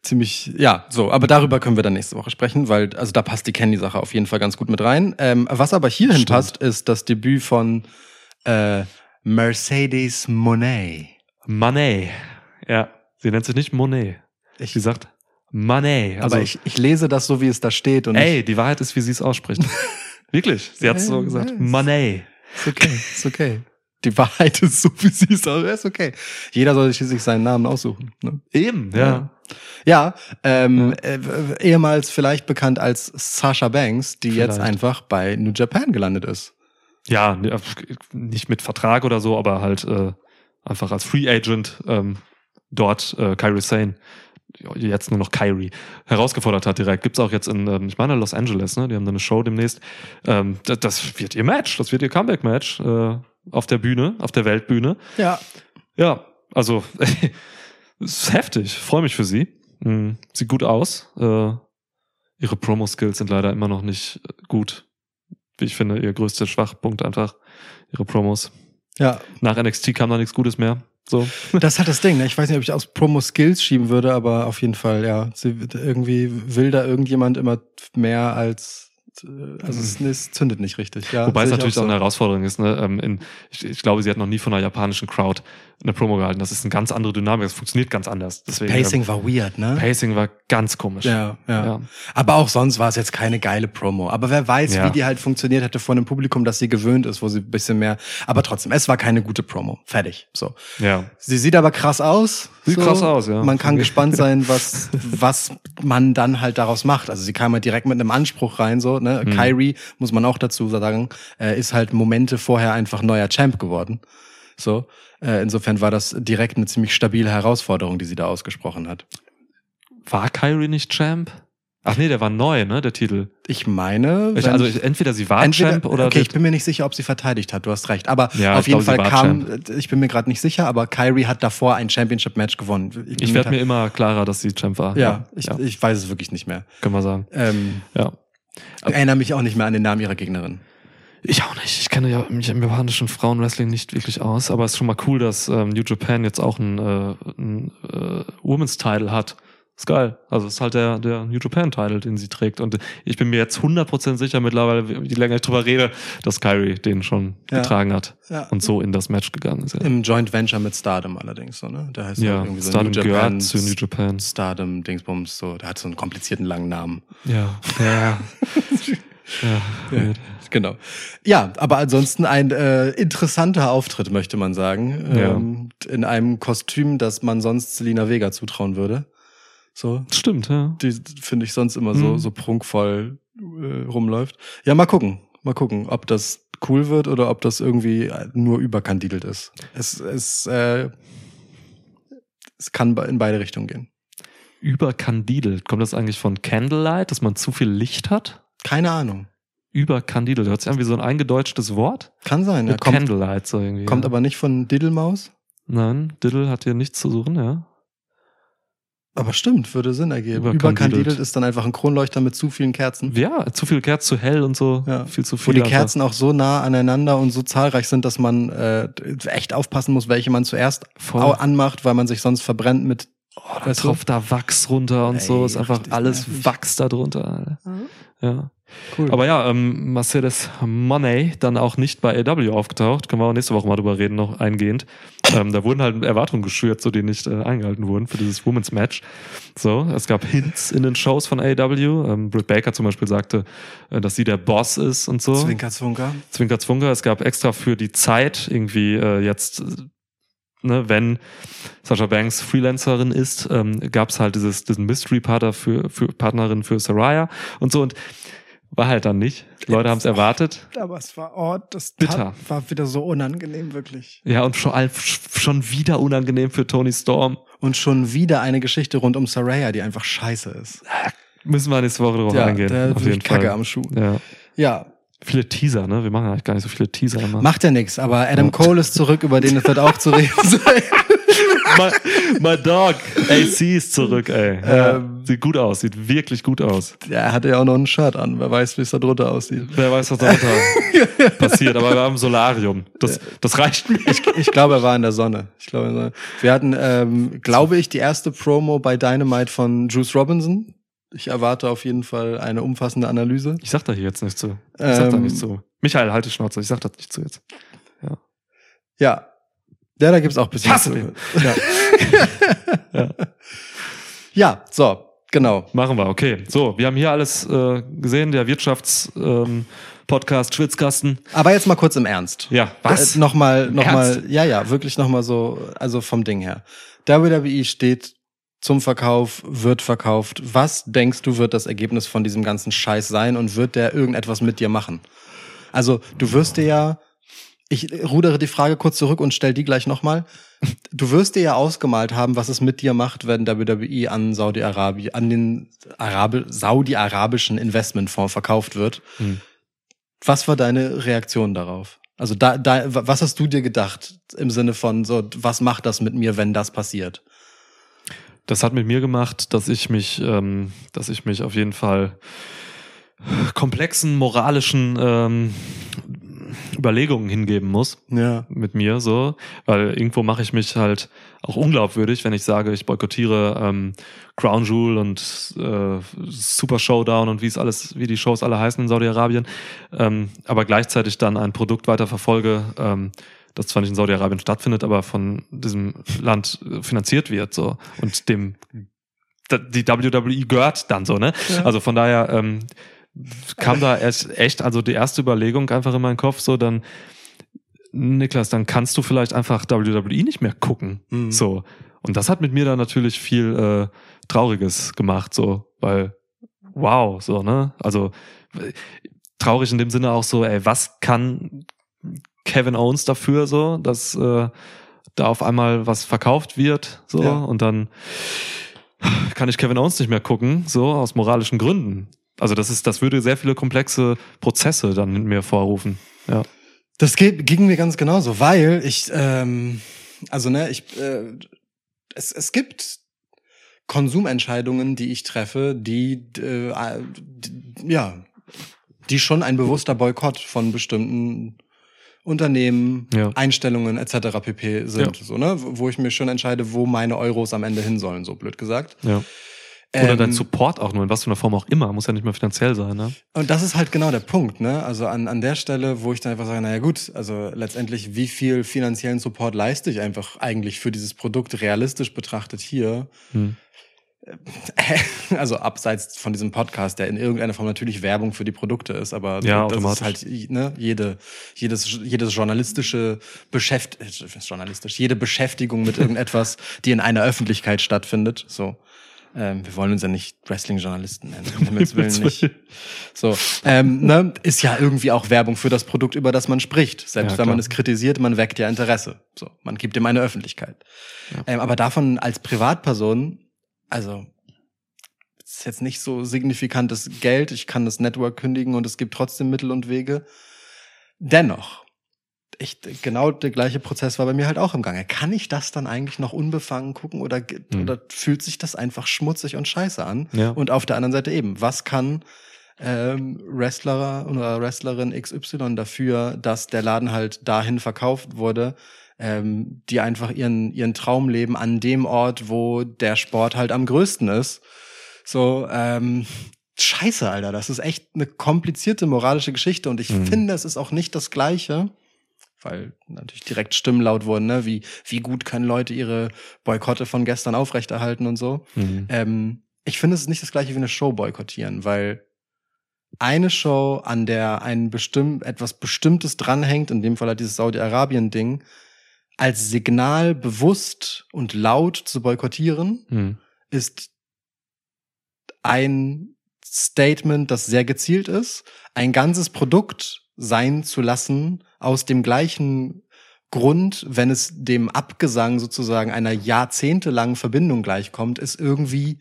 Ziemlich, ja, so, aber darüber können wir dann nächste Woche sprechen, weil, also da passt die Candy-Sache auf jeden Fall ganz gut mit rein. Ähm, was aber hierhin Stimmt. passt, ist das Debüt von äh, Mercedes Monet. Money. Ja. Sie nennt sich nicht Monet. Ich, Sie sagt Money. Also, aber ich, ich lese das so, wie es da steht und ey, die Wahrheit ist, wie sie es ausspricht. Wirklich. Sie hat so Ja, gesagt. ja, Money. ist okay, ist okay. Die Wahrheit ist so, wie sie ist, aber ist okay. Jeder soll sich seinen Namen aussuchen. Ne? Eben, ja. Ja, ähm, Äh, ehemals vielleicht bekannt als Sasha Banks, die jetzt Vielleicht. einfach bei New Japan gelandet ist. Ja, ne, nicht mit Vertrag oder so, aber halt äh, einfach als Free Agent ähm, dort äh, Kyrie Sane, jetzt nur noch Kyrie, herausgefordert hat direkt. Gibt's auch jetzt in, ähm, ich meine, Los Angeles, ne? Die haben da eine Show demnächst. Ähm, das, das wird ihr Match, das wird ihr Comeback-Match äh, auf der Bühne, auf der Weltbühne. Ja, Ja, also ist heftig. Freue mich für sie. Mhm. Sieht gut aus. Äh, ihre Promo-Skills sind leider immer noch nicht äh, gut. Wie ich finde, ihr größter Schwachpunkt einfach ihre Promos. ja. Nach NXT kam da nichts Gutes mehr. So. Das hat das Ding. Ne? Ich weiß nicht, ob ich aus Promo Skills schieben würde, aber auf jeden Fall, ja. Sie, irgendwie will da irgendjemand immer mehr als. Äh, Also es, es zündet nicht richtig. Ja, Wobei es natürlich auch so eine Herausforderung ist. Ne? Ähm, in, ich, ich glaube, sie hat noch nie von einer japanischen Crowd eine Promo gehalten. Das ist eine ganz andere Dynamik. Das funktioniert ganz anders. Deswegen, Pacing war weird, ne? Ähm, Pacing war ganz komisch. Ja, ja, Ja. Aber auch sonst war es jetzt keine geile Promo. Aber wer weiß, Ja. wie die halt funktioniert hätte vor einem Publikum, das sie gewöhnt ist, wo sie ein bisschen mehr. Aber trotzdem, es war keine gute Promo. Fertig. So. ja. Sie sieht aber krass aus. Sieht krass aus, ja. Man kann gespannt sein, was, was man dann halt daraus macht. Also sie kam halt direkt mit einem Anspruch rein, so, ne? Mhm. Kyrie, muss man auch dazu sagen, äh, ist halt Momente vorher einfach neuer Champ geworden. So. Äh, insofern war das direkt eine ziemlich stabile Herausforderung, die sie da ausgesprochen hat. War Kyrie nicht Champ? Ach nee, der war neu, ne, der Titel. Ich meine, Ich, also ich, entweder sie war Entweder, Champ oder okay, ich bin mir nicht sicher, ob sie verteidigt hat. Du hast recht. Aber Ja, auf ich jeden glaube, Fall kam, ich bin mir gerade nicht sicher, aber Kyrie hat davor ein Championship-Match gewonnen. bin ich werde mir immer klarer, dass sie Champ war. ja, ich, ja, ich weiß es wirklich nicht mehr. können wir sagen. Ähm, Ja. Ich erinnere mich auch nicht mehr an den Namen ihrer Gegnerin. Ich auch nicht. Ich kenne ja mich im japanischen Frauenwrestling nicht wirklich aus, aber es ist schon mal cool, dass ähm, New Japan jetzt auch einen, äh, einen äh, Women's Title hat. Ist geil. Also es ist halt der, der New Japan Title, den sie trägt. Und ich bin mir jetzt 100% sicher mittlerweile, je länger ich drüber rede, dass Kyrie den schon Ja. getragen hat Ja. und so in das Match gegangen ist. Ja, Im Joint Venture mit Stardom allerdings, so, ne? Da heißt ja irgendwie so Stardom New Japan, gehört zu New Japan. Stardom, Dingsbums, so. Der hat so einen komplizierten langen Namen. Ja, ja. ja, weird. Genau. Ja, aber ansonsten ein äh, interessanter Auftritt, möchte man sagen. Ja. Ähm, in einem Kostüm, das man sonst Selina Vega zutrauen würde. So. Stimmt, ja. Die finde ich sonst immer so, Mhm. so prunkvoll äh, rumläuft. Ja, mal gucken. Mal gucken, ob das cool wird oder ob das irgendwie nur überkandidelt ist. Es, es, äh, es kann in beide Richtungen gehen. Überkandidelt. Kommt das eigentlich von Candlelight, dass man zu viel Licht hat? Keine Ahnung. Überkandidelt. Hört sich an wie so ein eingedeutschtes Wort. Kann sein. Ja. Kommt, Candlelight so irgendwie. kommt ja. aber nicht von Diddlemaus. Nein, Diddle hat hier nichts zu suchen, ja. Aber stimmt, würde Sinn ergeben. Überkandidelt. Überkandidelt ist dann einfach ein Kronleuchter mit zu vielen Kerzen. Ja, zu viel Kerz, zu hell und so. Ja. Viel zu Wo viel. die einfach. Kerzen auch so nah aneinander und so zahlreich sind, dass man äh, echt aufpassen muss, welche man zuerst Voll. anmacht, weil man sich sonst verbrennt mit Oh, da Weißt du? tropft da Wachs runter und so, Ey, ist einfach alles nervig. Wachs da drunter. Alter. Ja. Cool. Aber ja, ähm, Mercedes Money dann auch nicht bei AW aufgetaucht. Können wir auch nächste Woche mal drüber reden, noch eingehend. ähm, da wurden halt Erwartungen geschürt, so die nicht äh, eingehalten wurden für dieses Women's Match. So, es gab Hints in den Shows von AW. Ähm, Britt Baker zum Beispiel sagte, äh, dass sie der Boss ist und so. Zwinker, Zwunker. Zwinker Zwunker. Es gab extra für die Zeit irgendwie äh, jetzt, äh, ne, wenn Sasha Banks Freelancerin ist, ähm, gab es halt dieses, diesen Mystery-Partner für, für Partnerin für Saraya und so und war halt dann nicht. Leute haben es erwartet. Aber es war, oh, das Bitter. war wieder so unangenehm, wirklich. Ja, und schon, schon wieder unangenehm für Tony Storm. Und schon wieder eine Geschichte rund um Saraya, die einfach scheiße ist. Müssen wir nächste Woche drauf Ja, eingehen. der auf jeden Kacke Fall. am Schuh. Ja. Ja, Viele Teaser, ne? Wir machen eigentlich gar nicht so viele Teaser immer. macht ja nichts, aber Adam Cole ist zurück, über den es wird auch zu reden sein. my, my dog, AC ist zurück, ey. Ja, Ähm. Sieht gut aus, sieht wirklich gut aus. Ja, er hatte ja auch noch ein Shirt an. Wer weiß, wie es da drunter aussieht. Wer weiß, was darunter passiert, aber wir haben Solarium. Das, das reicht mir. Ich, ich glaube, er war in der Sonne. Ich glaube, wir hatten, ähm, glaube ich, die erste Promo bei Dynamite von Juice Robinson. Ich erwarte auf jeden Fall eine umfassende Analyse. Ich sag da hier jetzt nicht zu. Ich sag da Ähm. nicht zu. Michael, halt die Schnauze, ich sag das nicht zu jetzt. Ja. Ja, da gibt's auch ein bisschen. hasse den. Ja. ja, so, genau. Machen wir, okay. So, wir haben hier alles äh, gesehen, der Wirtschafts-Podcast ähm, Podcast Schwitzkasten. Aber jetzt mal kurz im Ernst. Ja, was? Äh, nochmal, nochmal, ja, ja, wirklich nochmal so, also vom Ding her. WWE steht zum Verkauf, wird verkauft. Was denkst du, wird das Ergebnis von diesem ganzen Scheiß sein und wird der irgendetwas mit dir machen? Also, du wirst dir ja, ich rudere die Frage kurz zurück und stell die gleich nochmal. Du wirst dir ja ausgemalt haben, was es mit dir macht, wenn WWE an Saudi-Arabien, an den Arabi saudi-arabischen Investmentfonds verkauft wird. Hm. Was war deine Reaktion darauf? Also da, da, was hast du dir gedacht im Sinne von so, was macht das mit mir, wenn das passiert? Das hat mit mir gemacht, dass ich mich, ähm, dass ich mich auf jeden Fall komplexen moralischen ähm, Überlegungen hingeben muss Ja. mit mir so, weil irgendwo mache ich mich halt auch unglaubwürdig, wenn ich sage, ich boykottiere ähm, Crown Jewel und äh, Super Showdown und wie es alles, wie die Shows alle heißen in Saudi-Arabien, ähm, aber gleichzeitig dann ein Produkt weiter verfolge, ähm, das zwar nicht in Saudi-Arabien stattfindet, aber von diesem Land finanziert wird so und dem die WWE gehört dann so, ne? Also von daher ähm, kam da erst echt, also die erste Überlegung einfach in meinen Kopf, so dann, Niklas, dann kannst du vielleicht einfach WWE nicht mehr gucken. Mhm. So. Und das hat mit mir dann natürlich viel äh, Trauriges gemacht, so, weil, wow, so, ne? Also traurig in dem Sinne auch so, ey, was kann Kevin Owens dafür, so, dass äh, da auf einmal was verkauft wird, so, Ja. und dann kann ich Kevin Owens nicht mehr gucken, so aus moralischen Gründen. Also das ist, das würde sehr viele komplexe Prozesse dann in mir vorrufen. Ja. Das geht, ging mir ganz genauso, weil ich, ähm, also ne, ich, äh, es, es gibt Konsumentscheidungen, die ich treffe, die, äh, die ja, die schon ein bewusster Boykott von bestimmten Unternehmen, Ja. Einstellungen etc. pp. sind, so ne, wo ich mir schon entscheide, wo meine Euros am Ende hin sollen, so blöd gesagt. ja. Oder Ähm, dein Support auch nur, in was für einer Form auch immer, muss ja nicht mehr finanziell sein, ne? Und das ist halt genau der Punkt, ne? Also an, an der Stelle, wo ich dann einfach sage, naja gut, also letztendlich, wie viel finanziellen Support leiste ich einfach eigentlich für dieses Produkt realistisch betrachtet hier? Hm. Also abseits von diesem Podcast, der in irgendeiner Form natürlich Werbung für die Produkte ist, aber Ja, das ist halt ne, jede, jedes, jedes journalistische Beschäft äh, journalistisch, jede Beschäftigung mit irgendetwas, die in einer Öffentlichkeit stattfindet. So. Ähm, wir wollen uns ja nicht Wrestling-Journalisten nennen. um Himmels Willen nicht. So, ähm, ne, ist ja irgendwie auch Werbung für das Produkt, über das man spricht. Selbst Ja, wenn man es kritisiert, man weckt ja Interesse. So, man gibt ihm eine Öffentlichkeit. Ja. Ähm, aber davon als Privatperson, also es ist jetzt nicht so signifikantes Geld. Ich kann das Network kündigen und es gibt trotzdem Mittel und Wege. Dennoch, ich, genau der gleiche Prozess war bei mir halt auch im Gange. Kann ich das dann eigentlich noch unbefangen gucken oder, ge- Hm. oder fühlt sich das einfach schmutzig und scheiße an? Ja. Und auf der anderen Seite eben, was kann ähm, Wrestler oder Wrestlerin XY dafür, dass der Laden halt dahin verkauft wurde, ähm, die einfach ihren, ihren Traum leben an dem Ort, wo der Sport halt am größten ist. So, ähm, scheiße, Alter, das ist echt eine komplizierte moralische Geschichte und ich Mhm. finde, es ist auch nicht das Gleiche, weil natürlich direkt Stimmen laut wurden, ne? wie, wie gut können Leute ihre Boykotte von gestern aufrechterhalten und so. Mhm. Ähm, ich finde, es ist nicht das gleiche wie eine Show boykottieren, weil eine Show, an der ein bestimm etwas Bestimmtes dranhängt, in dem Fall halt dieses Saudi-Arabien-Ding, als Signal bewusst und laut zu boykottieren, Mhm. ist ein Statement, das sehr gezielt ist, ein ganzes Produkt sein zu lassen, aus dem gleichen Grund, wenn es dem Abgesang sozusagen einer jahrzehntelangen Verbindung gleichkommt, ist irgendwie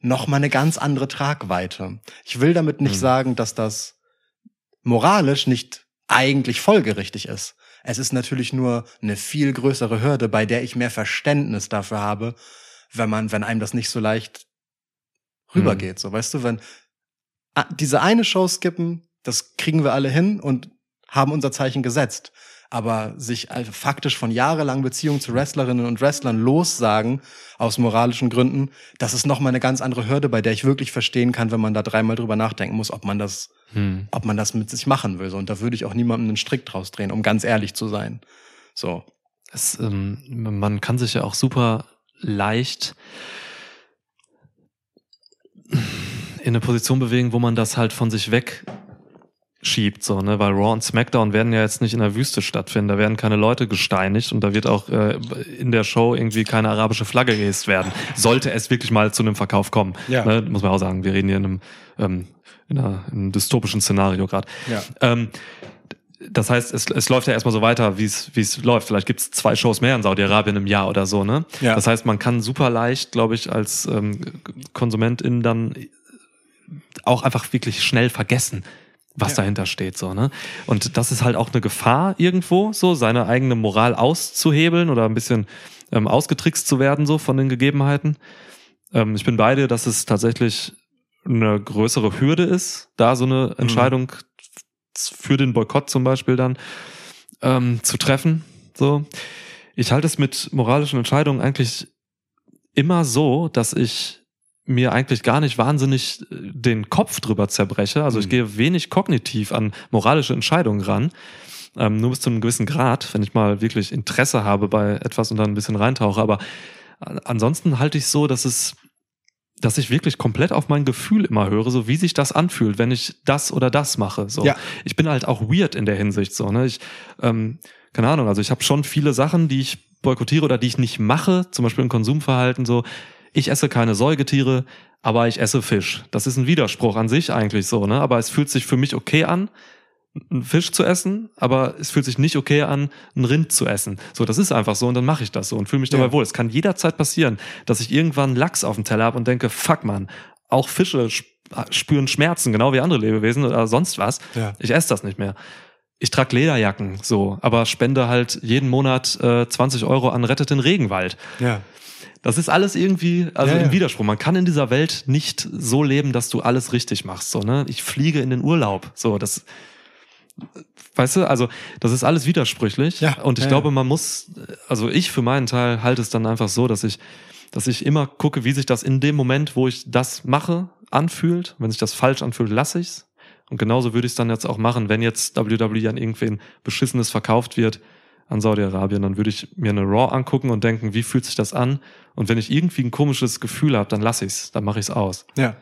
noch mal eine ganz andere Tragweite. Ich will damit nicht Hm. sagen, dass das moralisch nicht eigentlich folgerichtig ist. Es ist natürlich nur eine viel größere Hürde, bei der ich mehr Verständnis dafür habe, wenn man, wenn einem das nicht so leicht rübergeht. So, weißt du, wenn ah, diese eine Show skippen, das kriegen wir alle hin und haben unser Zeichen gesetzt. Aber sich faktisch von jahrelangen Beziehungen zu Wrestlerinnen und Wrestlern lossagen, aus moralischen Gründen, das ist nochmal eine ganz andere Hürde, bei der ich wirklich verstehen kann, wenn man da dreimal drüber nachdenken muss, ob man das, Mhm. ob man das mit sich machen will. So, Und da würde ich auch niemandem einen Strick draus drehen, um ganz ehrlich zu sein. So. Es, ähm, man kann sich ja auch super leicht in eine Position bewegen, wo man das halt von sich weg schiebt, so, ne, weil Raw und SmackDown werden ja jetzt nicht in der Wüste stattfinden, da werden keine Leute gesteinigt und da wird auch äh, in der Show irgendwie keine arabische Flagge gehisst werden. Sollte es wirklich mal zu einem Verkauf kommen, Ja. ne, muss man auch sagen, wir reden hier in einem, ähm, in, einer, in einem dystopischen Szenario gerade. Ja. Ähm, das heißt, es, es läuft ja erstmal so weiter, wie es wie es läuft. Vielleicht gibt's zwei Shows mehr in Saudi-Arabien im Jahr oder so, ne? Ja. Das heißt, man kann super leicht, glaube ich, als ähm, Konsumentin dann auch einfach wirklich schnell vergessen, was Ja. dahinter steht, so, ne? Und das ist halt auch eine Gefahr irgendwo, so seine eigene Moral auszuhebeln oder ein bisschen ähm, ausgetrickst zu werden, so von den Gegebenheiten. Ähm, ich bin bei dir, dass es tatsächlich eine größere Hürde ist, da so eine Entscheidung für den Boykott zum Beispiel dann ähm, zu treffen. So, ich halte es mit moralischen Entscheidungen eigentlich immer so, dass ich mir eigentlich gar nicht wahnsinnig äh, den Kopf drüber zerbreche. Also ich Mhm. gehe wenig kognitiv an moralische Entscheidungen ran. Ähm, nur bis zu einem gewissen Grad, wenn ich mal wirklich Interesse habe bei etwas und dann ein bisschen reintauche. Aber a- ansonsten halte ich so, dass es, dass ich wirklich komplett auf mein Gefühl immer höre, so wie sich das anfühlt, wenn ich das oder das mache. So. Ja. Ich bin halt auch weird in der Hinsicht. So, ne? Ich, ähm, keine Ahnung, also ich habe schon viele Sachen, die ich boykottiere oder die ich nicht mache, zum Beispiel im Konsumverhalten so. Ich esse keine Säugetiere, aber ich esse Fisch. Das ist ein Widerspruch an sich eigentlich so, ne? Aber es fühlt sich für mich okay an, einen Fisch zu essen, aber es fühlt sich nicht okay an, ein Rind zu essen. So, das ist einfach so und dann mache ich das so und fühle mich dabei Ja. wohl. Es kann jederzeit passieren, dass ich irgendwann Lachs auf dem Teller habe und denke, fuck man, auch Fische sp- spüren Schmerzen, genau wie andere Lebewesen oder sonst was. Ja. Ich esse das nicht mehr. Ich trage Lederjacken, so, aber spende halt jeden Monat äh, 20 Euro an Rettet den Regenwald. Ja. Das ist alles irgendwie, also Ja, im Widerspruch. Man kann in dieser Welt nicht so leben, dass du alles richtig machst. So, ne? Ich fliege in den Urlaub. So, das, weißt du, also das ist alles widersprüchlich. Ja, Und ich ja, glaube, man muss, also ich für meinen Teil halte es dann einfach so, dass ich, dass ich immer gucke, wie sich das in dem Moment, wo ich das mache, anfühlt. Wenn sich das falsch anfühlt, lasse ich's. Und genauso würde ich es dann jetzt auch machen, wenn jetzt WWE an irgendwen Beschissenes verkauft wird an Saudi-Arabien, dann würde ich mir eine Raw angucken und denken, wie fühlt sich das an? Und wenn ich irgendwie ein komisches Gefühl habe, dann lasse ich's, dann mache ich's aus. Ja.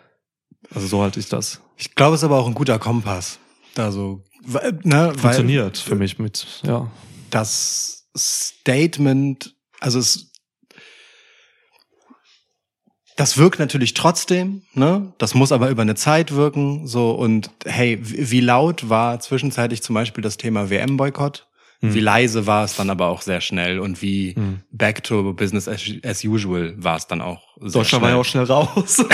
Also so halte ich das. Ich glaube, es ist aber auch ein guter Kompass. Da so, weil- ne, weil Funktioniert für mich mit, ja. das Statement, also es, das wirkt natürlich trotzdem, ne? Das muss aber über eine Zeit wirken, so und hey, wie wie laut war zwischenzeitlich zum Beispiel das Thema WM-Boykott? Hm. Wie leise war es dann aber auch sehr schnell und wie Hm. back to business as, as usual war es dann auch sehr Deutschland war ja auch schnell raus.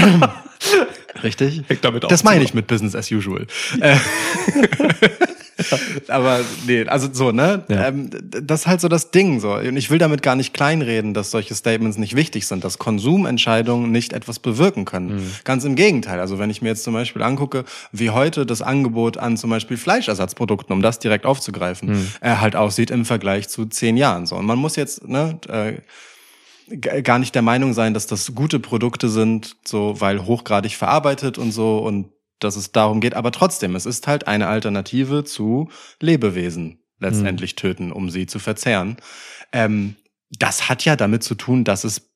richtig. Hängt damit Das meine ich mit Business as usual. Aber nee, also so, ne? Ja. Ähm, das ist halt so das Ding so. Und ich will damit gar nicht kleinreden, dass solche Statements nicht wichtig sind, dass Konsumentscheidungen nicht etwas bewirken können. Mhm. Ganz im Gegenteil. Also wenn ich mir jetzt zum Beispiel angucke, wie heute das Angebot an zum Beispiel Fleischersatzprodukten, um das direkt aufzugreifen, Mhm. äh, halt aussieht im Vergleich zu zehn Jahren. So. Und man muss jetzt, ne, äh, gar nicht der Meinung sein, dass das gute Produkte sind, so weil hochgradig verarbeitet und so und dass es darum geht, aber trotzdem, es ist halt eine Alternative zu Lebewesen letztendlich töten, um sie zu verzehren. Ähm, das hat ja damit zu tun, dass es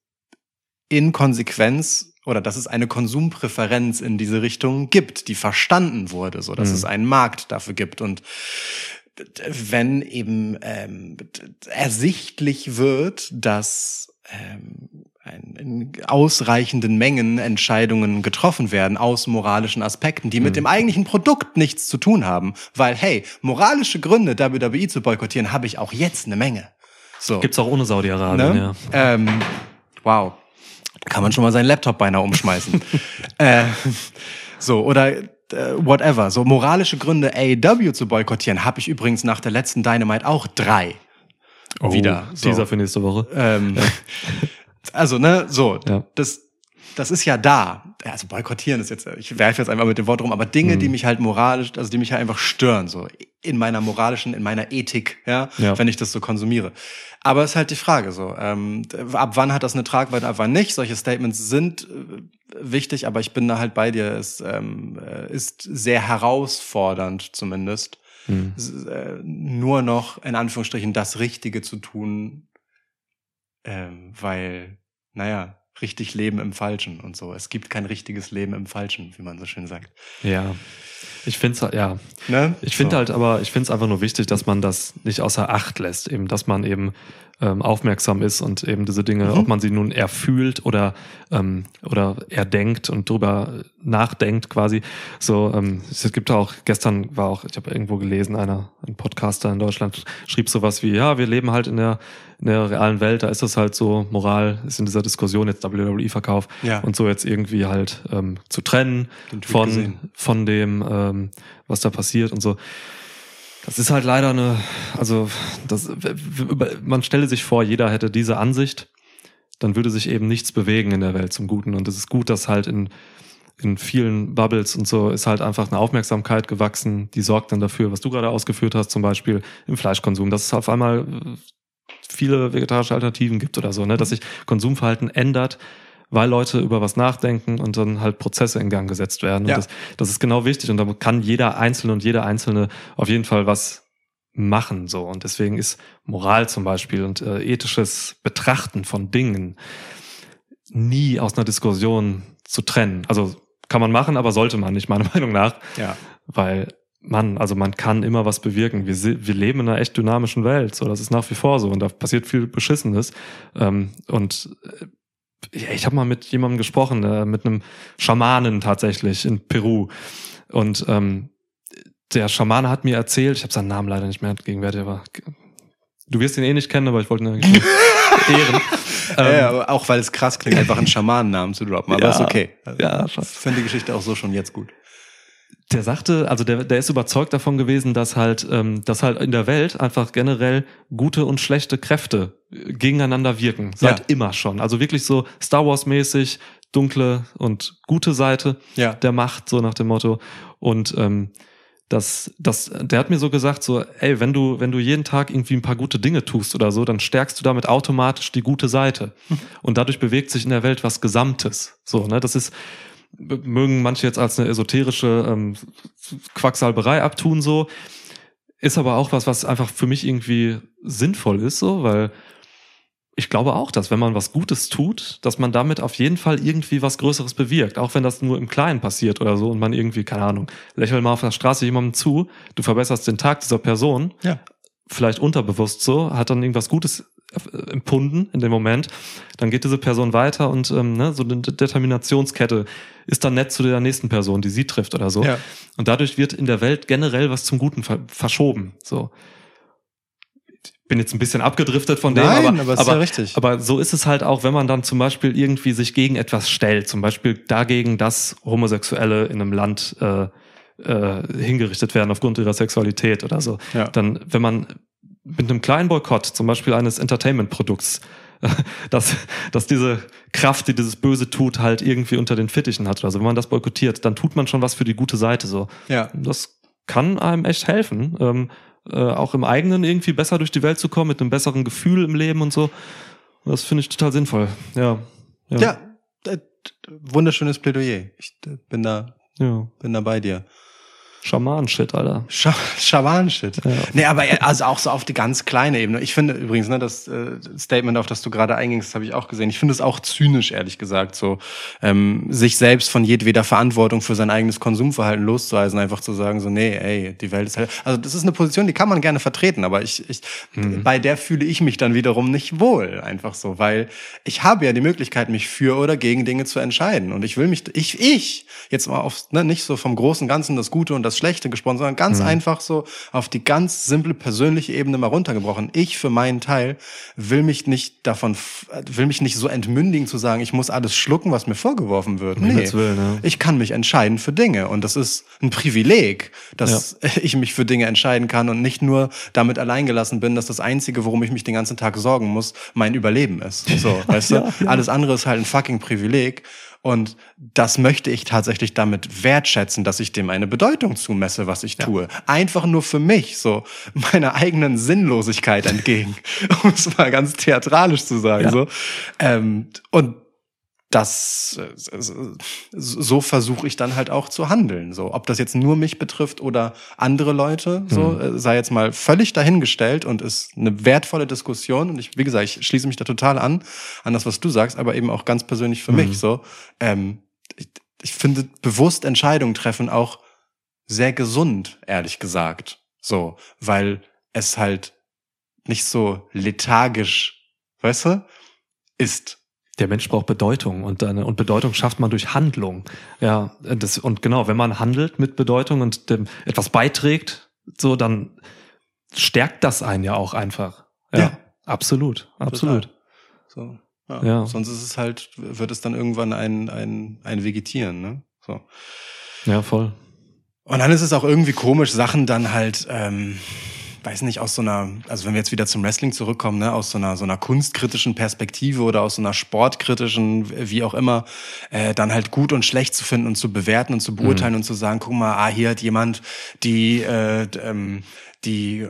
in Konsequenz oder dass es eine Konsumpräferenz in diese Richtung gibt, die verstanden wurde, so dass Mhm. es einen Markt dafür gibt und wenn eben ähm, ersichtlich wird, dass ähm, in ausreichenden Mengen Entscheidungen getroffen werden aus moralischen Aspekten, die mit dem eigentlichen Produkt nichts zu tun haben, weil hey, moralische Gründe WWE zu boykottieren habe ich auch jetzt eine Menge. So. Gibt's auch ohne Saudi-Arabien, Ne? ja. Ähm, wow. Kann man schon mal seinen Laptop beinahe umschmeißen. äh, so, oder äh, whatever. So moralische Gründe, AEW zu boykottieren, habe ich übrigens nach der letzten Dynamite auch drei. Wieder. So. Oh, Teaser für nächste Woche. Ähm, also, ne, so, Ja. das, das ist ja da. Also boykottieren ist jetzt, ich werfe jetzt einfach mit dem Wort rum, aber Dinge, Mhm. die mich halt moralisch, also die mich halt einfach stören, so in meiner moralischen, in meiner Ethik, ja, Ja. wenn ich das so konsumiere. Aber es ist halt die Frage so, ähm, ab wann hat das eine Tragweite, ab wann nicht? Solche Statements sind äh, wichtig, aber ich bin da halt bei dir. Es ähm, äh, ist sehr herausfordernd zumindest, Hm. s- äh, nur noch in Anführungsstrichen das Richtige zu tun, ähm, weil, naja, richtig Leben im Falschen und so. Es gibt kein richtiges Leben im Falschen, wie man so schön sagt. Ja. Ich finde es ja, Ne? ich finde so. halt aber, ich finde es einfach nur wichtig, dass man das nicht außer Acht lässt, eben, dass man eben ähm, aufmerksam ist und eben diese Dinge, Mhm. ob man sie nun erfühlt oder ähm, oder erdenkt und drüber nachdenkt quasi. So, ähm, es gibt auch gestern war auch, ich habe irgendwo gelesen, einer ein Podcaster in Deutschland schrieb sowas wie, ja, wir leben halt in der in der realen Welt, da ist es halt so, Moral ist in dieser Diskussion jetzt WWE-Verkauf Ja. und so jetzt irgendwie halt ähm, zu trennen von gesehen. von dem, ähm, was da passiert und so. Das ist halt leider eine, also das, man stelle sich vor, jeder hätte diese Ansicht, dann würde sich eben nichts bewegen in der Welt zum Guten. Und es ist gut, dass halt in, in vielen Bubbles und so ist halt einfach eine Aufmerksamkeit gewachsen, die sorgt dann dafür, was du gerade ausgeführt hast, zum Beispiel im Fleischkonsum, dass es auf einmal äh, viele vegetarische Alternativen gibt oder so, ne? dass sich Konsumverhalten ändert, weil Leute über was nachdenken und dann halt Prozesse in Gang gesetzt werden. Ja. Das, das ist genau wichtig und da kann jeder Einzelne und jeder Einzelne auf jeden Fall was machen so und deswegen ist Moral zum Beispiel und äh, ethisches Betrachten von Dingen nie aus einer Diskussion zu trennen. Also kann man machen, aber sollte man nicht meiner Meinung nach, Ja. weil man, also man kann immer was bewirken. Wir, wir leben in einer echt dynamischen Welt, so das ist nach wie vor so und da passiert viel Beschissenes. Ähm, und äh, ja, ich habe mal mit jemandem gesprochen, äh, mit einem Schamanen tatsächlich in Peru und ähm, der Schamane hat mir erzählt, ich habe seinen Namen leider nicht mehr gegenwärtig, aber du wirst ihn eh nicht kennen, aber ich wollte ihn eigentlich ehren. ja, Ähm, aber auch weil es krass klingt, einfach einen Schamanennamen zu droppen. Aber Ja. ist okay. Also, Ja, ich finde die Geschichte auch so schon jetzt gut. Der sagte, also der, der ist überzeugt davon gewesen, dass halt, ähm, dass halt in der Welt einfach generell gute und schlechte Kräfte äh, gegeneinander wirken. Seit Ja. immer schon. Also wirklich so Star Wars mäßig, dunkle und gute Seite Ja. der Macht, so nach dem Motto. Und ähm, das, das, der hat mir so gesagt, so, ey, wenn du, wenn du jeden Tag irgendwie ein paar gute Dinge tust oder so, dann stärkst du damit automatisch die gute Seite. Und dadurch bewegt sich in der Welt was Gesamtes. So, ne, das ist, mögen manche jetzt als eine esoterische ähm, Quacksalberei abtun, so. Ist aber auch was, was einfach für mich irgendwie sinnvoll ist, so, weil ich glaube auch, dass wenn man was Gutes tut, dass man damit auf jeden Fall irgendwie was Größeres bewirkt. Auch wenn das nur im Kleinen passiert oder so und man irgendwie, keine Ahnung, lächel mal auf der Straße jemandem zu, du verbesserst den Tag dieser Person, Ja. vielleicht unterbewusst so, hat dann irgendwas Gutes äh, empfunden in dem Moment, dann geht diese Person weiter und ähm, ne, so eine Determinationskette ist dann nett zu der nächsten Person, die sie trifft oder so. Ja. Und dadurch wird in der Welt generell was zum Guten ver verschoben. So. Ich bin jetzt ein bisschen abgedriftet von dem, Nein, aber, aber ist ja richtig. aber so ist es halt auch, wenn man dann zum Beispiel irgendwie sich gegen etwas stellt, zum Beispiel dagegen, dass Homosexuelle in einem Land äh, äh, hingerichtet werden aufgrund ihrer Sexualität oder so. Ja. Dann, wenn man mit einem kleinen Boykott, zum Beispiel eines Entertainment-Produkts, dass, dass diese Kraft, die dieses Böse tut, halt irgendwie unter den Fittichen hat. Also wenn man das boykottiert, dann tut man schon was für die gute Seite so. Ja. Das kann einem echt helfen, ähm, äh, auch im eigenen irgendwie besser durch die Welt zu kommen, mit einem besseren Gefühl im Leben und so. Das finde ich total sinnvoll. Ja. Ja, äh, wunderschönes Plädoyer. Ich äh, bin da, ja. bin da bei dir. Schaman-Shit, Alter. Scha Schawan-Shit. Ja. Nee, aber äh, also auch so auf die ganz kleine Ebene. Ich finde übrigens, ne, das äh, Statement, auf das du gerade eingingst, habe ich auch gesehen. Ich finde es auch zynisch, ehrlich gesagt, so ähm, sich selbst von jedweder Verantwortung für sein eigenes Konsumverhalten loszuweisen, einfach zu sagen, so, nee, ey, die Welt ist halt. Also das ist eine Position, die kann man gerne vertreten, aber ich, ich bei der fühle ich mich dann wiederum nicht wohl, einfach so, weil ich habe ja die Möglichkeit, mich für oder gegen Dinge zu entscheiden. Und ich will mich, ich, ich, jetzt mal auf, ne, nicht so vom großen Ganzen das Gute und das Schlechte gesprochen, sondern ganz einfach so auf die ganz simple persönliche Ebene mal runtergebrochen. Ich für meinen Teil will mich nicht davon, will mich nicht so entmündigen zu sagen, ich muss alles schlucken, was mir vorgeworfen wird. Nee, Willen, ja. ich kann mich entscheiden für Dinge und das ist ein Privileg, dass ich mich für Dinge entscheiden kann und nicht nur damit alleingelassen bin, dass das Einzige, worum ich mich den ganzen Tag sorgen muss, mein Überleben ist. So, weißt du? Alles andere ist halt ein fucking Privileg. Und das möchte ich tatsächlich damit wertschätzen, dass ich dem eine Bedeutung zumesse, was ich tue. Einfach nur für mich, so meiner eigenen Sinnlosigkeit entgegen, um es mal ganz theatralisch zu sagen. Ja. So. Ähm, und das äh, so versuche ich dann halt auch zu handeln. So, ob das jetzt nur mich betrifft oder andere Leute, so äh, sei jetzt mal völlig dahingestellt und ist eine wertvolle Diskussion. Und ich, wie gesagt, ich schließe mich da total an an das, was du sagst, aber eben auch ganz persönlich für mich. So, ähm, ich, ich finde bewusst Entscheidungen treffen auch sehr gesund, ehrlich gesagt. So, weil es halt nicht so lethargisch, weißt du, ist. Der Mensch braucht Bedeutung und, eine, und Bedeutung schafft man durch Handlung. Ja, das, und genau, wenn man handelt mit Bedeutung und dem etwas beiträgt, so, dann stärkt das einen ja auch einfach. Ja, Ja. absolut, absolut. So. Ja. Ja. Sonst ist es halt, wird es dann irgendwann ein, ein, ein Vegetieren, ne? So. Ja, voll. Und dann ist es auch irgendwie komisch, Sachen dann halt, ähm, weiß nicht, aus so einer, also wenn wir jetzt wieder zum Wrestling zurückkommen, ne, aus so einer so einer kunstkritischen Perspektive oder aus so einer sportkritischen, wie auch immer, äh, dann halt gut und schlecht zu finden und zu bewerten und zu beurteilen und zu sagen, guck mal, ah, hier hat jemand die, äh, ähm, die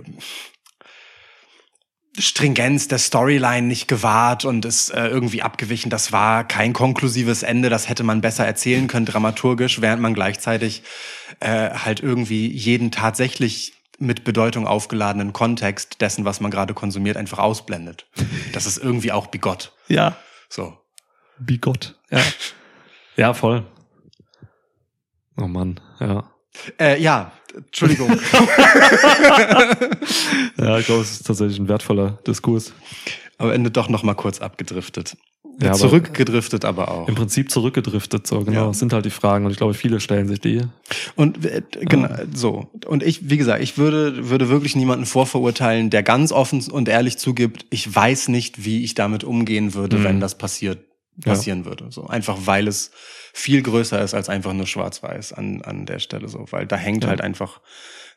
Stringenz der Storyline nicht gewahrt und ist äh, irgendwie abgewichen. Das war kein konklusives Ende, das hätte man besser erzählen können, dramaturgisch, während man gleichzeitig äh, halt irgendwie jeden tatsächlich mit Bedeutung aufgeladenen Kontext dessen, was man gerade konsumiert, einfach ausblendet. Das ist irgendwie auch bigott. Ja. So. Bigott. Ja. ja, voll. Oh Mann, ja. Äh, ja, Entschuldigung. Ja, ich glaube, es ist tatsächlich ein wertvoller Diskurs. Am Ende doch noch mal kurz abgedriftet. Ja, aber- Zurückgedriftet aber auch. Im Prinzip zurückgedriftet, so, genau. Ja. Das sind halt die Fragen und ich glaube, viele stellen sich die. Und äh, genau, so. Und ich, wie gesagt, ich würde, würde wirklich niemanden vorverurteilen, der ganz offen und ehrlich zugibt, ich weiß nicht, wie ich damit umgehen würde, Mhm. wenn das passiert, passieren würde. So. Einfach weil es viel größer ist als einfach nur schwarz-weiß an, an der Stelle so. Weil da hängt Ja. halt einfach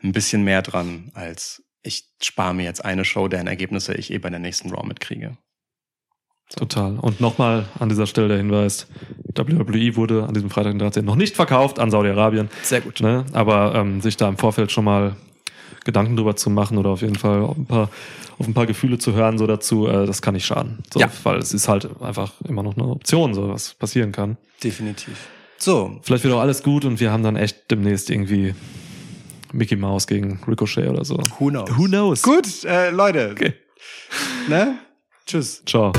ein bisschen mehr dran, als ich spare mir jetzt eine Show, deren Ergebnisse ich eh bei der nächsten Raw mitkriege. Total. Und nochmal an dieser Stelle der Hinweis, WWE wurde an diesem Freitag den 13. noch nicht verkauft an Saudi-Arabien. Sehr gut. Ne? Aber ähm, sich da im Vorfeld schon mal Gedanken drüber zu machen oder auf jeden Fall auf ein paar, auf ein paar Gefühle zu hören, so dazu, äh, das kann nicht schaden. So, Ja. Weil es ist halt einfach immer noch eine Option, so was passieren kann. Definitiv. So, Vielleicht wird auch alles gut und wir haben dann echt demnächst irgendwie Mickey Mouse gegen Ricochet oder so. who knows? Who knows? Gut, äh, Leute. Okay. Ne? Tschüss. Ciao.